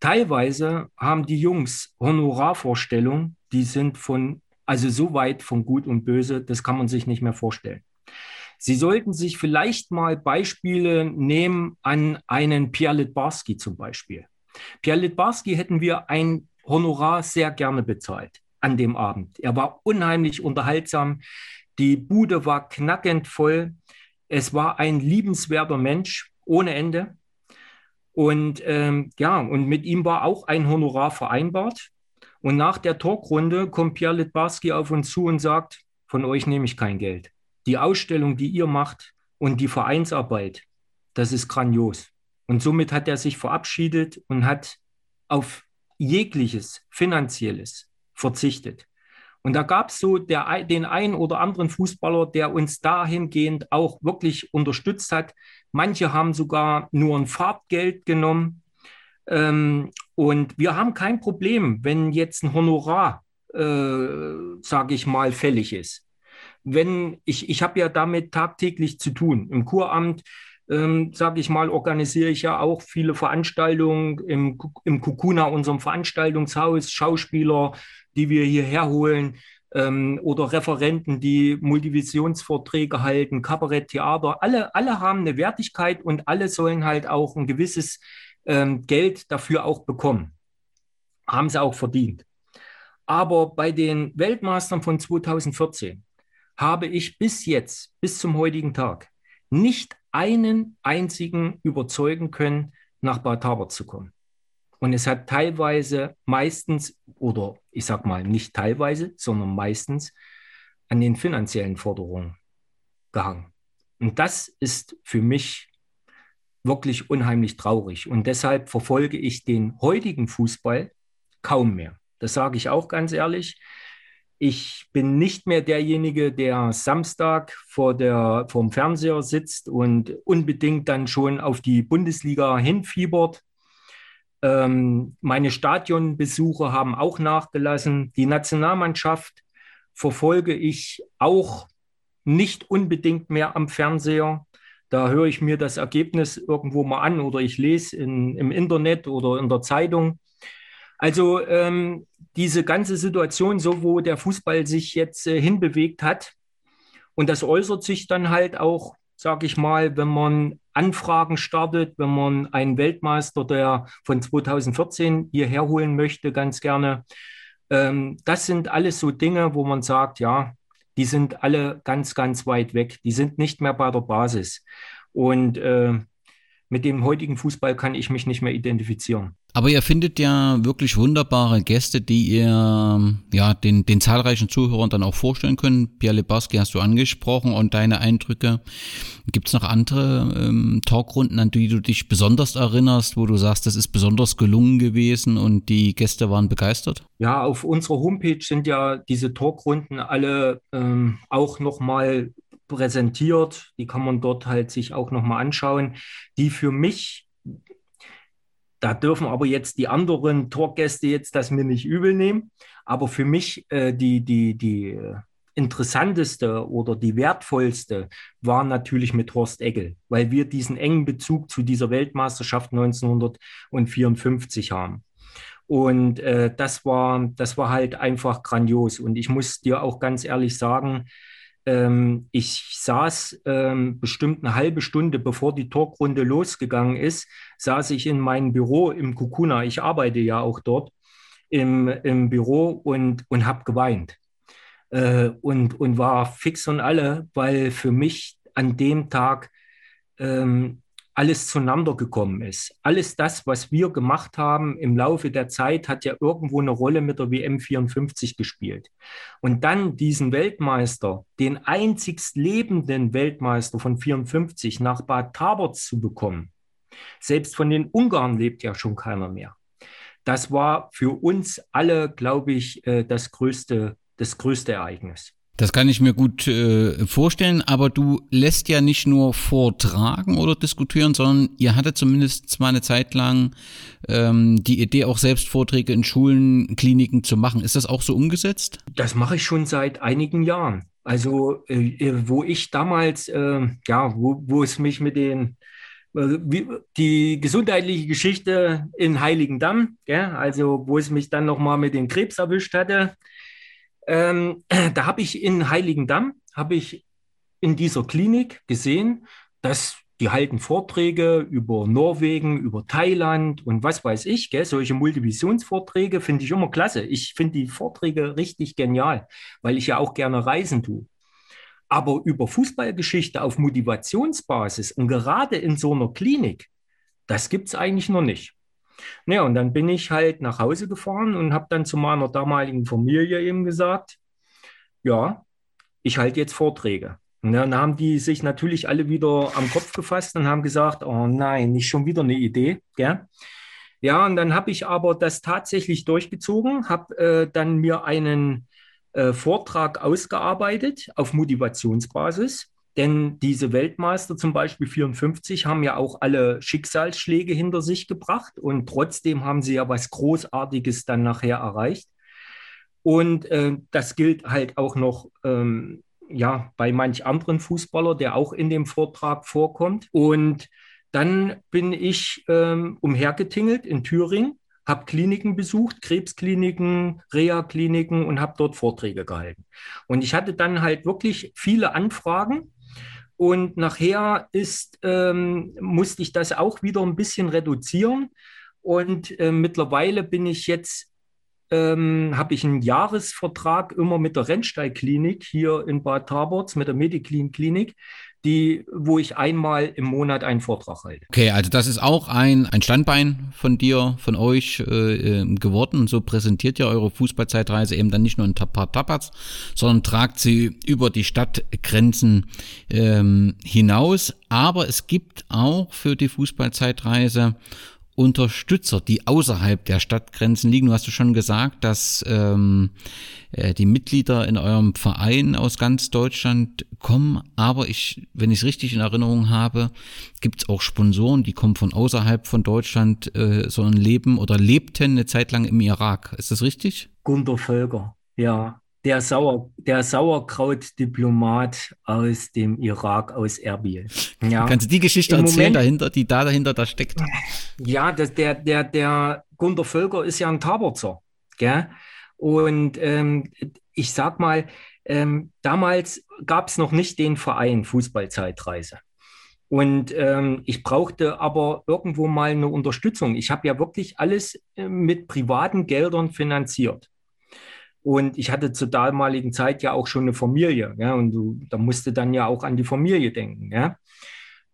Teilweise haben die Jungs Honorarvorstellungen, die sind von, also so weit von Gut und Böse, das kann man sich nicht mehr vorstellen. Sie sollten sich vielleicht mal Beispiele nehmen an einen Pierre Litbarski zum Beispiel. Pierre Litbarski hätten wir ein Honorar sehr gerne bezahlt an dem Abend. Er war unheimlich unterhaltsam. Die Bude war knackend voll. Es war ein liebenswerter Mensch ohne Ende. Und ähm, ja, und mit ihm war auch ein Honorar vereinbart. Und nach der Talkrunde kommt Pierre Litbarski auf uns zu und sagt, von euch nehme ich kein Geld. Die Ausstellung, die ihr macht und die Vereinsarbeit, das ist grandios. Und somit hat er sich verabschiedet und hat auf jegliches Finanzielles verzichtet. Und da gab es so der, den einen oder anderen Fußballer, der uns dahingehend auch wirklich unterstützt hat. Manche haben sogar nur ein Fahrtgeld genommen. Ähm, und wir haben kein Problem, wenn jetzt ein Honorar, äh, sage ich mal, fällig ist. Wenn ich, ich habe ja damit tagtäglich zu tun. Im Kuramt, ähm, sage ich mal, organisiere ich ja auch viele Veranstaltungen im, im Kukuna, unserem Veranstaltungshaus, Schauspieler, die wir hierher holen ähm, oder Referenten, die Multivisionsvorträge halten, Kabarett, Theater, alle, alle haben eine Wertigkeit und alle sollen halt auch ein gewisses ähm, Geld dafür auch bekommen. Haben sie auch verdient. Aber bei den Weltmeistern von 2014 habe ich bis jetzt, bis zum heutigen Tag, nicht einen einzigen überzeugen können, nach Bad Tabor zu kommen. Und es hat teilweise meistens, oder ich sage mal nicht teilweise, sondern meistens an den finanziellen Forderungen gehangen. Und das ist für mich wirklich unheimlich traurig. Und deshalb verfolge ich den heutigen Fußball kaum mehr. Das sage ich auch ganz ehrlich. Ich bin nicht mehr derjenige, der Samstag vor der, vor dem Fernseher sitzt und unbedingt dann schon auf die Bundesliga hinfiebert ähm, meine Stadionbesuche haben auch nachgelassen. Die Nationalmannschaft verfolge ich auch nicht unbedingt mehr am Fernseher. Da höre ich mir das Ergebnis irgendwo mal an oder ich lese in, im Internet oder in der Zeitung. Also ähm, diese ganze Situation, so wo der Fußball sich jetzt äh, hinbewegt hat, und das äußert sich dann halt auch sage ich mal, wenn man Anfragen startet, wenn man einen Weltmeister, der von 2014 hierher holen möchte, ganz gerne. Ähm, das sind alles so Dinge, wo man sagt, ja, die sind alle ganz, ganz weit weg. Die sind nicht mehr bei der Basis. Und äh, mit dem heutigen Fußball kann ich mich nicht mehr identifizieren. Aber ihr findet ja wirklich wunderbare Gäste, die ihr ja den, den zahlreichen Zuhörern dann auch vorstellen könnt. Pierre Lebarski hast du angesprochen und deine Eindrücke. Gibt es noch andere ähm, Talkrunden, an die du dich besonders erinnerst, wo du sagst, das ist besonders gelungen gewesen und die Gäste waren begeistert? Ja, auf unserer Homepage sind ja diese Talkrunden alle ähm, auch nochmal präsentiert. Die kann man dort halt sich auch nochmal anschauen, die für mich da dürfen aber jetzt die anderen Torgäste jetzt das mir nicht übel nehmen. Aber für mich äh, die, die, die äh, interessanteste oder die wertvollste war natürlich mit Horst Egel, weil wir diesen engen Bezug zu dieser Weltmeisterschaft 1954 haben. Und äh, das, war, das war halt einfach grandios. Und ich muss dir auch ganz ehrlich sagen, ähm, ich saß ähm, bestimmt eine halbe Stunde, bevor die Talkrunde losgegangen ist, saß ich in meinem Büro im Kukuna. Ich arbeite ja auch dort im, im Büro und, und habe geweint. Äh, und, und war fix und alle, weil für mich an dem Tag ähm, alles zueinander gekommen ist. Alles das, was wir gemacht haben im Laufe der Zeit, hat ja irgendwo eine Rolle mit der WM 54 gespielt. Und dann diesen Weltmeister, den einzigst lebenden Weltmeister von 54 nach Bad Taberz zu bekommen, selbst von den Ungarn lebt ja schon keiner mehr. Das war für uns alle, glaube ich, äh, das größte, das größte Ereignis. Das kann ich mir gut äh, vorstellen, aber du lässt ja nicht nur vortragen oder diskutieren, sondern ihr hattet zumindest mal eine Zeit lang ähm, die Idee, auch selbst Vorträge in Schulen, Kliniken zu machen. Ist das auch so umgesetzt? Das mache ich schon seit einigen Jahren. Also äh, äh wo ich damals, äh, ja, wo, wo es mich mit den äh, die gesundheitliche Geschichte in Heiligendamm, ja, also wo es mich dann nochmal mit dem Krebs erwischt hatte, ähm, da habe ich in Heiligendamm, habe ich in dieser Klinik gesehen, dass die halten Vorträge über Norwegen, über Thailand und was weiß ich. Gell? Solche Multivisionsvorträge finde ich immer klasse. Ich finde die Vorträge richtig genial, weil ich ja auch gerne reisen tue. Aber über Fußballgeschichte auf Motivationsbasis und gerade in so einer Klinik, das gibt es eigentlich noch nicht. Ja, und dann bin ich halt nach Hause gefahren und habe dann zu meiner damaligen Familie eben gesagt, ja, ich halte jetzt Vorträge. Und dann haben die sich natürlich alle wieder am Kopf gefasst und haben gesagt, oh nein, nicht schon wieder eine Idee. Gell? Ja, und dann habe ich aber das tatsächlich durchgezogen, habe äh, dann mir einen äh, Vortrag ausgearbeitet auf Motivationsbasis denn diese Weltmeister zum Beispiel 54 haben ja auch alle Schicksalsschläge hinter sich gebracht und trotzdem haben sie ja was Großartiges dann nachher erreicht. Und äh, das gilt halt auch noch ähm, ja, bei manch anderen Fußballer, der auch in dem Vortrag vorkommt. Und dann bin ich ähm, umhergetingelt in Thüringen, habe Kliniken besucht, Krebskliniken, Reha-Kliniken und habe dort Vorträge gehalten. Und ich hatte dann halt wirklich viele Anfragen und nachher ist, ähm, musste ich das auch wieder ein bisschen reduzieren. Und äh, mittlerweile bin ich jetzt, ähm, habe ich einen Jahresvertrag immer mit der Rennsteigklinik hier in Bad Taborz, mit der Mediclin Klinik die, wo ich einmal im Monat einen Vortrag halte. Okay, also das ist auch ein, ein Standbein von dir, von euch äh, ähm, geworden. So präsentiert ihr eure Fußballzeitreise eben dann nicht nur in paar Tapas, sondern tragt sie über die Stadtgrenzen ähm, hinaus. Aber es gibt auch für die Fußballzeitreise Unterstützer, die außerhalb der Stadtgrenzen liegen. Du hast schon gesagt, dass ähm, äh, die Mitglieder in eurem Verein aus ganz Deutschland kommen, aber ich, wenn ich es richtig in Erinnerung habe, gibt es auch Sponsoren, die kommen von außerhalb von Deutschland, äh, sondern leben oder lebten eine Zeit lang im Irak. Ist das richtig? Gunter Völker, ja der, Sauer, der Sauerkraut-Diplomat aus dem Irak, aus Erbil. Ja. Kannst du die Geschichte Im erzählen Moment, dahinter, die da dahinter da steckt? Ja, das, der, der, der Gunter Völker ist ja ein Taberzer. Gell? Und ähm, ich sag mal, ähm, damals gab es noch nicht den Verein Fußballzeitreise. Und ähm, ich brauchte aber irgendwo mal eine Unterstützung. Ich habe ja wirklich alles äh, mit privaten Geldern finanziert. Und ich hatte zur damaligen Zeit ja auch schon eine Familie, ja, und du, da musste dann ja auch an die Familie denken, ja.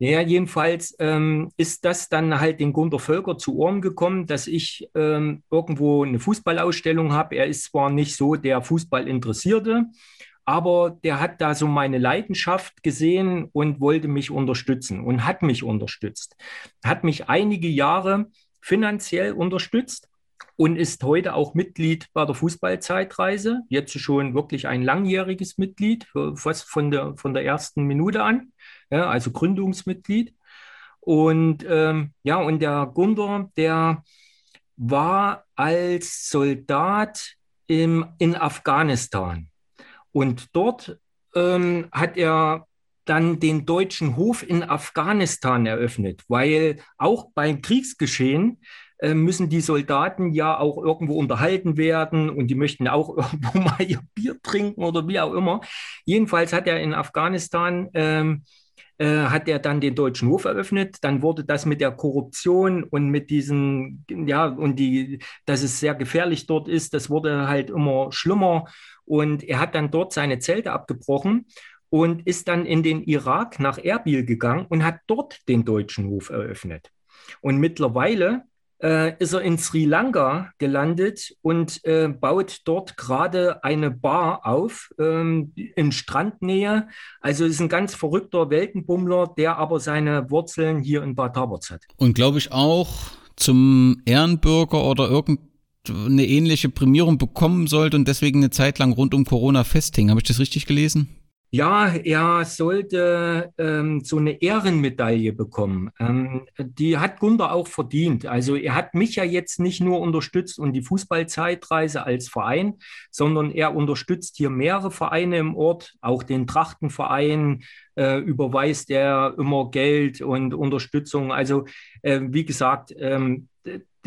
Ja, jedenfalls ähm, ist das dann halt den Gunter Völker zu Ohren gekommen, dass ich ähm, irgendwo eine Fußballausstellung habe. Er ist zwar nicht so der Fußballinteressierte, aber der hat da so meine Leidenschaft gesehen und wollte mich unterstützen und hat mich unterstützt. Hat mich einige Jahre finanziell unterstützt und ist heute auch Mitglied bei der Fußballzeitreise. Jetzt schon wirklich ein langjähriges Mitglied, fast von der, von der ersten Minute an, ja, also Gründungsmitglied. Und ähm, ja, und der Gunder, der war als Soldat im, in Afghanistan. Und dort ähm, hat er dann den deutschen Hof in Afghanistan eröffnet, weil auch beim Kriegsgeschehen äh, müssen die Soldaten ja auch irgendwo unterhalten werden und die möchten auch irgendwo mal ihr Bier trinken oder wie auch immer. Jedenfalls hat er in Afghanistan ähm, äh, hat er dann den deutschen Hof eröffnet. Dann wurde das mit der Korruption und mit diesen, ja, und die, dass es sehr gefährlich dort ist, das wurde halt immer schlimmer. Und er hat dann dort seine Zelte abgebrochen und ist dann in den Irak nach Erbil gegangen und hat dort den deutschen Hof eröffnet. Und mittlerweile äh, ist er in Sri Lanka gelandet und äh, baut dort gerade eine Bar auf ähm, in Strandnähe. Also ist ein ganz verrückter Weltenbummler, der aber seine Wurzeln hier in Bad Taberz hat. Und glaube ich auch zum Ehrenbürger oder irgendeine ähnliche Prämierung bekommen sollte und deswegen eine Zeit lang rund um Corona festhing. Habe ich das richtig gelesen? Ja, er sollte ähm, so eine Ehrenmedaille bekommen. Ähm, die hat Gunder auch verdient. Also er hat mich ja jetzt nicht nur unterstützt und die Fußballzeitreise als Verein, sondern er unterstützt hier mehrere Vereine im Ort, auch den Trachtenverein, äh, überweist er immer Geld und Unterstützung. Also äh, wie gesagt, ähm,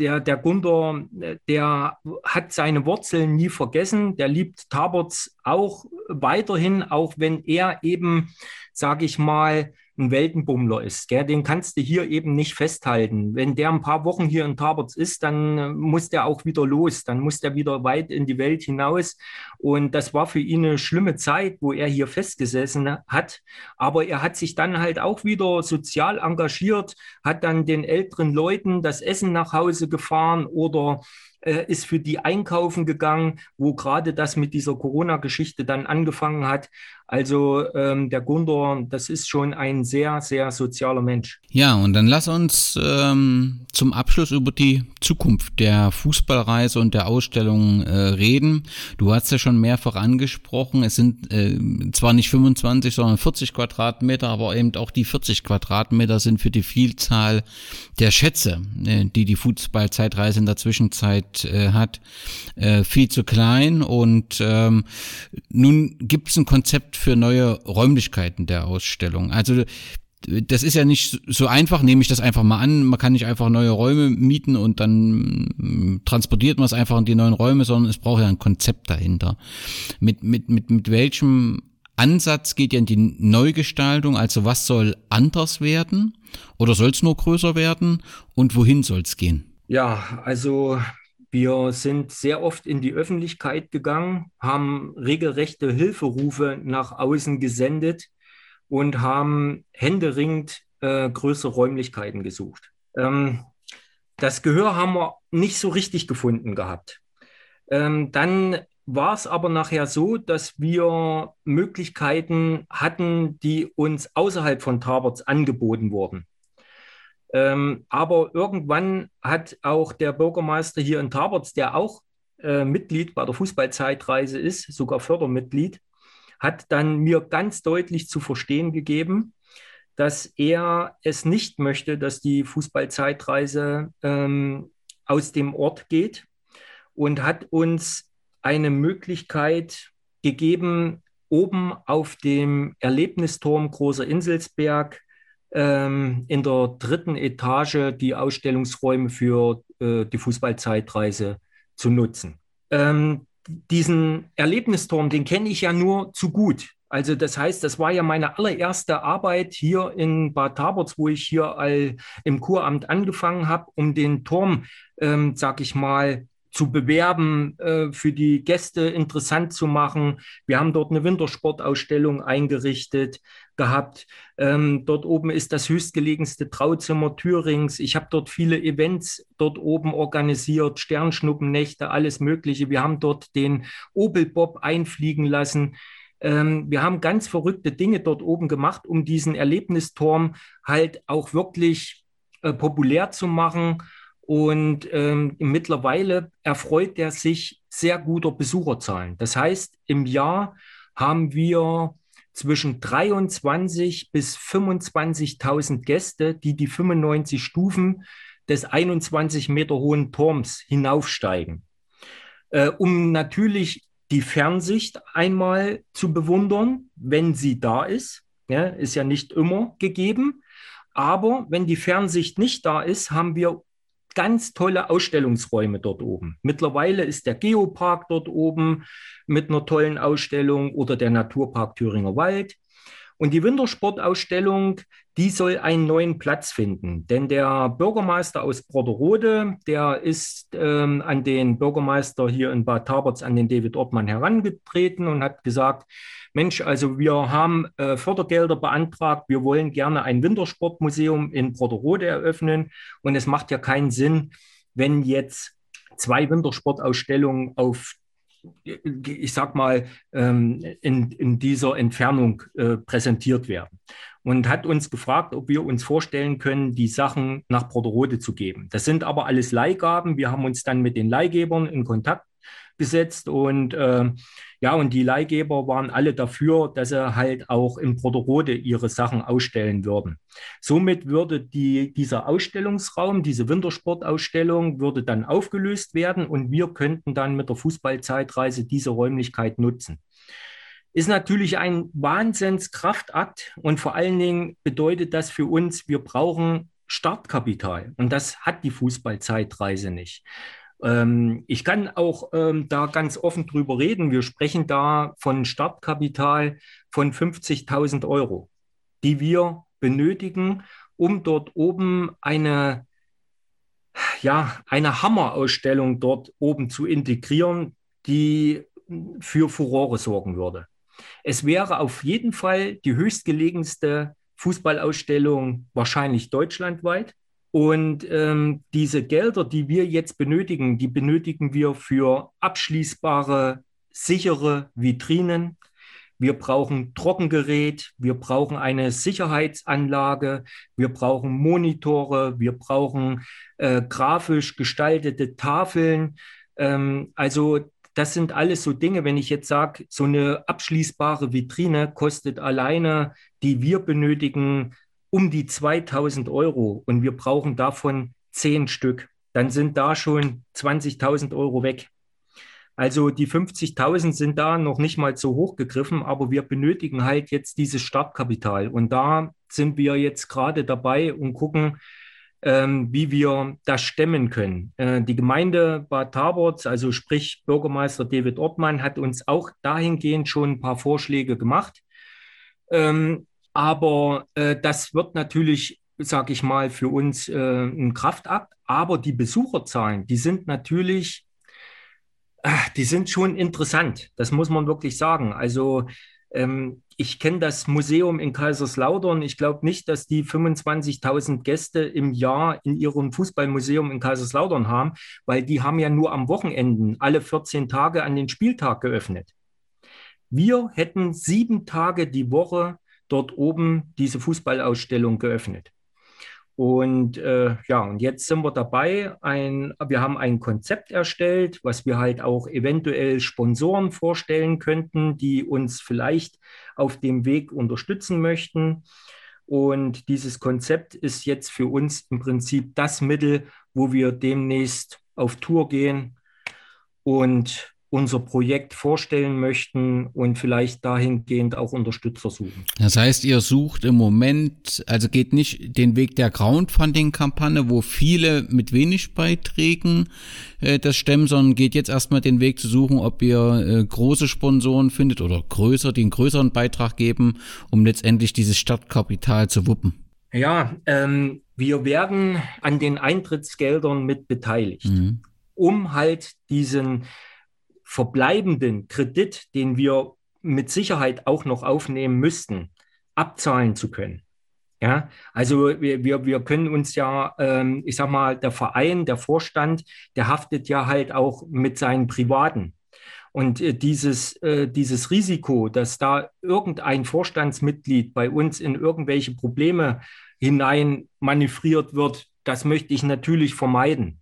der, der Gunder, der hat seine Wurzeln nie vergessen. Der liebt Taberts auch weiterhin, auch wenn er eben, sage ich mal, ein Weltenbummler ist. Gell? Den kannst du hier eben nicht festhalten. Wenn der ein paar Wochen hier in Taberts ist, dann äh, muss der auch wieder los. Dann muss der wieder weit in die Welt hinaus. Und das war für ihn eine schlimme Zeit, wo er hier festgesessen hat. Aber er hat sich dann halt auch wieder sozial engagiert, hat dann den älteren Leuten das Essen nach Hause gefahren oder äh, ist für die einkaufen gegangen, wo gerade das mit dieser Corona-Geschichte dann angefangen hat. Also ähm, der Gundor, das ist schon ein sehr, sehr sozialer Mensch. Ja, und dann lass uns ähm, zum Abschluss über die Zukunft der Fußballreise und der Ausstellung äh, reden. Du hast ja schon mehrfach angesprochen, es sind äh, zwar nicht 25, sondern 40 Quadratmeter, aber eben auch die 40 Quadratmeter sind für die Vielzahl der Schätze, äh, die die Fußballzeitreise in der Zwischenzeit äh, hat, äh, viel zu klein. Und ähm, nun gibt es ein Konzept für neue Räumlichkeiten der Ausstellung. Also das ist ja nicht so einfach, nehme ich das einfach mal an. Man kann nicht einfach neue Räume mieten und dann mm, transportiert man es einfach in die neuen Räume, sondern es braucht ja ein Konzept dahinter. Mit, mit, mit, mit welchem Ansatz geht ja in die Neugestaltung? Also was soll anders werden? Oder soll es nur größer werden? Und wohin soll es gehen? Ja, also wir sind sehr oft in die Öffentlichkeit gegangen, haben regelrechte Hilferufe nach außen gesendet und haben händeringend äh, größere Räumlichkeiten gesucht. Ähm, das Gehör haben wir nicht so richtig gefunden gehabt. Ähm, dann war es aber nachher so, dass wir Möglichkeiten hatten, die uns außerhalb von Taberts angeboten wurden. Ähm, aber irgendwann hat auch der Bürgermeister hier in Taberts, der auch äh, Mitglied bei der Fußballzeitreise ist, sogar Fördermitglied, hat dann mir ganz deutlich zu verstehen gegeben, dass er es nicht möchte, dass die Fußballzeitreise ähm, aus dem Ort geht und hat uns eine Möglichkeit gegeben, oben auf dem Erlebnisturm Großer Inselsberg ähm, in der dritten Etage die Ausstellungsräume für äh, die Fußballzeitreise zu nutzen. Ähm, diesen Erlebnisturm, den kenne ich ja nur zu gut. Also das heißt, das war ja meine allererste Arbeit hier in Bad Taberz, wo ich hier all, im Kuramt angefangen habe, um den Turm, ähm, sag ich mal, zu bewerben, äh, für die Gäste interessant zu machen. Wir haben dort eine Wintersportausstellung eingerichtet gehabt. Ähm, dort oben ist das höchstgelegenste Trauzimmer Thürings. Ich habe dort viele Events dort oben organisiert, Sternschnuppennächte, alles Mögliche. Wir haben dort den Opel-Bob einfliegen lassen. Ähm, wir haben ganz verrückte Dinge dort oben gemacht, um diesen Erlebnisturm halt auch wirklich äh, populär zu machen Und ähm, mittlerweile erfreut er sich sehr guter Besucherzahlen. Das heißt, im Jahr haben wir zwischen 23 bis 25.000 Gäste, die die 95 Stufen des 21 Meter hohen Turms hinaufsteigen. Äh, um natürlich die Fernsicht einmal zu bewundern, wenn sie da ist. Ja, ist ja nicht immer gegeben. Aber wenn die Fernsicht nicht da ist, haben wir ganz tolle Ausstellungsräume dort oben. Mittlerweile ist der Geopark dort oben mit einer tollen Ausstellung oder der Naturpark Thüringer Wald. Und die Wintersportausstellung, die soll einen neuen Platz finden. Denn der Bürgermeister aus Broderode, der ist ähm, an den Bürgermeister hier in Bad Taberts, an den David Ortmann herangetreten und hat gesagt, Mensch, also wir haben äh, Fördergelder beantragt, wir wollen gerne ein Wintersportmuseum in Broderode eröffnen. Und es macht ja keinen Sinn, wenn jetzt zwei Wintersportausstellungen auf ich sag mal, ähm, in, in dieser Entfernung äh, präsentiert werden. Und hat uns gefragt, ob wir uns vorstellen können, die Sachen nach Broderode zu geben. Das sind aber alles Leihgaben. Wir haben uns dann mit den Leihgebern in Kontakt gesetzt und äh, ja, und die Leihgeber waren alle dafür, dass sie halt auch in Broderode ihre Sachen ausstellen würden. Somit würde die, dieser Ausstellungsraum, diese Wintersportausstellung, würde dann aufgelöst werden und wir könnten dann mit der Fußballzeitreise diese Räumlichkeit nutzen. Ist natürlich ein Wahnsinnskraftakt und vor allen Dingen bedeutet das für uns, wir brauchen Startkapital und das hat die Fußballzeitreise nicht. Ähm, ich kann auch ähm, da ganz offen drüber reden. Wir sprechen da von Startkapital von 50.000 Euro, die wir benötigen, um dort oben eine, ja, eine Hammerausstellung dort oben zu integrieren, die für Furore sorgen würde. Es wäre auf jeden Fall die höchstgelegenste Fußballausstellung wahrscheinlich deutschlandweit. Und ähm, diese Gelder, die wir jetzt benötigen, die benötigen wir für abschließbare, sichere Vitrinen. Wir brauchen Trockengerät, wir brauchen eine Sicherheitsanlage, wir brauchen Monitore, wir brauchen äh, grafisch gestaltete Tafeln. Ähm, also das sind alles so Dinge, wenn ich jetzt sage, so eine abschließbare Vitrine kostet alleine, die wir benötigen, um die 2000 Euro und wir brauchen davon zehn Stück, dann sind da schon 20.000 Euro weg. Also die 50.000 sind da noch nicht mal so hoch gegriffen, aber wir benötigen halt jetzt dieses Startkapital. Und da sind wir jetzt gerade dabei und gucken, ähm, wie wir das stemmen können. Äh, die Gemeinde Bad Taborz, also sprich Bürgermeister David Ortmann, hat uns auch dahingehend schon ein paar Vorschläge gemacht. Ähm, aber äh, das wird natürlich, sage ich mal, für uns äh, ein Kraftakt. Aber die Besucherzahlen, die sind natürlich, äh, die sind schon interessant. Das muss man wirklich sagen. Also ähm, ich kenne das Museum in Kaiserslautern. Ich glaube nicht, dass die 25.000 Gäste im Jahr in ihrem Fußballmuseum in Kaiserslautern haben, weil die haben ja nur am Wochenenden alle 14 Tage an den Spieltag geöffnet. Wir hätten sieben Tage die Woche dort oben diese Fußballausstellung geöffnet. Und äh, ja, und jetzt sind wir dabei. Ein, wir haben ein Konzept erstellt, was wir halt auch eventuell Sponsoren vorstellen könnten, die uns vielleicht auf dem Weg unterstützen möchten. Und dieses Konzept ist jetzt für uns im Prinzip das Mittel, wo wir demnächst auf Tour gehen und unser Projekt vorstellen möchten und vielleicht dahingehend auch Unterstützer suchen. Das heißt, ihr sucht im Moment, also geht nicht den Weg der Crowdfunding-Kampagne, wo viele mit wenig Beiträgen äh, das stemmen, sondern geht jetzt erstmal den Weg zu suchen, ob ihr äh, große Sponsoren findet oder größer, die einen größeren Beitrag geben, um letztendlich dieses Startkapital zu wuppen. Ja, ähm, wir werden an den Eintrittsgeldern mit beteiligt, mhm. um halt diesen verbleibenden Kredit, den wir mit Sicherheit auch noch aufnehmen müssten, abzahlen zu können. Ja, also wir, wir, wir können uns ja, ähm, ich sag mal, der Verein, der Vorstand, der haftet ja halt auch mit seinen Privaten. Und äh, dieses, äh, dieses Risiko, dass da irgendein Vorstandsmitglied bei uns in irgendwelche Probleme hinein manövriert wird, das möchte ich natürlich vermeiden.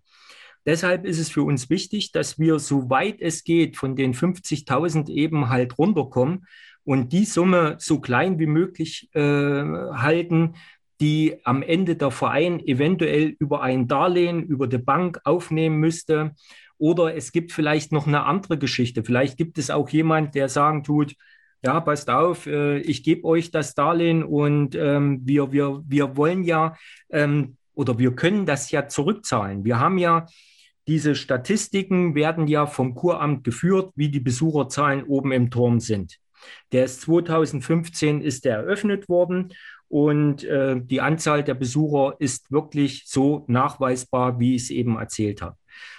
Deshalb ist es für uns wichtig, dass wir, soweit es geht, von den 50.000 eben halt runterkommen und die Summe so klein wie möglich äh, halten, die am Ende der Verein eventuell über ein Darlehen, über die Bank aufnehmen müsste. Oder es gibt vielleicht noch eine andere Geschichte. Vielleicht gibt es auch jemand, der sagen tut, ja, passt auf, äh, ich gebe euch das Darlehen und ähm, wir, wir, wir wollen ja ähm, oder wir können das ja zurückzahlen. Wir haben ja diese Statistiken werden ja vom Kuramt geführt, wie die Besucherzahlen oben im Turm sind. Der ist 2015 ist der eröffnet worden und äh, die Anzahl der Besucher ist wirklich so nachweisbar, wie ich es eben erzählt habe.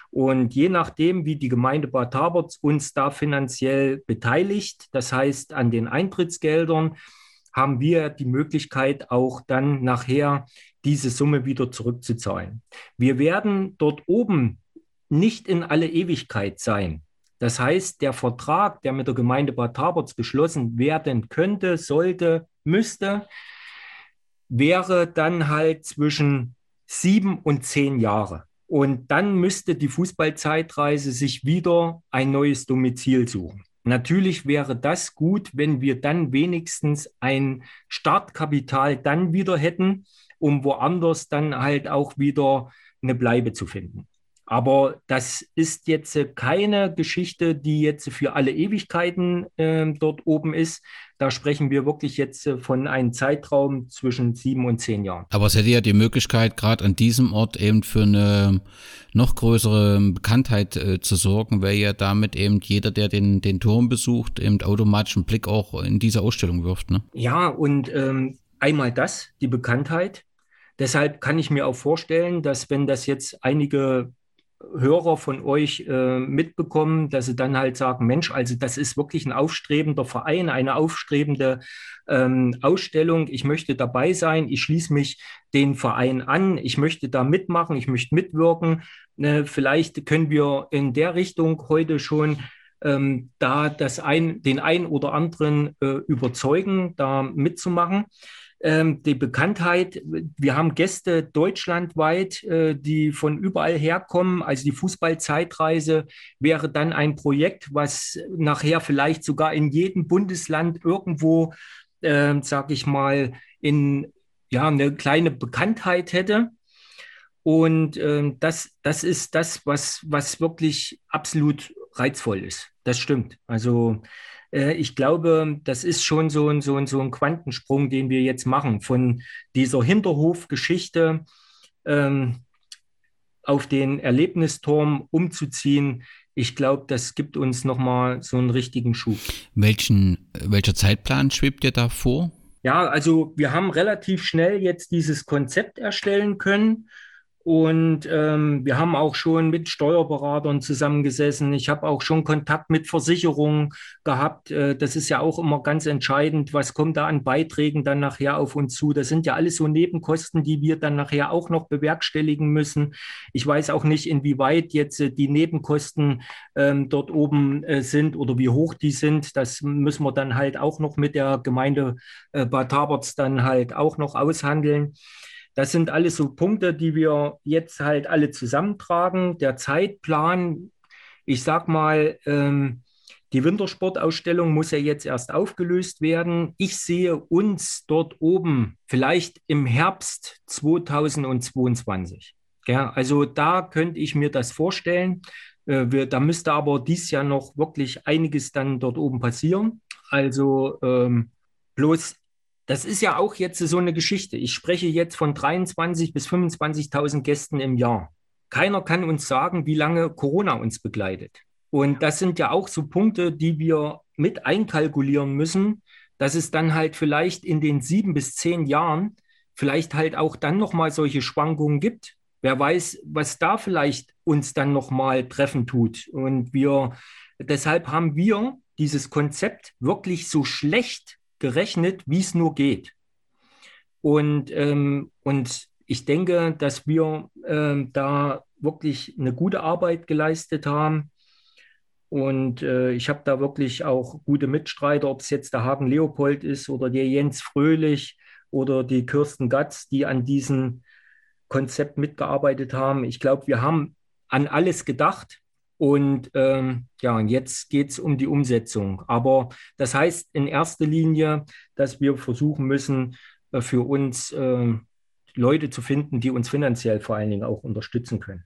Und je nachdem, wie die Gemeinde Bad Taberz uns da finanziell beteiligt, das heißt an den Eintrittsgeldern, haben wir die Möglichkeit, auch dann nachher diese Summe wieder zurückzuzahlen. Wir werden dort oben nicht in alle Ewigkeit sein. Das heißt, der Vertrag, der mit der Gemeinde Bad Taberz geschlossen werden könnte, sollte, müsste, wäre dann halt zwischen sieben und zehn Jahre. Und dann müsste die Fußballzeitreise sich wieder ein neues Domizil suchen. Natürlich wäre das gut, wenn wir dann wenigstens ein Startkapital dann wieder hätten, um woanders dann halt auch wieder eine Bleibe zu finden. Aber das ist jetzt keine Geschichte, die jetzt für alle Ewigkeiten äh, dort oben ist. Da sprechen wir wirklich jetzt von einem Zeitraum zwischen sieben und zehn Jahren. Aber es hätte ja die Möglichkeit, gerade an diesem Ort eben für eine noch größere Bekanntheit äh, zu sorgen, weil ja damit eben jeder, der den, den Turm besucht, eben automatisch einen Blick auch in diese Ausstellung wirft. Ne? Ja, und ähm, einmal das, die Bekanntheit. Deshalb kann ich mir auch vorstellen, dass wenn das jetzt einige Hörer von euch äh, mitbekommen, dass sie dann halt sagen, Mensch, also das ist wirklich ein aufstrebender Verein, eine aufstrebende ähm, Ausstellung. Ich möchte dabei sein, ich schließe mich den Verein an, ich möchte da mitmachen, ich möchte mitwirken. Äh, vielleicht können wir in der Richtung heute schon ähm, da das ein, den einen oder anderen äh, überzeugen, da mitzumachen ähm, die Bekanntheit. Wir haben Gäste deutschlandweit, äh, die von überall herkommen. Also die Fußballzeitreise wäre dann ein Projekt, was nachher vielleicht sogar in jedem Bundesland irgendwo, äh, sag ich mal, in ja, eine kleine Bekanntheit hätte. Und ähm, das, das ist das, was, was wirklich absolut reizvoll ist. Das stimmt. Also äh, ich glaube, das ist schon so ein, so, ein, so ein Quantensprung, den wir jetzt machen, von dieser Hinterhofgeschichte ähm, auf den Erlebnisturm umzuziehen. Ich glaube, das gibt uns nochmal so einen richtigen Schub. Welchen, welcher Zeitplan schwebt dir da vor? Ja, also wir haben relativ schnell jetzt dieses Konzept erstellen können. Und ähm, wir haben auch schon mit Steuerberatern zusammengesessen. Ich habe auch schon Kontakt mit Versicherungen gehabt. Äh, das ist ja auch immer ganz entscheidend. Was kommt da an Beiträgen dann nachher auf uns zu? Das sind ja alles so Nebenkosten, die wir dann nachher auch noch bewerkstelligen müssen. Ich weiß auch nicht, inwieweit jetzt äh, die Nebenkosten ähm, dort oben äh, sind oder wie hoch die sind. Das müssen wir dann halt auch noch mit der Gemeinde äh, Bad Haberts dann halt auch noch aushandeln. Das sind alles so Punkte, die wir jetzt halt alle zusammentragen. Der Zeitplan, ich sag mal, ähm, die Wintersportausstellung muss ja jetzt erst aufgelöst werden. Ich sehe uns dort oben vielleicht im Herbst 2022. Ja, also da könnte ich mir das vorstellen. Äh, wir, da müsste aber dies Jahr noch wirklich einiges dann dort oben passieren. Also ähm, bloß das ist ja auch jetzt so eine Geschichte. Ich spreche jetzt von 23.000 bis 25.000 Gästen im Jahr. Keiner kann uns sagen, wie lange Corona uns begleitet. Und das sind ja auch so Punkte, die wir mit einkalkulieren müssen, dass es dann halt vielleicht in den sieben bis zehn Jahren vielleicht halt auch dann nochmal solche Schwankungen gibt. Wer weiß, was da vielleicht uns dann nochmal treffen tut. Und wir, deshalb haben wir dieses Konzept wirklich so schlecht gerechnet, wie es nur geht. Und, ähm, und ich denke, dass wir ähm, da wirklich eine gute Arbeit geleistet haben. Und äh, ich habe da wirklich auch gute Mitstreiter, ob es jetzt der Hagen Leopold ist oder der Jens Fröhlich oder die Kirsten Gatz, die an diesem Konzept mitgearbeitet haben. Ich glaube, wir haben an alles gedacht. Und ähm, ja, jetzt geht es um die Umsetzung. Aber das heißt in erster Linie, dass wir versuchen müssen, äh, für uns äh, Leute zu finden, die uns finanziell vor allen Dingen auch unterstützen können.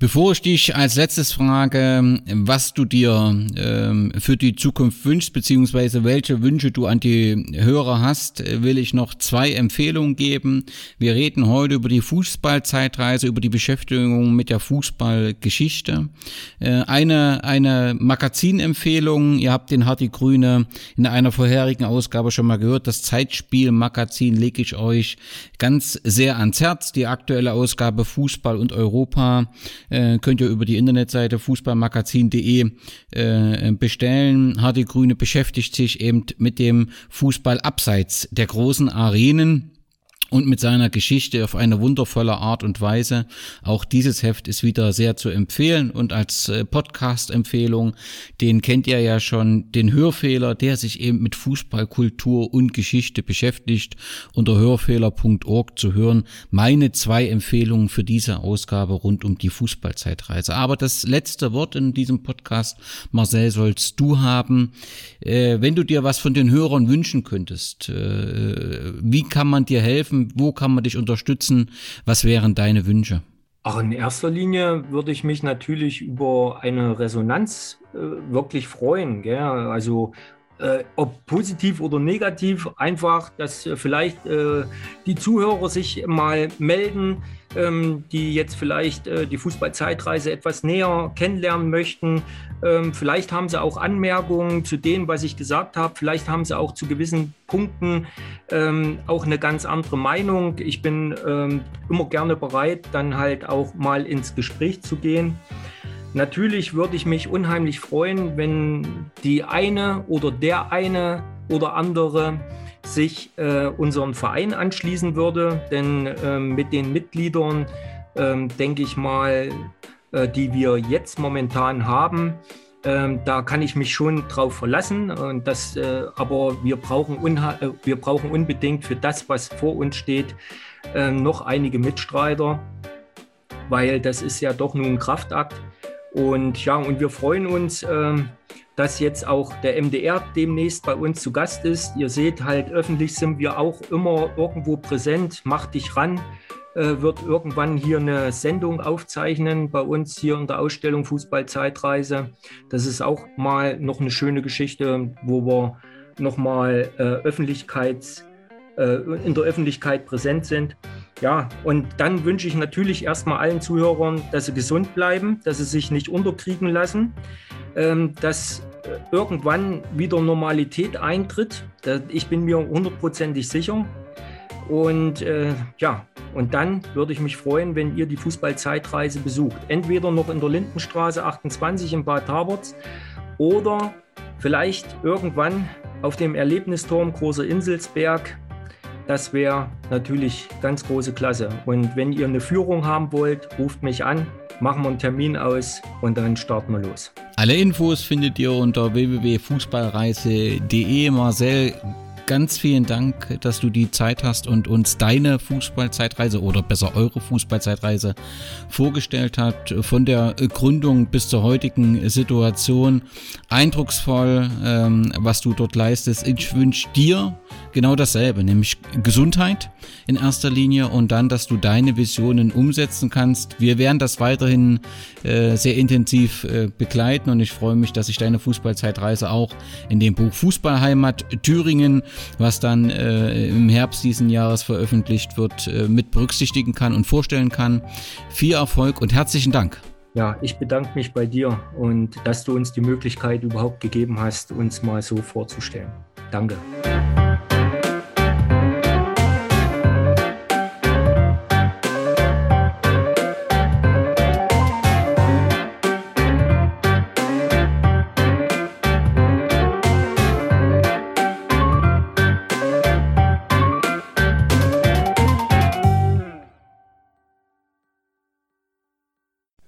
Bevor ich dich als letztes frage, was du dir ähm, für die Zukunft wünschst, beziehungsweise welche Wünsche du an die Hörer hast, will ich noch zwei Empfehlungen geben. Wir reden heute über die Fußballzeitreise, über die Beschäftigung mit der Fußballgeschichte. Äh, eine, eine Magazinempfehlung, ihr habt den Hardy Grüne in einer vorherigen Ausgabe schon mal gehört, das Zeitspiel-Magazin lege ich euch ganz sehr ans Herz. Die aktuelle Ausgabe Fußball und Europa äh, könnt ihr über die Internetseite fußballmagazin.de äh, bestellen. Hardy Grüne beschäftigt sich eben mit dem Fußball abseits der großen Arenen und mit seiner Geschichte auf eine wundervolle Art und Weise. Auch dieses Heft ist wieder sehr zu empfehlen und als äh, Podcast-Empfehlung, den kennt ihr ja schon, den Hörfehler, der sich eben mit Fußballkultur und Geschichte beschäftigt, unter hörfehler.org zu hören. Meine zwei Empfehlungen für diese Ausgabe rund um die Fußballzeitreise. Aber das letzte Wort in diesem Podcast, Marcel, sollst du haben. Äh, wenn du dir was von den Hörern wünschen könntest, äh, wie kann man dir helfen? Wo kann man dich unterstützen? Was wären deine Wünsche? Ach, in erster Linie würde ich mich natürlich über eine Resonanz äh, wirklich freuen. Gell? Also äh, ob positiv oder negativ, einfach, dass äh, vielleicht äh, die Zuhörer sich mal melden, ähm, die jetzt vielleicht äh, die Fußballzeitreise etwas näher kennenlernen möchten. Ähm, vielleicht haben sie auch Anmerkungen zu dem, was ich gesagt habe. Vielleicht haben sie auch zu gewissen Punkten ähm, auch eine ganz andere Meinung. Ich bin ähm, immer gerne bereit, dann halt auch mal ins Gespräch zu gehen. Natürlich würde ich mich unheimlich freuen, wenn die eine oder der eine oder andere sich äh, unserem Verein anschließen würde. Denn äh, mit den Mitgliedern, äh, denke ich mal, äh, die wir jetzt momentan haben, ähm, da kann ich mich schon drauf verlassen. Und das, äh, aber wir brauchen, äh, wir brauchen unbedingt für das, was vor uns steht, noch einige Mitstreiter, weil das ist ja doch nur ein Kraftakt. Und ja, und wir freuen uns, ähm, dass jetzt auch der MDR demnächst bei uns zu Gast ist. Ihr seht halt, öffentlich sind wir auch immer irgendwo präsent. Macht dich ran, äh, wird irgendwann hier eine Sendung aufzeichnen bei uns hier in der Ausstellung Fußballzeitreise. Das ist auch mal noch eine schöne Geschichte, wo wir nochmal äh, Öffentlichkeits, äh, in der Öffentlichkeit präsent sind. Ja, und dann wünsche ich natürlich erstmal allen Zuhörern, dass sie gesund bleiben, dass sie sich nicht unterkriegen lassen, ähm, dass äh, irgendwann wieder Normalität eintritt. Ich bin mir hundertprozentig sicher. Und äh, ja, und dann würde ich mich freuen, wenn ihr die Fußballzeitreise besucht. Entweder noch in der Lindenstraße 28 in Bad Taberz oder vielleicht irgendwann auf dem Erlebnisturm Großer Inselsberg das wäre natürlich ganz große Klasse. Und wenn ihr eine Führung haben wollt, ruft mich an, machen wir einen Termin aus und dann starten wir los. Alle Infos findet ihr unter www.fußballreise.de. Marcel, ganz vielen Dank, dass du die Zeit hast und uns deine Fußballzeitreise oder besser eure Fußballzeitreise vorgestellt hat. Von der Gründung bis zur heutigen Situation. Eindrucksvoll, ähm, was du dort leistest. Ich wünsche dir genau dasselbe, nämlich Gesundheit in erster Linie und dann, dass du deine Visionen umsetzen kannst. Wir werden das weiterhin äh, sehr intensiv äh, begleiten und ich freue mich, dass ich deine Fußballzeitreise auch in dem Buch Fußballheimat Thüringen, was dann äh, im Herbst diesen Jahres veröffentlicht wird, äh, mit berücksichtigen kann und vorstellen kann. Viel Erfolg und herzlichen Dank. Ja, ich bedanke mich bei dir und dass du uns die Möglichkeit überhaupt gegeben hast, uns mal so vorzustellen. Danke.